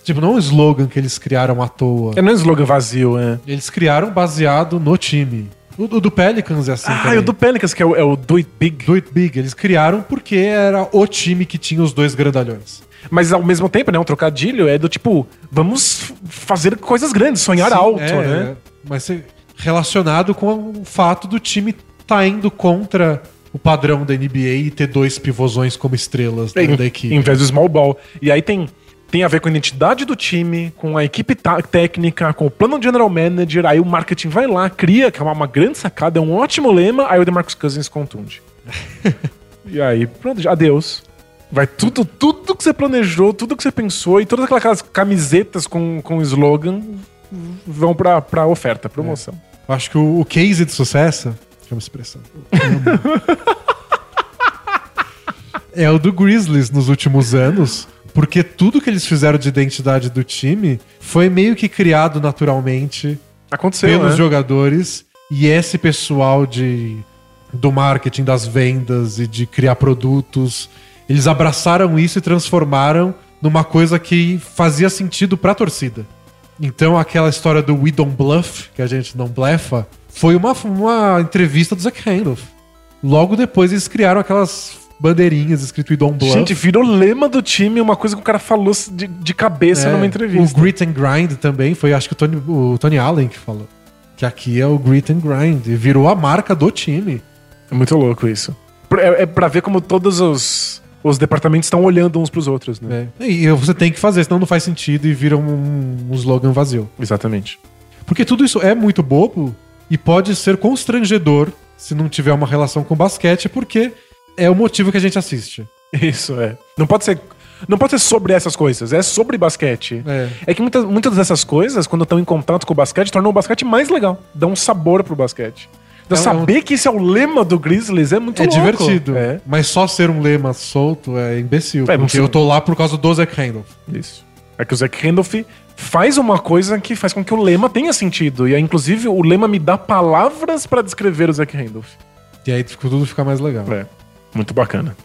[SPEAKER 1] Tipo, não é um slogan que eles criaram à toa.
[SPEAKER 2] É não é um slogan vazio, é.
[SPEAKER 1] Eles criaram baseado no time. O, o do Pelicans é assim
[SPEAKER 2] ah,
[SPEAKER 1] também.
[SPEAKER 2] e o do Pelicans, que é o, é o Do It Big.
[SPEAKER 1] Do It Big. Eles criaram porque era o time que tinha os dois grandalhões.
[SPEAKER 2] Mas ao mesmo tempo, né? Um trocadilho é do tipo, vamos fazer coisas grandes, sonhar
[SPEAKER 1] Sim,
[SPEAKER 2] alto,
[SPEAKER 1] é,
[SPEAKER 2] né?
[SPEAKER 1] Mas ser relacionado com o fato do time tá indo contra o padrão da NBA e ter dois pivôzões como estrelas dentro da
[SPEAKER 2] em,
[SPEAKER 1] equipe.
[SPEAKER 2] em vez do small ball. E aí tem, tem a ver com a identidade do time, com a equipe tá- técnica, com o plano de general manager. Aí o marketing vai lá, cria, que é uma, uma grande sacada, é um ótimo lema. Aí o DeMarcus Cousins contunde. e aí, pronto, adeus. Vai tudo, tudo que você planejou, tudo que você pensou e todas aquelas camisetas com, com slogan vão pra, pra oferta, promoção.
[SPEAKER 1] Eu acho que o, o case de sucesso. Deixa eu me expressar. é o do Grizzlies nos últimos anos. Porque tudo que eles fizeram de identidade do time foi meio que criado naturalmente
[SPEAKER 2] Aconteceu,
[SPEAKER 1] pelos
[SPEAKER 2] né?
[SPEAKER 1] jogadores. E esse pessoal de, do marketing, das vendas e de criar produtos, eles abraçaram isso e transformaram numa coisa que fazia sentido pra torcida. Então aquela história do We Don't Bluff, que a gente não blefa, foi uma, uma entrevista do Zack Randolph. Logo depois eles criaram aquelas bandeirinhas escrito We Don't Bluff.
[SPEAKER 2] Gente, virou lema do time, uma coisa que o cara falou de, de cabeça
[SPEAKER 1] É,
[SPEAKER 2] numa entrevista.
[SPEAKER 1] O Grit and Grind também foi, acho que o Tony, o Tony Allen que falou. Que aqui é o Grit and Grind. E virou a marca do time.
[SPEAKER 2] É muito louco isso. É, é pra ver como todos os, os departamentos estão olhando uns pros outros, né?
[SPEAKER 1] É. E você tem que fazer, senão não faz sentido e vira um, um slogan vazio.
[SPEAKER 2] Exatamente.
[SPEAKER 1] Porque tudo isso é muito bobo e pode ser constrangedor se não tiver uma relação com basquete, porque é o motivo que a gente assiste.
[SPEAKER 2] Isso, é. Não pode ser. Não pode ser sobre essas coisas, é sobre basquete.
[SPEAKER 1] É.
[SPEAKER 2] É que muitas, muitas dessas coisas, quando estão em contato com o basquete, tornam o basquete mais legal. Dá um sabor pro basquete. Então,
[SPEAKER 1] É um-
[SPEAKER 2] saber que esse é o lema do Grizzlies é muito
[SPEAKER 1] É
[SPEAKER 2] louco.
[SPEAKER 1] divertido.
[SPEAKER 2] É,
[SPEAKER 1] Mas só ser um lema solto é imbecil.
[SPEAKER 2] É,
[SPEAKER 1] porque eu tô lá por causa do Zach Randolph.
[SPEAKER 2] isso. É que o Zach Randolph faz uma coisa que faz com que o lema tenha sentido. E aí, inclusive, o lema me dá palavras pra descrever o Zach Randolph.
[SPEAKER 1] E aí tudo fica mais legal.
[SPEAKER 2] É. Muito bacana.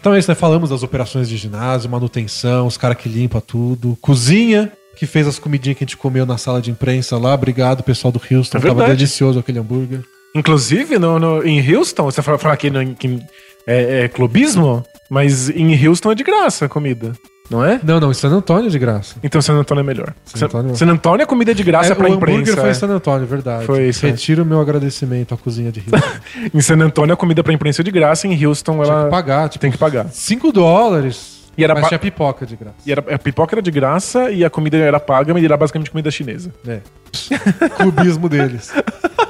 [SPEAKER 1] Então é isso, né? Falamos das operações de ginásio, manutenção, os caras que limpam tudo. Cozinha, que fez as comidinhas que a gente comeu na sala de imprensa lá. Obrigado, pessoal do Houston.
[SPEAKER 2] É
[SPEAKER 1] Tava
[SPEAKER 2] verdade.
[SPEAKER 1] delicioso aquele hambúrguer.
[SPEAKER 2] Inclusive, no, no- em Houston, você fala, fala aqui no- que é, é clubismo, mas em Houston é de graça a comida, não é?
[SPEAKER 1] Não, não, em San Antônio é de graça.
[SPEAKER 2] Então San Antônio é melhor.
[SPEAKER 1] San Antônio-
[SPEAKER 2] San Antônio a comida é de graça
[SPEAKER 1] É,
[SPEAKER 2] pra
[SPEAKER 1] o hambúrguer
[SPEAKER 2] imprensa.
[SPEAKER 1] foi em
[SPEAKER 2] é.
[SPEAKER 1] San Antônio, verdade.
[SPEAKER 2] Foi isso, é.
[SPEAKER 1] Retiro o meu agradecimento à cozinha de Houston.
[SPEAKER 2] Em San Antônio a comida pra imprensa é de graça, em Houston ela
[SPEAKER 1] que pagar, tipo,
[SPEAKER 2] tem que pagar.
[SPEAKER 1] 5 dólares.
[SPEAKER 2] E era
[SPEAKER 1] mas tinha pipoca de graça.
[SPEAKER 2] E era, a pipoca era de graça e a comida era paga, mas era basicamente comida chinesa.
[SPEAKER 1] É. Clubismo deles.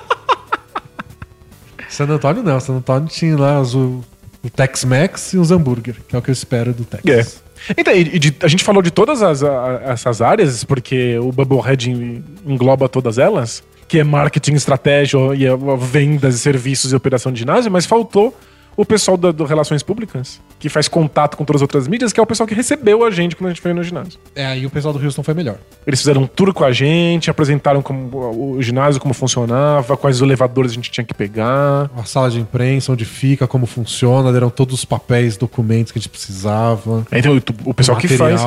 [SPEAKER 1] San Antônio não, San Antônio tinha lá o, Tex-Mex e os hambúrguer, que é o que eu espero do Tex.
[SPEAKER 2] É. Então, e, e de- a gente falou de todas as, a- essas áreas, porque o Bubblehead en- engloba todas elas, que é marketing, estratégia e vendas, serviços e operação de ginásio, mas faltou o pessoal da, do Relações Públicas, que faz contato com todas as outras mídias, que é o pessoal que recebeu a gente quando a gente foi no ginásio.
[SPEAKER 1] É, aí o pessoal do Houston foi melhor.
[SPEAKER 2] Eles fizeram um tour com a gente, apresentaram como o ginásio como funcionava, quais elevadores a gente tinha que pegar.
[SPEAKER 1] A sala de imprensa, onde fica, como funciona, deram todos os papéis, documentos que a gente precisava.
[SPEAKER 2] Então, o- o pessoal
[SPEAKER 1] O
[SPEAKER 2] que faz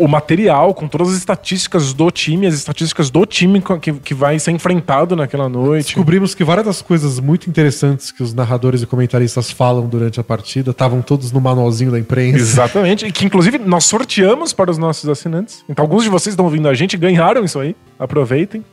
[SPEAKER 2] o material com todas as estatísticas do time, as estatísticas do time que, que vai ser enfrentado naquela noite.
[SPEAKER 1] Descobrimos que várias das coisas muito interessantes que os narradores e comentaristas falam durante a partida estavam todos no manualzinho da imprensa.
[SPEAKER 2] Exatamente. E que, inclusive, nós sorteamos para os nossos assinantes. Então, alguns de vocês estão ouvindo a gente ganharam isso aí. Aproveitem.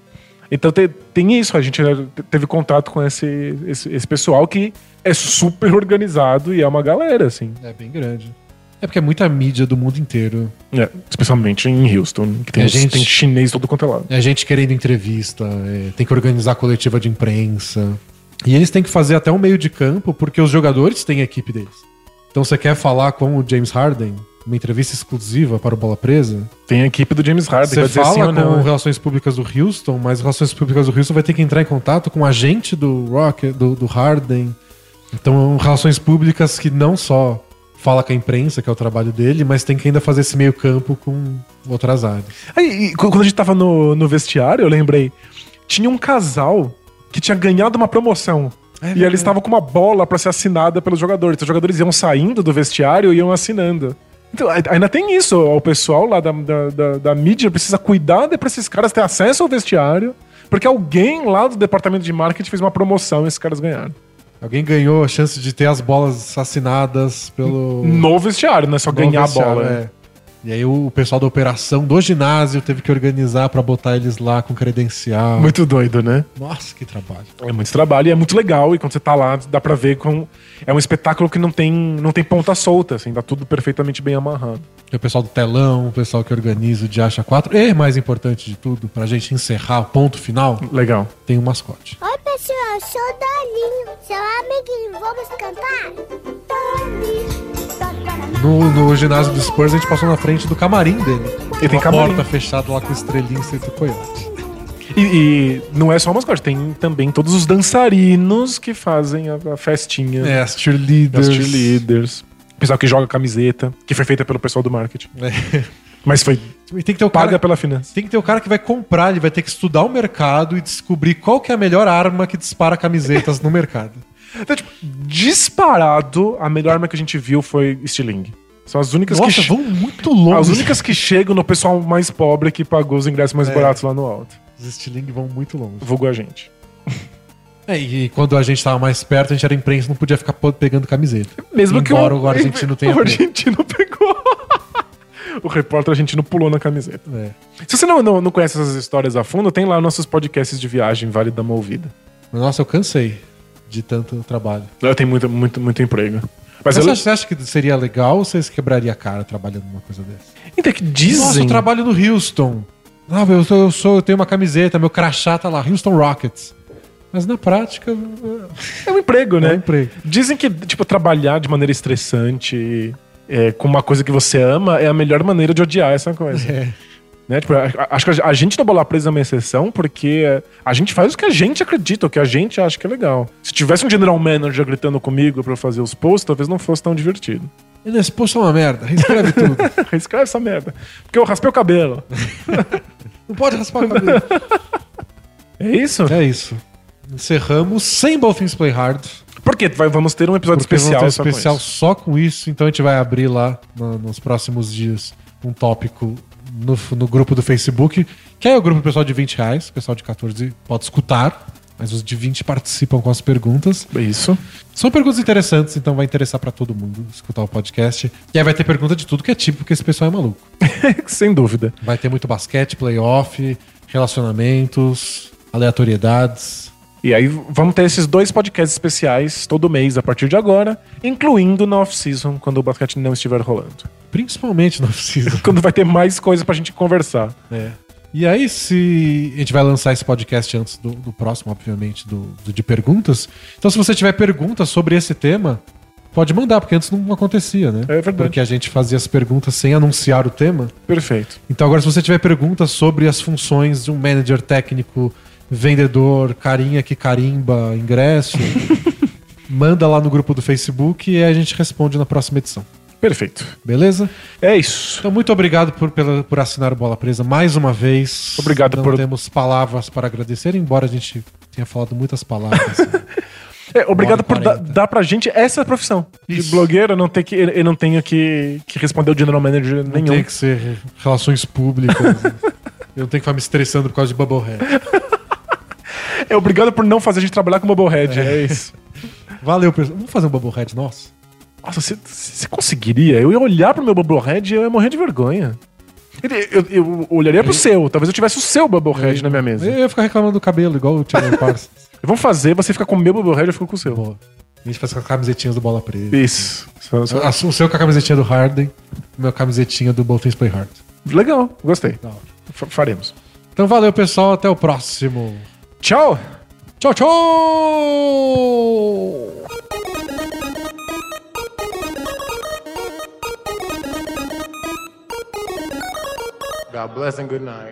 [SPEAKER 2] Então, te- tem isso. A gente né, teve contato com esse, esse, esse pessoal que é super organizado e é uma galera, assim.
[SPEAKER 1] É bem grande. É porque é muita mídia do mundo inteiro.
[SPEAKER 2] É, especialmente em Houston, que tem,
[SPEAKER 1] É,
[SPEAKER 2] uns-
[SPEAKER 1] gente-
[SPEAKER 2] tem chinês todo quanto é lado.
[SPEAKER 1] É gente querendo entrevista, é, tem que organizar coletiva de imprensa. E eles têm que fazer até um meio de campo, porque os jogadores têm a equipe deles. Então você quer falar com o James Harden, uma entrevista exclusiva para o Bola Presa,
[SPEAKER 2] Tem a equipe do James Harden,
[SPEAKER 1] você fala
[SPEAKER 2] sim
[SPEAKER 1] com
[SPEAKER 2] não. né?
[SPEAKER 1] Relações Públicas do Houston, mas Relações Públicas do Houston vai ter que entrar em contato com o agente do Rocket, do, do Harden. Então, Relações Públicas que não só fala com a imprensa, que é o trabalho dele, mas tem que ainda fazer esse meio campo com outras áreas.
[SPEAKER 2] Aí, e quando a gente tava no, no vestiário, eu lembrei. Tinha um casal que tinha ganhado uma promoção.
[SPEAKER 1] É
[SPEAKER 2] e eles estavam com uma bola pra ser assinada pelos jogadores. Então os jogadores iam saindo do vestiário e iam assinando. Então, ainda tem isso. O pessoal lá da, da, da- da mídia precisa cuidar pra esses caras terem acesso ao vestiário. Porque alguém lá do departamento de marketing fez uma promoção e esses caras ganharam.
[SPEAKER 1] Alguém ganhou a chance de ter as bolas assinadas pelo.
[SPEAKER 2] No vestiário, não é só
[SPEAKER 1] no
[SPEAKER 2] ganhar a bola.
[SPEAKER 1] é. E aí o pessoal da operação do ginásio teve que organizar pra botar eles lá com credencial.
[SPEAKER 2] Muito doido, né?
[SPEAKER 1] Nossa, que trabalho.
[SPEAKER 2] É muito trabalho e é muito legal. E quando você tá lá, dá pra ver com. É um espetáculo que não tem, não tem ponta solta, assim, tá tudo perfeitamente bem amarrado.
[SPEAKER 1] Tem o pessoal do telão, o pessoal que organiza o Diacha 4. E, mais importante de tudo, pra gente encerrar o ponto final,
[SPEAKER 2] Legal.
[SPEAKER 1] tem um mascote.
[SPEAKER 6] Oi, pessoal, sou o Dolinho, seu amiguinho. Vamos cantar? Doli.
[SPEAKER 1] No, no ginásio do Spurs, a gente passou na frente do camarim dele.
[SPEAKER 2] E tem
[SPEAKER 1] Uma
[SPEAKER 2] camarim.
[SPEAKER 1] porta fechada lá com estrelinha escrito coiote.
[SPEAKER 2] E, e não é só o mascote, tem também todos os dançarinos que fazem a, a festinha.
[SPEAKER 1] É, as cheerleaders.
[SPEAKER 2] As cheerleaders. O pessoal que joga camiseta, que foi feita pelo pessoal do marketing.
[SPEAKER 1] É.
[SPEAKER 2] Mas foi
[SPEAKER 1] E tem que ter o
[SPEAKER 2] paga
[SPEAKER 1] cara,
[SPEAKER 2] pela finança.
[SPEAKER 1] tem que ter o cara que vai comprar, ele vai ter que estudar o mercado e descobrir qual que é a melhor arma que dispara camisetas no mercado.
[SPEAKER 2] Então, tipo, disparado, a melhor arma que a gente viu foi Stiling. São as únicas
[SPEAKER 1] Nossa,
[SPEAKER 2] que.
[SPEAKER 1] vão muito longe.
[SPEAKER 2] As únicas que chegam no pessoal mais pobre que pagou os ingressos mais
[SPEAKER 1] É.
[SPEAKER 2] baratos lá no alto.
[SPEAKER 1] Os Stiling vão muito longe.
[SPEAKER 2] Vulgo a gente.
[SPEAKER 1] É, e quando a gente tava mais perto, a gente era imprensa, não podia ficar pegando camiseta.
[SPEAKER 2] Mesmo que
[SPEAKER 1] Embora o argentino tenha
[SPEAKER 2] O argentino pegou. o repórter argentino pulou na camiseta.
[SPEAKER 1] É.
[SPEAKER 2] Se você não, não, não conhece essas histórias a fundo, tem lá nossos podcasts de viagem, Vale da uma ouvida.
[SPEAKER 1] Nossa, eu cansei de tanto trabalho.
[SPEAKER 2] Lá tem muito, muito, muito emprego. Mas
[SPEAKER 1] Mas
[SPEAKER 2] eu,
[SPEAKER 1] você, acha, que seria legal ou você quebraria a cara trabalhando numa coisa dessa?
[SPEAKER 2] Então, que dizem.
[SPEAKER 1] Nossa, eu trabalho no Houston. Ah, eu, sou, eu, sou, eu tenho uma camiseta, meu crachá tá lá, Houston Rockets. Mas na prática,
[SPEAKER 2] É um emprego,
[SPEAKER 1] é
[SPEAKER 2] né?
[SPEAKER 1] um emprego.
[SPEAKER 2] Dizem que, tipo, trabalhar de maneira estressante é, com uma coisa que você ama é a melhor maneira de odiar essa coisa.
[SPEAKER 1] É.
[SPEAKER 2] Né? Tipo, acho que a, gente no Bola Presa é uma exceção porque a gente faz o que a gente acredita, o que a gente acha que é legal. Se tivesse um general manager gritando comigo pra eu fazer os posts, talvez não fosse tão divertido.
[SPEAKER 1] E nesse post é uma merda, reescreve tudo.
[SPEAKER 2] Escreve essa merda. Porque eu raspei o cabelo.
[SPEAKER 1] Não pode raspar o cabelo.
[SPEAKER 2] É isso?
[SPEAKER 1] É isso. Encerramos sem Both Things Play Hard.
[SPEAKER 2] Porque vai- vamos ter um episódio
[SPEAKER 1] Porque
[SPEAKER 2] especial,
[SPEAKER 1] vamos ter um
[SPEAKER 2] só com
[SPEAKER 1] especial só com isso. Então a gente vai abrir lá no- nos próximos dias um tópico no, no grupo do Facebook, que é o grupo pessoal de 20 reais. O pessoal de 14 pode escutar, mas os de 20 participam com as perguntas.
[SPEAKER 2] Isso.
[SPEAKER 1] São perguntas interessantes, então vai interessar pra todo mundo escutar o podcast. E aí vai ter pergunta de tudo que é tipo, porque esse pessoal é maluco.
[SPEAKER 2] Sem dúvida.
[SPEAKER 1] Vai ter muito basquete, playoff, relacionamentos, aleatoriedades.
[SPEAKER 2] E aí vamos ter esses dois podcasts especiais todo mês a partir de agora, incluindo na off-season, quando o basquete não estiver rolando.
[SPEAKER 1] Principalmente no off-season.
[SPEAKER 2] Quando vai ter mais coisa pra gente conversar.
[SPEAKER 1] É. E aí, se a gente vai lançar esse podcast antes do, do próximo, obviamente, do, do de perguntas. Então, se você tiver perguntas sobre esse tema, pode mandar, porque antes não acontecia, né?
[SPEAKER 2] É verdade.
[SPEAKER 1] Porque a gente fazia as perguntas sem anunciar o tema.
[SPEAKER 2] Perfeito.
[SPEAKER 1] Então, agora, se você tiver perguntas sobre as funções de um manager técnico, vendedor, carinha que carimba ingresso, manda lá no grupo do Facebook e a gente responde na próxima edição.
[SPEAKER 2] Perfeito.
[SPEAKER 1] Beleza?
[SPEAKER 2] É isso.
[SPEAKER 1] Então, muito obrigado por, pela- por assinar o Bola Presa mais uma vez.
[SPEAKER 2] Obrigado
[SPEAKER 1] Não
[SPEAKER 2] por-
[SPEAKER 1] temos palavras para agradecer, embora a gente tenha falado muitas palavras.
[SPEAKER 2] É, obrigado por
[SPEAKER 1] e
[SPEAKER 2] dar, pra gente essa profissão. De
[SPEAKER 1] Isso.
[SPEAKER 2] blogueiro, eu não, ter que, eu não tenho que, que responder o general manager
[SPEAKER 1] Não
[SPEAKER 2] nenhum.
[SPEAKER 1] tem que ser relações públicas. Eu não tenho que ficar me estressando por causa de Bubblehead.
[SPEAKER 2] É obrigado por não fazer a gente trabalhar com Bubblehead. É, isso.
[SPEAKER 1] Valeu, pessoal. Vamos fazer um Bubblehead nosso?
[SPEAKER 2] Nossa, você, conseguiria? Eu ia olhar pro meu Bubblehead e eu ia morrer de vergonha. Ele- Eu, eu olharia pro seu. Talvez eu tivesse o seu Bubblehead na minha mesa.
[SPEAKER 1] Eu ia ficar reclamando do cabelo, igual o Thiago Parsons.
[SPEAKER 2] Vamos fazer, você fica com o meu Bubblehead e eu fico com o seu.
[SPEAKER 1] Boa. A gente faz com as camisetinhas do Bola Presa.
[SPEAKER 2] Isso. Só- só-
[SPEAKER 1] A- O seu com a camisetinha do Harden, o meu camisetinha do Both Things Play Hard.
[SPEAKER 2] Legal, gostei. Fa- Faremos.
[SPEAKER 1] Então valeu, pessoal. Até o próximo.
[SPEAKER 2] Tchau!
[SPEAKER 1] Tchau, tchau!
[SPEAKER 7] God bless and good night.